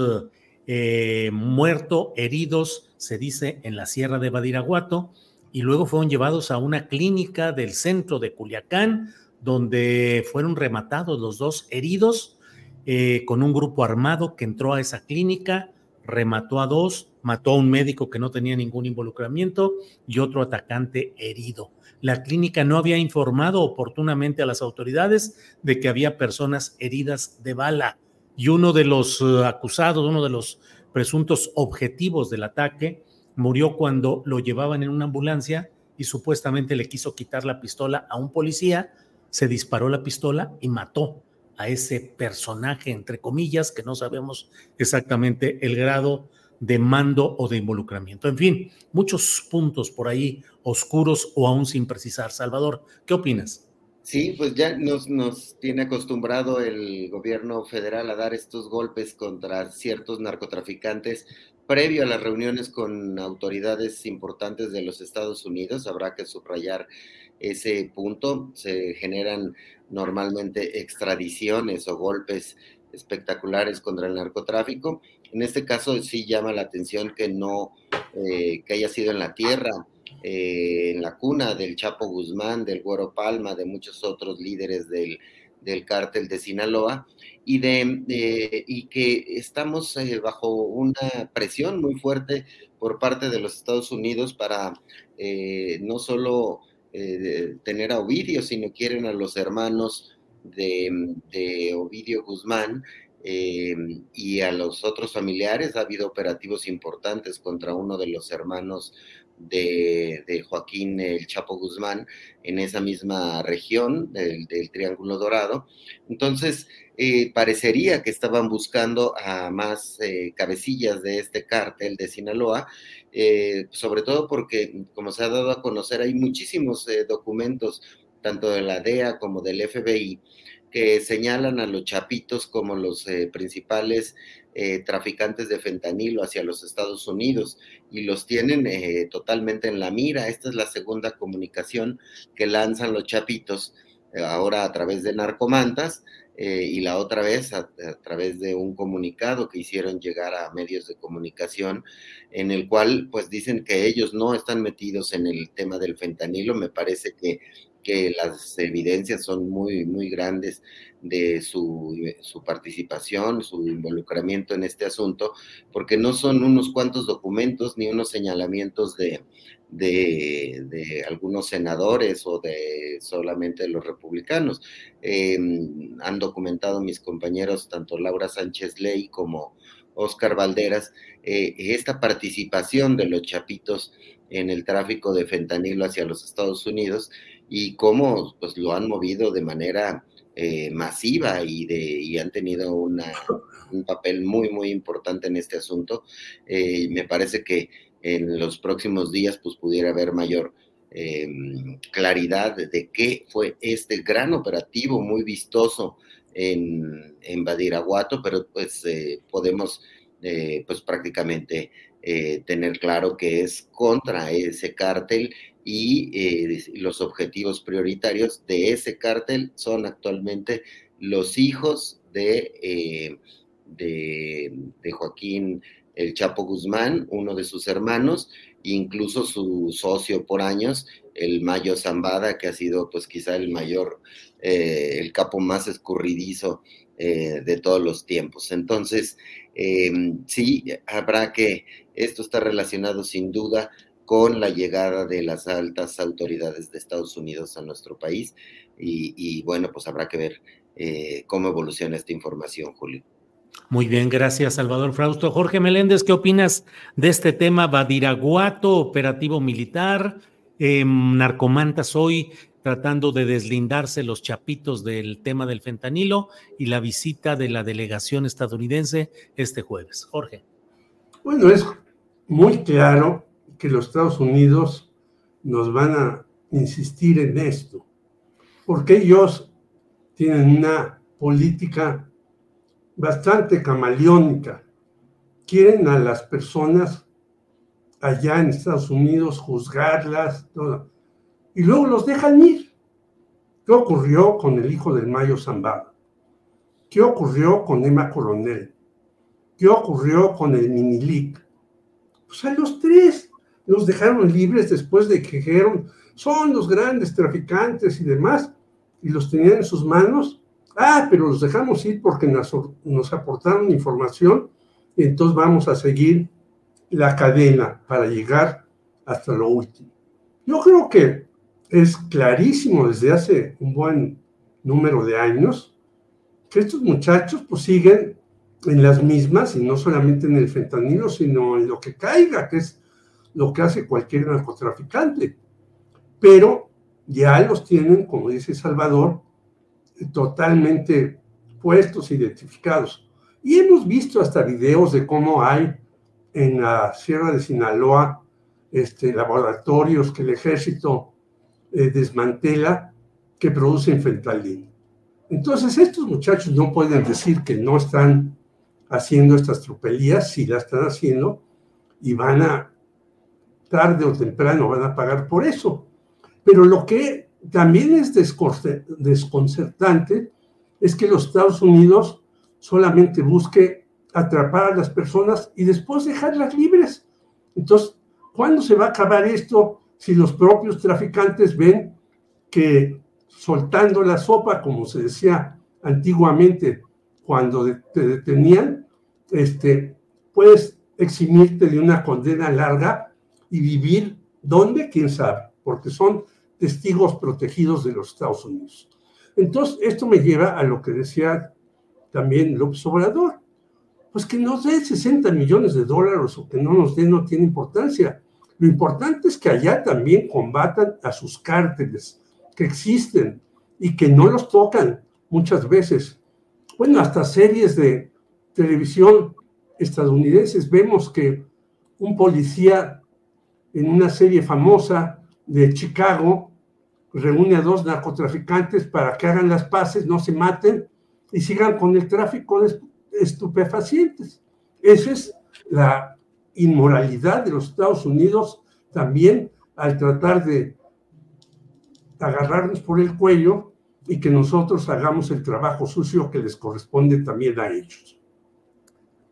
eh, muertos, heridos, se dice, en la sierra de Badiraguato, y luego fueron llevados a una clínica del centro de Culiacán, donde fueron rematados los dos heridos eh, con un grupo armado que entró a esa clínica, remató a dos, mató a un médico que no tenía ningún involucramiento y otro atacante herido. La clínica no había informado oportunamente a las autoridades de que había personas heridas de bala y uno de los eh, acusados, uno de los presuntos objetivos del ataque, murió cuando lo llevaban en una ambulancia y supuestamente le quiso quitar la pistola a un policía, se disparó la pistola y mató a ese personaje, entre comillas, que no sabemos exactamente el grado de mando o de involucramiento. En fin, muchos puntos por ahí oscuros o aún sin precisar. Salvador, ¿qué opinas? Sí, pues ya nos, nos tiene acostumbrado el gobierno federal a dar estos golpes contra ciertos narcotraficantes previo a las reuniones con autoridades importantes de los Estados Unidos. Habrá que subrayar ese punto. Se generan normalmente extradiciones o golpes espectaculares contra el narcotráfico. En este caso sí llama la atención que no, eh, que haya sido en la tierra, eh, en la cuna del Chapo Guzmán, del Güero Palma, de muchos otros líderes del, del cártel de Sinaloa, y, de, y que estamos eh, bajo una presión muy fuerte por parte de los Estados Unidos para no solo eh, tener a Ovidio, si no quieren a los hermanos de, Ovidio Guzmán eh, y a los otros familiares. Ha habido operativos importantes contra uno de los hermanos de, Joaquín el Chapo Guzmán en esa misma región del, Triángulo Dorado. Entonces, eh, parecería que estaban buscando a más cabecillas de este cártel de Sinaloa eh, sobre todo porque, como se ha dado a conocer, hay muchísimos eh, documentos, tanto de la DEA como del FBI, que señalan a los chapitos como los eh, principales traficantes de fentanilo hacia los Estados Unidos y los tienen totalmente en la mira. Esta es la segunda comunicación que lanzan los chapitos ahora a través de narcomantas eh, y la otra vez a, través de un comunicado que hicieron llegar a medios de comunicación en el cual pues dicen que ellos no están metidos en el tema del fentanilo. Me parece que, que las evidencias son muy, muy grandes de su, su, participación, su involucramiento en este asunto, porque no son unos cuantos documentos ni unos señalamientos de, de, algunos senadores o de solamente de los republicanos. Eh, han documentado mis compañeros, tanto Laura Sánchez Ley como Oscar Valderas, eh, esta participación de los chapitos en el tráfico de fentanilo hacia los Estados Unidos y cómo pues, lo han movido de manera eh, masiva y, de, y han tenido una, un papel muy, muy importante en este asunto. me parece que en los próximos días pues pudiera haber mayor eh, claridad de qué fue este gran operativo muy vistoso en, en Badiraguato, pero pues eh, podemos eh, pues prácticamente tener claro que es contra ese cártel y los objetivos prioritarios de ese cártel son actualmente los hijos de, de, de Joaquín el Chapo Guzmán, uno de sus hermanos, incluso su socio por años, el Mayo Zambada, que ha sido pues quizá el mayor, eh, el capo más escurridizo eh, de todos los tiempos. Entonces, sí, habrá que, esto está relacionado sin duda con la llegada de las altas autoridades de Estados Unidos a nuestro país y, y bueno, pues habrá que ver eh, cómo evoluciona esta información, Julio. Muy bien, gracias Salvador Frausto. Jorge Meléndez, ¿qué opinas de este tema? Badiraguato, operativo militar, eh, narcomantas hoy tratando de deslindarse los chapitos del tema del fentanilo y la visita de la delegación estadounidense este jueves. Jorge. Bueno, es muy claro que los Estados Unidos nos van a insistir en esto, porque ellos tienen una política bastante camaleónica. Quieren a las personas allá en Estados Unidos juzgarlas, y luego los dejan ir. ¿Qué ocurrió con el hijo del Mayo Zambada? ¿Qué ocurrió con Emma Coronel? ¿Qué ocurrió con el Minilic? Pues a los tres los dejaron libres después de que dijeron, son los grandes traficantes y demás, y los tenían en sus manos. Ah, pero los dejamos ir porque nos, nos aportaron información y entonces vamos a seguir la cadena para llegar hasta lo último. Yo creo que es clarísimo desde hace un buen número de años que estos muchachos pues siguen en las mismas y no solamente en el fentanilo, sino en lo que caiga, que es lo que hace cualquier narcotraficante. Pero ya los tienen, como dice Salvador, totalmente puestos, identificados. Y hemos visto hasta videos de cómo hay en la Sierra de Sinaloa este, laboratorios que el ejército eh, desmantela que producen fentanilo. Entonces, estos muchachos no pueden decir que no están haciendo estas tropelías, si la están haciendo, y van a, tarde o temprano, van a pagar por eso. Pero lo que también es desconcertante es que los Estados Unidos solamente busque atrapar a las personas y después dejarlas libres. Entonces, ¿cuándo se va a acabar esto si los propios traficantes ven que soltando la sopa, como se decía antiguamente cuando te detenían, este, puedes eximirte de una condena larga y vivir donde, quién sabe, porque son testigos protegidos de los Estados Unidos. Entonces, esto me lleva a lo que decía también López Obrador, pues que nos dé 60 millones de dólares o que no nos dé no tiene importancia. Lo importante es que allá también combatan a sus cárteles que existen y que no los tocan muchas veces. Bueno, hasta series de televisión estadounidenses vemos que un policía en una serie famosa de Chicago reúne a dos narcotraficantes para que hagan las paces, no se maten y sigan con el tráfico de estupefacientes. Esa es la inmoralidad de los Estados Unidos también al tratar de agarrarnos por el cuello y que nosotros hagamos el trabajo sucio que les corresponde también a ellos.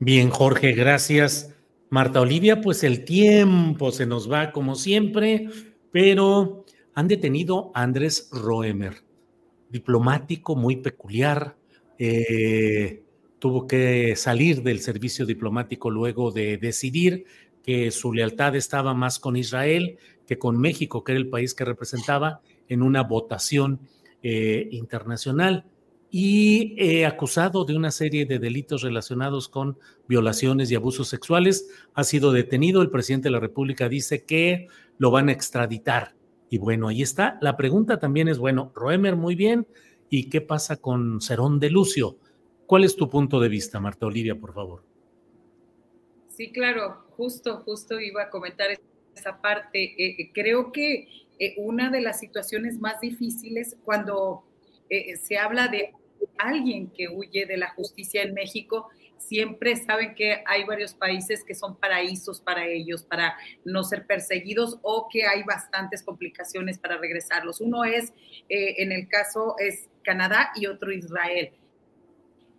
Bien, Jorge, gracias. Marta Olivia, pues el tiempo se nos va como siempre, pero han detenido a Andrés Roemer, diplomático muy peculiar. Eh, tuvo que salir del servicio diplomático luego de decidir que su lealtad estaba más con Israel que con México, que era el país que representaba en una votación eh, internacional y eh, acusado de una serie de delitos relacionados con violaciones y abusos sexuales, ha sido detenido. El presidente de la República dice que lo van a extraditar. Y bueno, ahí está. La pregunta también es, bueno, Roemer, muy bien. ¿Y qué pasa con Cerón de Lucio? ¿Cuál es tu punto de vista, Marta Olivia, por favor? Sí, claro, justo, justo iba a comentar esa parte. Eh, eh, creo que una de las situaciones más difíciles cuando se habla de alguien que huye de la justicia en México, siempre saben que hay varios países que son paraísos para ellos, para no ser perseguidos o que hay bastantes complicaciones para regresarlos. Uno es, en el caso, es Canadá y otro Israel.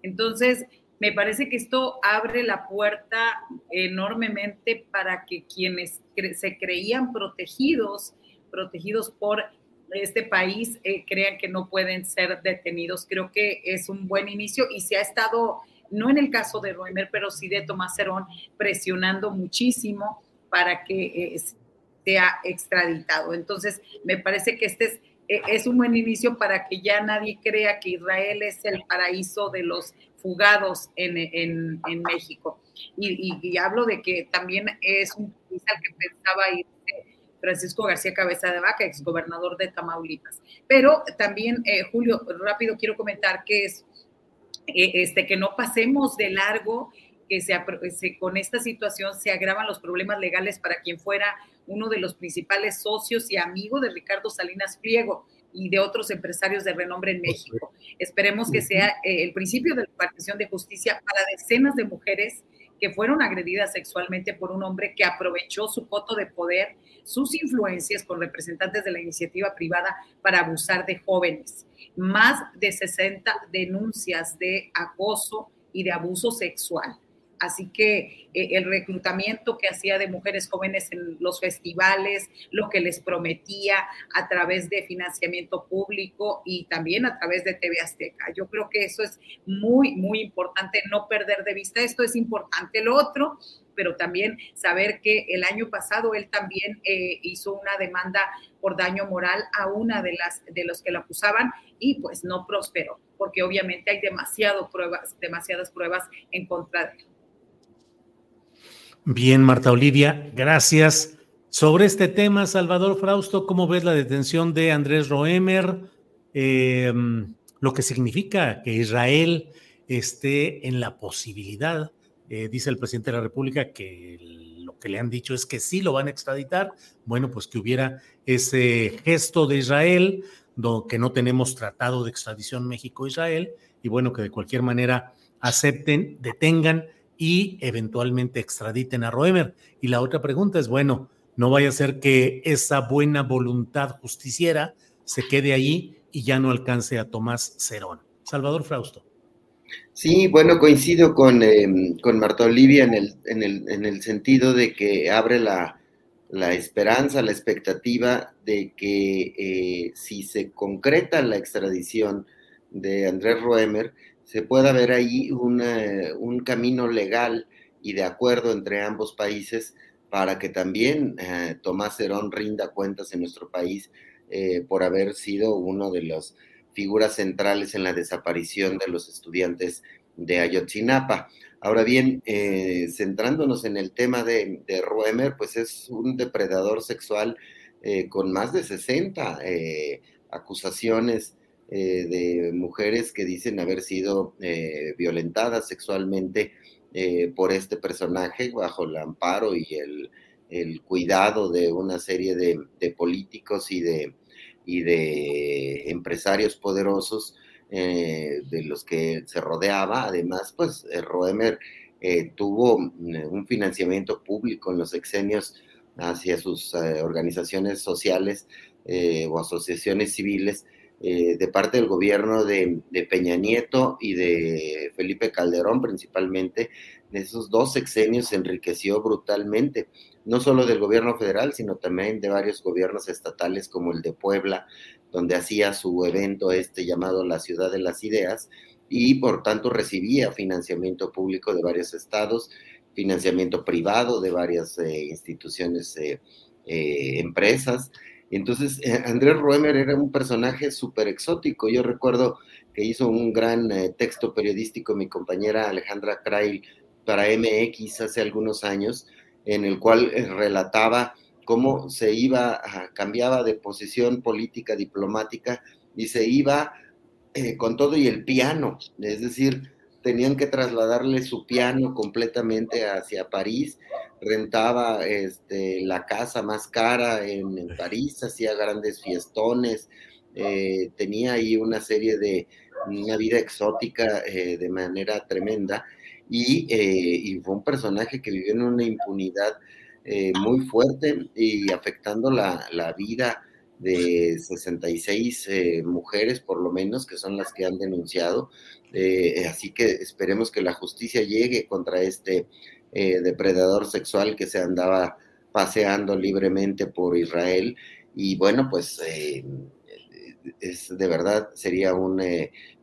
Entonces, me parece que esto abre la puerta enormemente para que quienes se creían protegidos, protegidos por este país, eh, crean que no pueden ser detenidos. Creo que es un buen inicio y se ha estado, no en el caso de Roemer, pero sí de Tomás Cerón, presionando muchísimo para que eh, sea extraditado. Entonces, me parece que este es e, es un buen inicio para que ya nadie crea que Israel es el paraíso de los fugados en, México. Y, hablo de que también es un país al que pensaba ir Francisco García Cabeza de Vaca, exgobernador de Tamaulipas. Pero también, eh, Julio, rápido quiero comentar que es eh, este, que no pasemos de largo que se, con esta situación se agravan los problemas legales para quien fuera uno de los principales socios y amigos de Ricardo Salinas Pliego, y de otros empresarios de renombre en México. Esperemos que sea eh, el principio de la partición de justicia para decenas de mujeres que fueron agredidas sexualmente por un hombre que aprovechó su voto de poder, sus influencias con representantes de la iniciativa privada para abusar de jóvenes. Más de 60 denuncias de acoso y de abuso sexual. Así que eh, el reclutamiento que hacía de mujeres jóvenes en los festivales, lo que les prometía a través de financiamiento público y también a través de TV Azteca. Yo creo que eso es muy, muy importante, no perder de vista. Esto es importante. Lo otro, pero también saber que el año pasado él también eh, hizo una demanda por daño moral a una de las de los que lo acusaban y pues no prosperó, porque obviamente hay demasiado pruebas, demasiadas pruebas en contra de él. Bien, Marta Olivia, gracias. Sobre este tema, Salvador Frausto, ¿cómo ves la detención de Andrés Roemer? Em, lo que significa que Israel esté en la posibilidad, eh, dice el presidente de la República, que lo que le han dicho es que sí lo van a extraditar. Bueno, pues que hubiera ese gesto de Israel, que no tenemos tratado de extradición México-Israel, y bueno, que de cualquier manera acepten, detengan y eventualmente extraditen a Roemer. Y la otra pregunta es, bueno, no vaya a ser que esa buena voluntad justiciera se quede ahí y ya no alcance a Tomás Cerón. Salvador Frausto. Sí, bueno, coincido con, em, con Marta Olivia en el, en, el, en el, sentido de que abre la, la esperanza, la expectativa de que eh, si se concreta la extradición de Andrés Roemer, se pueda ver ahí un camino legal y de acuerdo entre ambos países para que también eh, Tomás Herón rinda cuentas en nuestro país eh, por haber sido uno de las figuras centrales en la desaparición de los estudiantes de Ayotzinapa. Ahora bien, eh, centrándonos en el tema de, de, Roemer, pues es un depredador sexual con más de 60 acusaciones eh, de mujeres que dicen haber sido eh, violentadas sexualmente eh, por este personaje bajo el amparo y el, cuidado de una serie de, políticos y de, y de empresarios poderosos de los que se rodeaba. Además, pues Roemer tuvo un financiamiento público en los exenios hacia sus organizaciones sociales o asociaciones civiles eh, de parte del gobierno de, Peña Nieto y de Felipe Calderón principalmente, en esos dos sexenios se enriqueció brutalmente, no solo del gobierno federal, sino también de varios gobiernos estatales como el de Puebla, donde hacía su evento este llamado La Ciudad de las Ideas y por tanto recibía financiamiento público de varios estados, financiamiento privado de varias eh, instituciones, eh, empresas, entonces, eh, Andrés Roemer era un personaje súper exótico. Yo recuerdo que hizo un gran eh, texto periodístico mi compañera Alejandra Krail para MX hace algunos años, en el cual eh, relataba cómo se iba, cambiaba de posición política, diplomática, y se iba con todo y el piano, es decir, tenían que trasladarle su piano completamente hacia París, rentaba este, la casa más cara en, París, hacía grandes fiestones, eh, tenía ahí una serie de, una vida exótica eh, de manera tremenda y, eh, y, fue un personaje que vivió en una impunidad muy fuerte y afectando la, la vida de 66 mujeres por lo menos, que son las que han denunciado, eh, así que esperemos que la justicia llegue contra este eh, depredador sexual que se andaba paseando libremente por Israel. Y bueno, pues eh, es, de verdad sería un,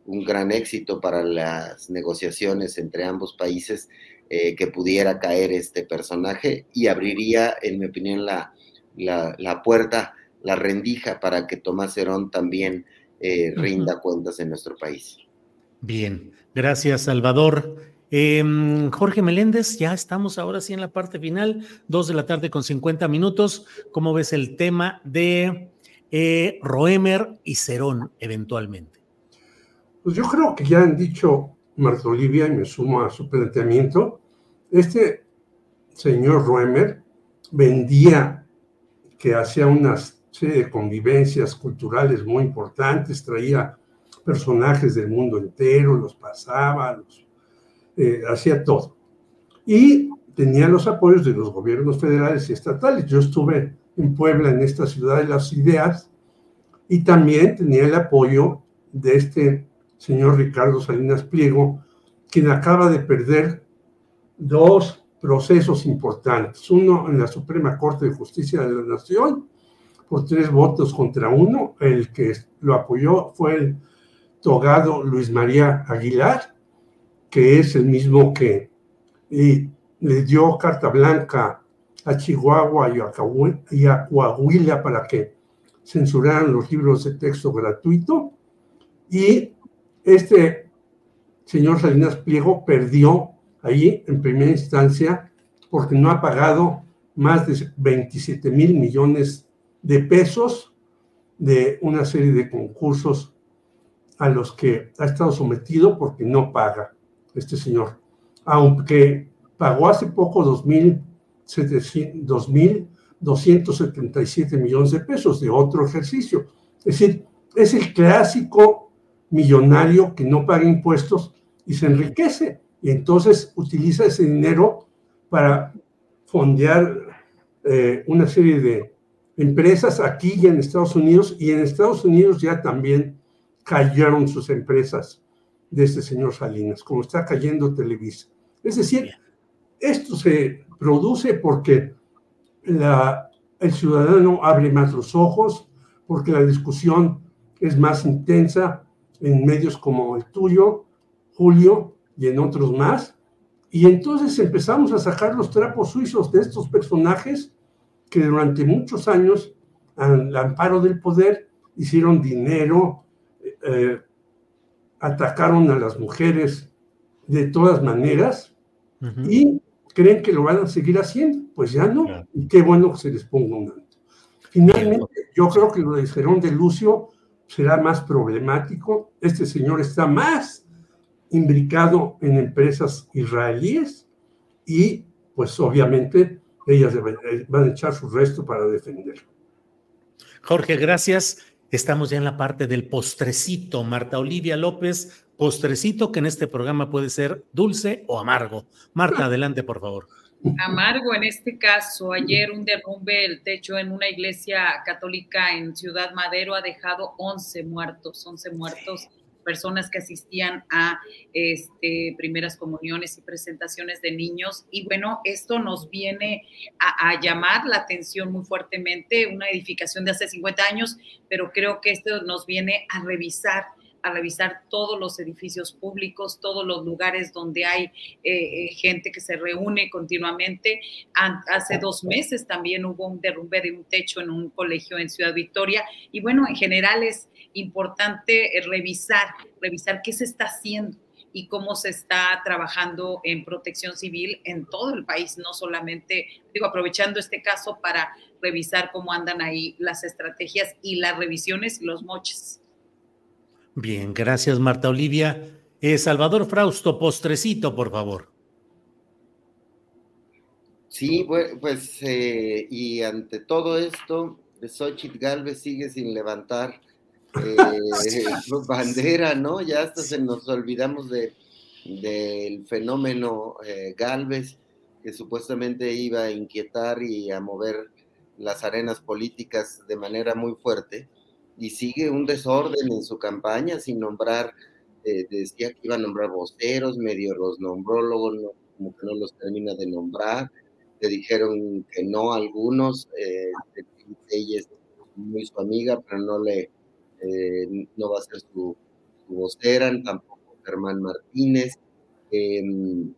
un, gran éxito para las negociaciones entre ambos países que pudiera caer este personaje y abriría, en mi opinión, la, la, la puerta, la rendija para que Tomás Herón también rinda cuentas en nuestro país. Bien, gracias Salvador. Em, Jorge Meléndez, ya estamos ahora sí en la parte final, dos de la tarde con 50 minutos. ¿Cómo ves el tema de eh, Roemer y Cerón eventualmente? Pues yo creo que ya han dicho Marta Olivia, y me sumo a su planteamiento, este señor Roemer vendía que hacía unas de convivencias culturales muy importantes, traía personajes del mundo entero, los pasaba, los, eh, hacía todo. Y tenía los apoyos de los gobiernos federales y estatales. Yo estuve en Puebla, en esta ciudad de las ideas, y también tenía el apoyo de este señor Ricardo Salinas Pliego, quien acaba de perder dos procesos importantes. Uno en la Suprema Corte de Justicia de la Nación, por tres votos contra uno. El que lo apoyó fue el togado Luis María Aguilar, que es el mismo que le dio carta blanca a Chihuahua y a Coahuila para que censuraran los libros de texto gratuito. Y este señor Salinas Pliego perdió ahí en primera instancia porque no ha pagado más de 27 mil millones de pesos de una serie de concursos a los que ha estado sometido porque no paga este señor. Aunque pagó hace poco 2.277 millones de pesos de otro ejercicio. Es decir, es el clásico millonario que no paga impuestos y se enriquece. Y entonces utiliza ese dinero para fondear eh, una serie de empresas aquí y en Estados Unidos. Y en Estados Unidos ya también cayeron sus empresas de este señor Salinas, como está cayendo Televisa. Es decir, esto se produce porque la, el ciudadano abre más los ojos, porque la discusión es más intensa en medios como el tuyo, Julio, y en otros más. Y entonces empezamos a sacar los trapos suizos de estos personajes que durante muchos años, al amparo del poder, hicieron dinero, eh, atacaron a las mujeres de todas maneras y creen que lo van a seguir haciendo. Pues ya no, y qué bueno que se les ponga un alto. Finalmente, yo creo que lo de Gerón de Lucio será más problemático. Este señor está más imbricado en empresas israelíes y pues obviamente ellas eh, van a echar su resto para defenderlo. Jorge, gracias. Estamos ya en la parte del postrecito. Marta Olivia López, postrecito que en este programa puede ser dulce o amargo. Marta, adelante, por favor. Amargo en este caso. Ayer un derrumbe el techo en una iglesia católica en Ciudad Madero ha dejado 11 muertos, 11 muertos personas que asistían a este, primeras comuniones y presentaciones de niños. Y bueno, esto nos viene a, llamar la atención muy fuertemente, una edificación de hace 50 años, pero creo que esto nos viene a revisar a revisar todos los edificios públicos, todos los lugares donde hay eh, eh, gente que se reúne continuamente. hace dos meses también hubo un derrumbe de un techo en un colegio en Ciudad Victoria y bueno, en general es importante eh, revisar, revisar qué se está haciendo y cómo se está trabajando en protección civil en todo el país, no solamente, digo, aprovechando este caso para revisar cómo andan ahí las estrategias y las revisiones y los moches. Bien, gracias Marta Olivia. Eh, Salvador Frausto, postrecito, por favor. Sí, pues, eh, y ante todo esto, Xochitl Galvez sigue sin levantar eh, bandera, ¿no? Ya hasta se nos olvidamos de, del fenómeno eh, Galvez, que supuestamente iba a inquietar y a mover las arenas políticas de manera muy fuerte, y sigue un desorden en su campaña sin nombrar, eh, decía que iba a nombrar voceros, medio los nombrólogos, no, como que no los termina de nombrar, le dijeron que no algunos, eh, ella es muy su amiga, pero no le eh, no va a ser su, vocera, tampoco Germán Martínez. Em,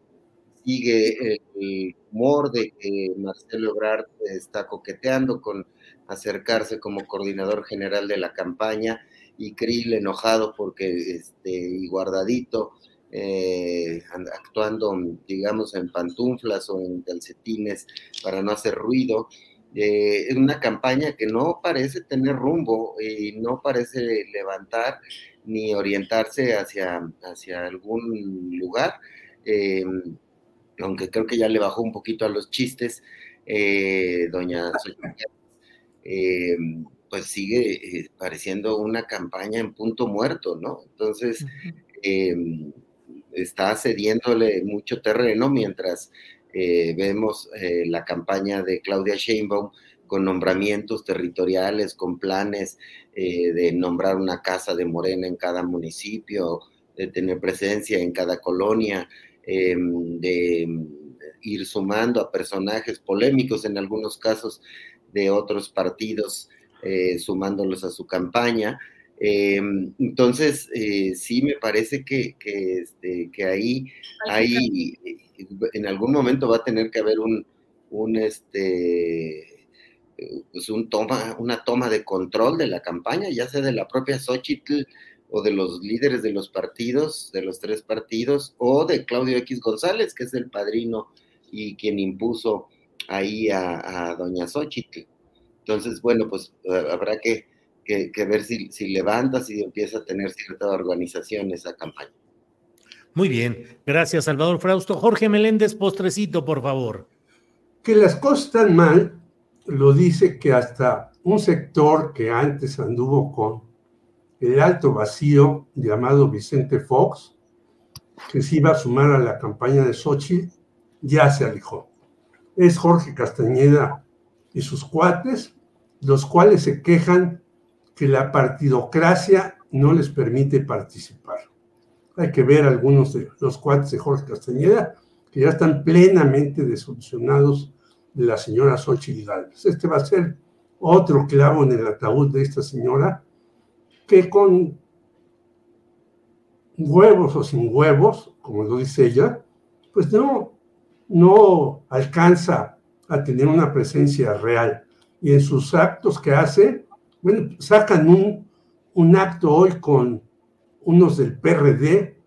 sigue el, humor de que Marcelo Ebrard está coqueteando con acercarse como coordinador general de la campaña y Krill enojado porque este, y guardadito, eh, actuando, digamos, en pantuflas o en calcetines para no hacer ruido es una campaña que no parece tener rumbo y no parece levantar ni orientarse hacia, hacia algún lugar, eh, aunque creo que ya le bajó un poquito a los chistes, eh, doña eh, pues sigue eh, pareciendo una campaña en punto muerto, ¿no? Entonces, está cediéndole mucho terreno mientras eh, vemos eh, la campaña de Claudia Sheinbaum con nombramientos territoriales, con planes de nombrar una casa de Morena en cada municipio, de tener presencia en cada colonia, em, de ir sumando a personajes polémicos en algunos casos de otros partidos, eh, sumándolos a su campaña. Em, entonces, eh, sí me parece que, este, que ahí, ahí, en algún momento va a tener que haber un, un este, pues un toma, una toma de control de la campaña, ya sea de la propia Xochitl o de los líderes de los partidos, de los tres partidos, o de Claudio X González, que es el padrino y quien impuso ahí a, doña Xochitl. Entonces, bueno, pues eh, habrá que, ver si, si levanta, si empieza a tener cierta organización esa campaña. Muy bien, gracias Salvador Frausto. Jorge Meléndez, postrecito, por favor. Que las cosas están mal, lo dice que hasta un sector que antes anduvo con el alto vacío llamado Vicente Fox, que se iba a sumar a la campaña de Xochitl, ya se alejó. Es Jorge Castañeda y sus cuates, los cuales se quejan que la partidocracia no les permite participar. Hay que ver algunos de los cuates de Jorge Castañeda que ya están plenamente desilusionados de la señora Xochitl Gálvez. Este va a ser otro clavo en el ataúd de esta señora que con huevos o sin huevos, como lo dice ella, pues no, no alcanza a tener una presencia real. Y en sus actos que hace, bueno, sacan un, un acto hoy con unos del PRD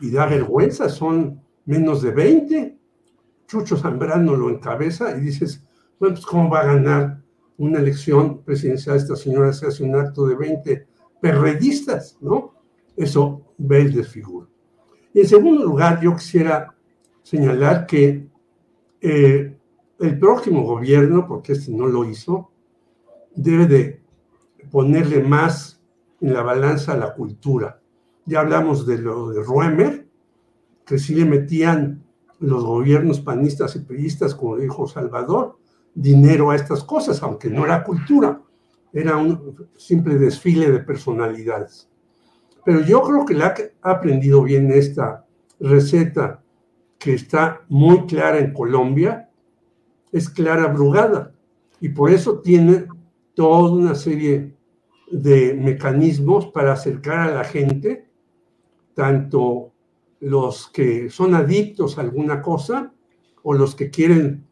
y da vergüenza, son menos de 20. Chucho Zambrano lo encabeza y dices, bueno, pues cómo va a ganar una elección presidencial esta señora se hace un acto de 20 perredistas, ¿no? Eso ve el desfiguro. Y en segundo lugar, yo quisiera señalar que eh, el próximo gobierno, porque este no lo hizo, debe de ponerle más en la balanza a la cultura. Ya hablamos de lo de Ruemer, que sí le metían los gobiernos panistas y priistas, como dijo Salvador, dinero a estas cosas, aunque no era cultura, era un simple desfile de personalidades. Pero yo creo que la ha aprendido bien esta receta que está muy clara en Colombia es Clara Brugada y por eso tiene toda una serie de mecanismos para acercar a la gente, tanto los que son adictos a alguna cosa o los que quieren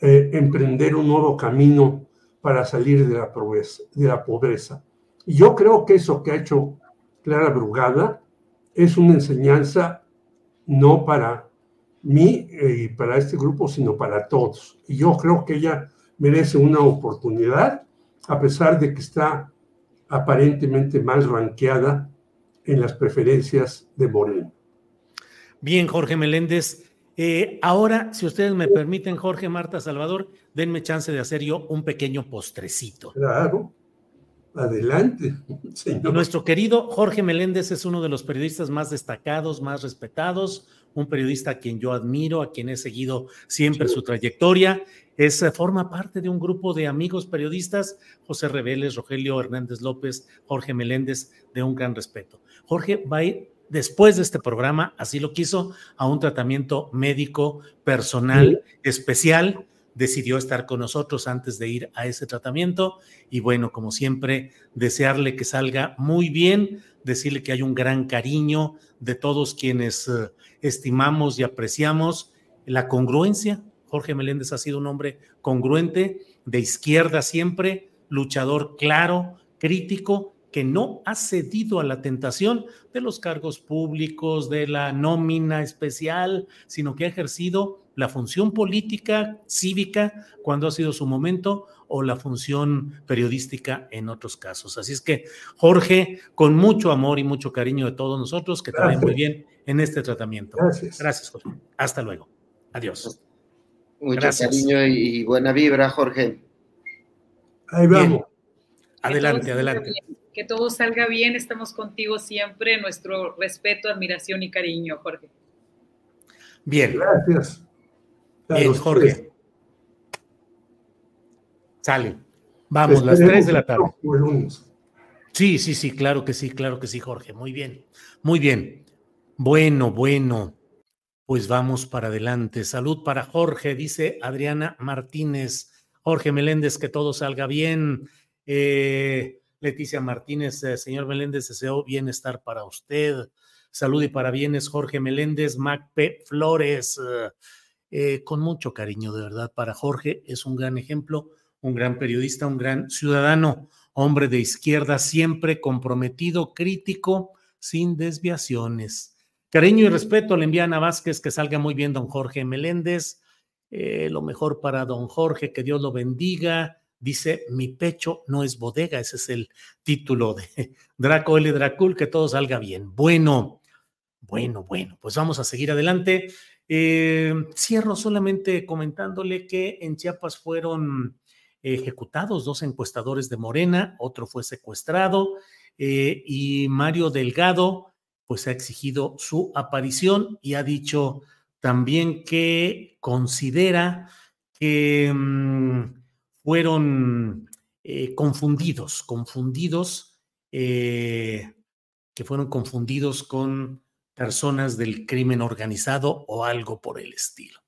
eh, emprender un nuevo camino para salir de la, pobreza, de la pobreza. Y yo creo que eso que ha hecho Clara Brugada es una enseñanza no para mí eh, y para este grupo, sino para todos. Y yo creo que ella merece una oportunidad, a pesar de que está aparentemente mal ranqueada en las preferencias de Moreno. Bien, Jorge Meléndez. Eh, ahora, si ustedes me permiten, Jorge, Marta, Salvador, denme chance de hacer yo un pequeño postrecito. Claro. Adelante, señor. Nuestro querido Jorge Meléndez es uno de los periodistas más destacados, más respetados, un periodista a quien yo admiro, a quien he seguido siempre su trayectoria. Es, eh, forma parte de un grupo de amigos periodistas, José Reveles, Rogelio Hernández López, Jorge Meléndez, de un gran respeto. Jorge va a ir después de este programa, así lo quiso, a un tratamiento médico personal especial. Decidió estar con nosotros antes de ir a ese tratamiento y bueno, como siempre, desearle que salga muy bien, decirle que hay un gran cariño de todos quienes eh, estimamos y apreciamos la congruencia. Jorge Meléndez ha sido un hombre congruente, de izquierda siempre, luchador claro, crítico, que no ha cedido a la tentación de los cargos públicos, de la nómina especial, sino que ha ejercido la función política, cívica, cuando ha sido su momento, o la función periodística en otros casos. Así es que, Jorge, con mucho amor y mucho cariño de todos nosotros, que te muy bien en este tratamiento. Gracias. Gracias, Jorge. Hasta luego. Adiós. Mucho cariño y buena vibra, Jorge. Ahí vamos. Adelante, adelante. que todo salga bien, estamos contigo siempre, nuestro respeto, admiración y cariño, Jorge. Bien. Gracias. Bien, Jorge. Sale. Vamos, las 3 de la tarde. Sí, sí, sí, claro que sí, claro que sí, Jorge. Muy bien, muy bien. Bueno, bueno, pues vamos para adelante. Salud para Jorge, dice Adriana Martínez. Jorge Meléndez, que todo salga bien. Eh, Leticia Martínez, eh, señor Meléndez, deseo bienestar para usted. Salud y para bienes, Jorge Meléndez, Mac P. Flores. Eh, con mucho cariño, de verdad, para Jorge. Es un gran ejemplo, un gran periodista, un gran ciudadano, hombre de izquierda, siempre comprometido, crítico, sin desviaciones. Cariño y respeto le envían a Vázquez, que salga muy bien don Jorge Meléndez. Eh, lo mejor para don Jorge, que Dios lo bendiga. Dice, mi pecho no es bodega, ese es el título de Draco L. Dracul, que todo salga bien. Bueno, bueno, bueno, pues vamos a seguir adelante. Eh, cierro solamente comentándole que en Chiapas fueron ejecutados dos encuestadores de Morena, otro fue secuestrado eh, y Mario Delgado pues ha exigido su aparición y ha dicho también que considera que mm, fueron eh, confundidos, confundidos, eh, que fueron confundidos con personas del crimen organizado o algo por el estilo.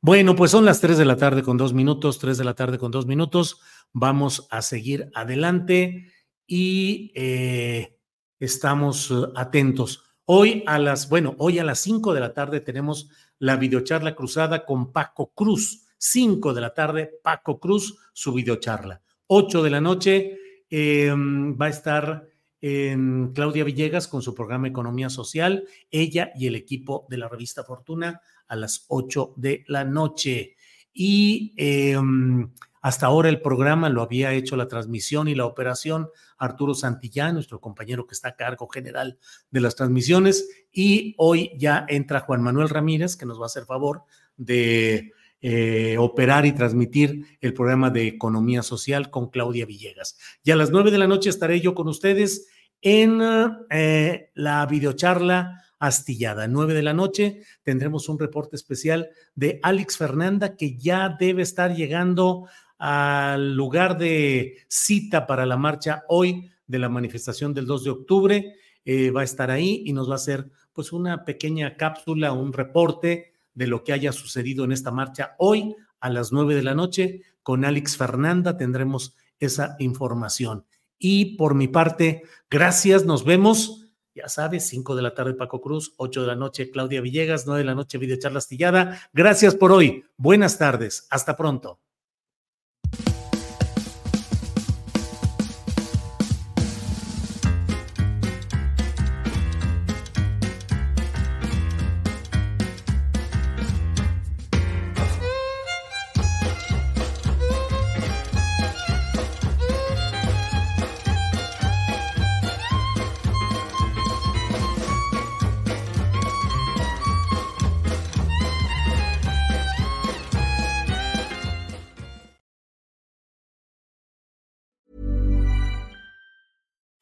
Bueno, pues son las 3 de la tarde con dos minutos, 3 de la tarde con dos minutos. Vamos a seguir adelante y eh, estamos atentos. Hoy a las, bueno, hoy a las 5 de la tarde tenemos la videocharla cruzada con Paco Cruz. 5 de la tarde, Paco Cruz, su videocharla. 8 de la noche em, va a estar en Claudia Villegas con su programa Economía Social, ella y el equipo de la revista Fortuna a las 8 de la noche. Y em, hasta ahora el programa lo había hecho la transmisión y la operación Arturo Santillán, nuestro compañero que está a cargo general de las transmisiones. Y hoy ya entra Juan Manuel Ramírez, que nos va a hacer favor de eh, operar y transmitir el programa de Economía Social con Claudia Villegas. Y a las nueve de la noche estaré yo con ustedes en eh, la videocharla astillada. Nueve de la noche tendremos un reporte especial de Alex Fernanda que ya debe estar llegando al lugar de cita para la marcha hoy de la manifestación del 2 de octubre. Eh, va a estar ahí y nos va a hacer pues una pequeña cápsula, un reporte de lo que haya sucedido en esta marcha hoy a las nueve de la noche. Con Alex Fernanda tendremos esa información. Y por mi parte, gracias, nos vemos. Ya sabes, cinco de la tarde Paco Cruz, ocho de la noche Claudia Villegas, nueve de la noche Videocharla Astillada. Gracias por hoy. Buenas tardes. Hasta pronto.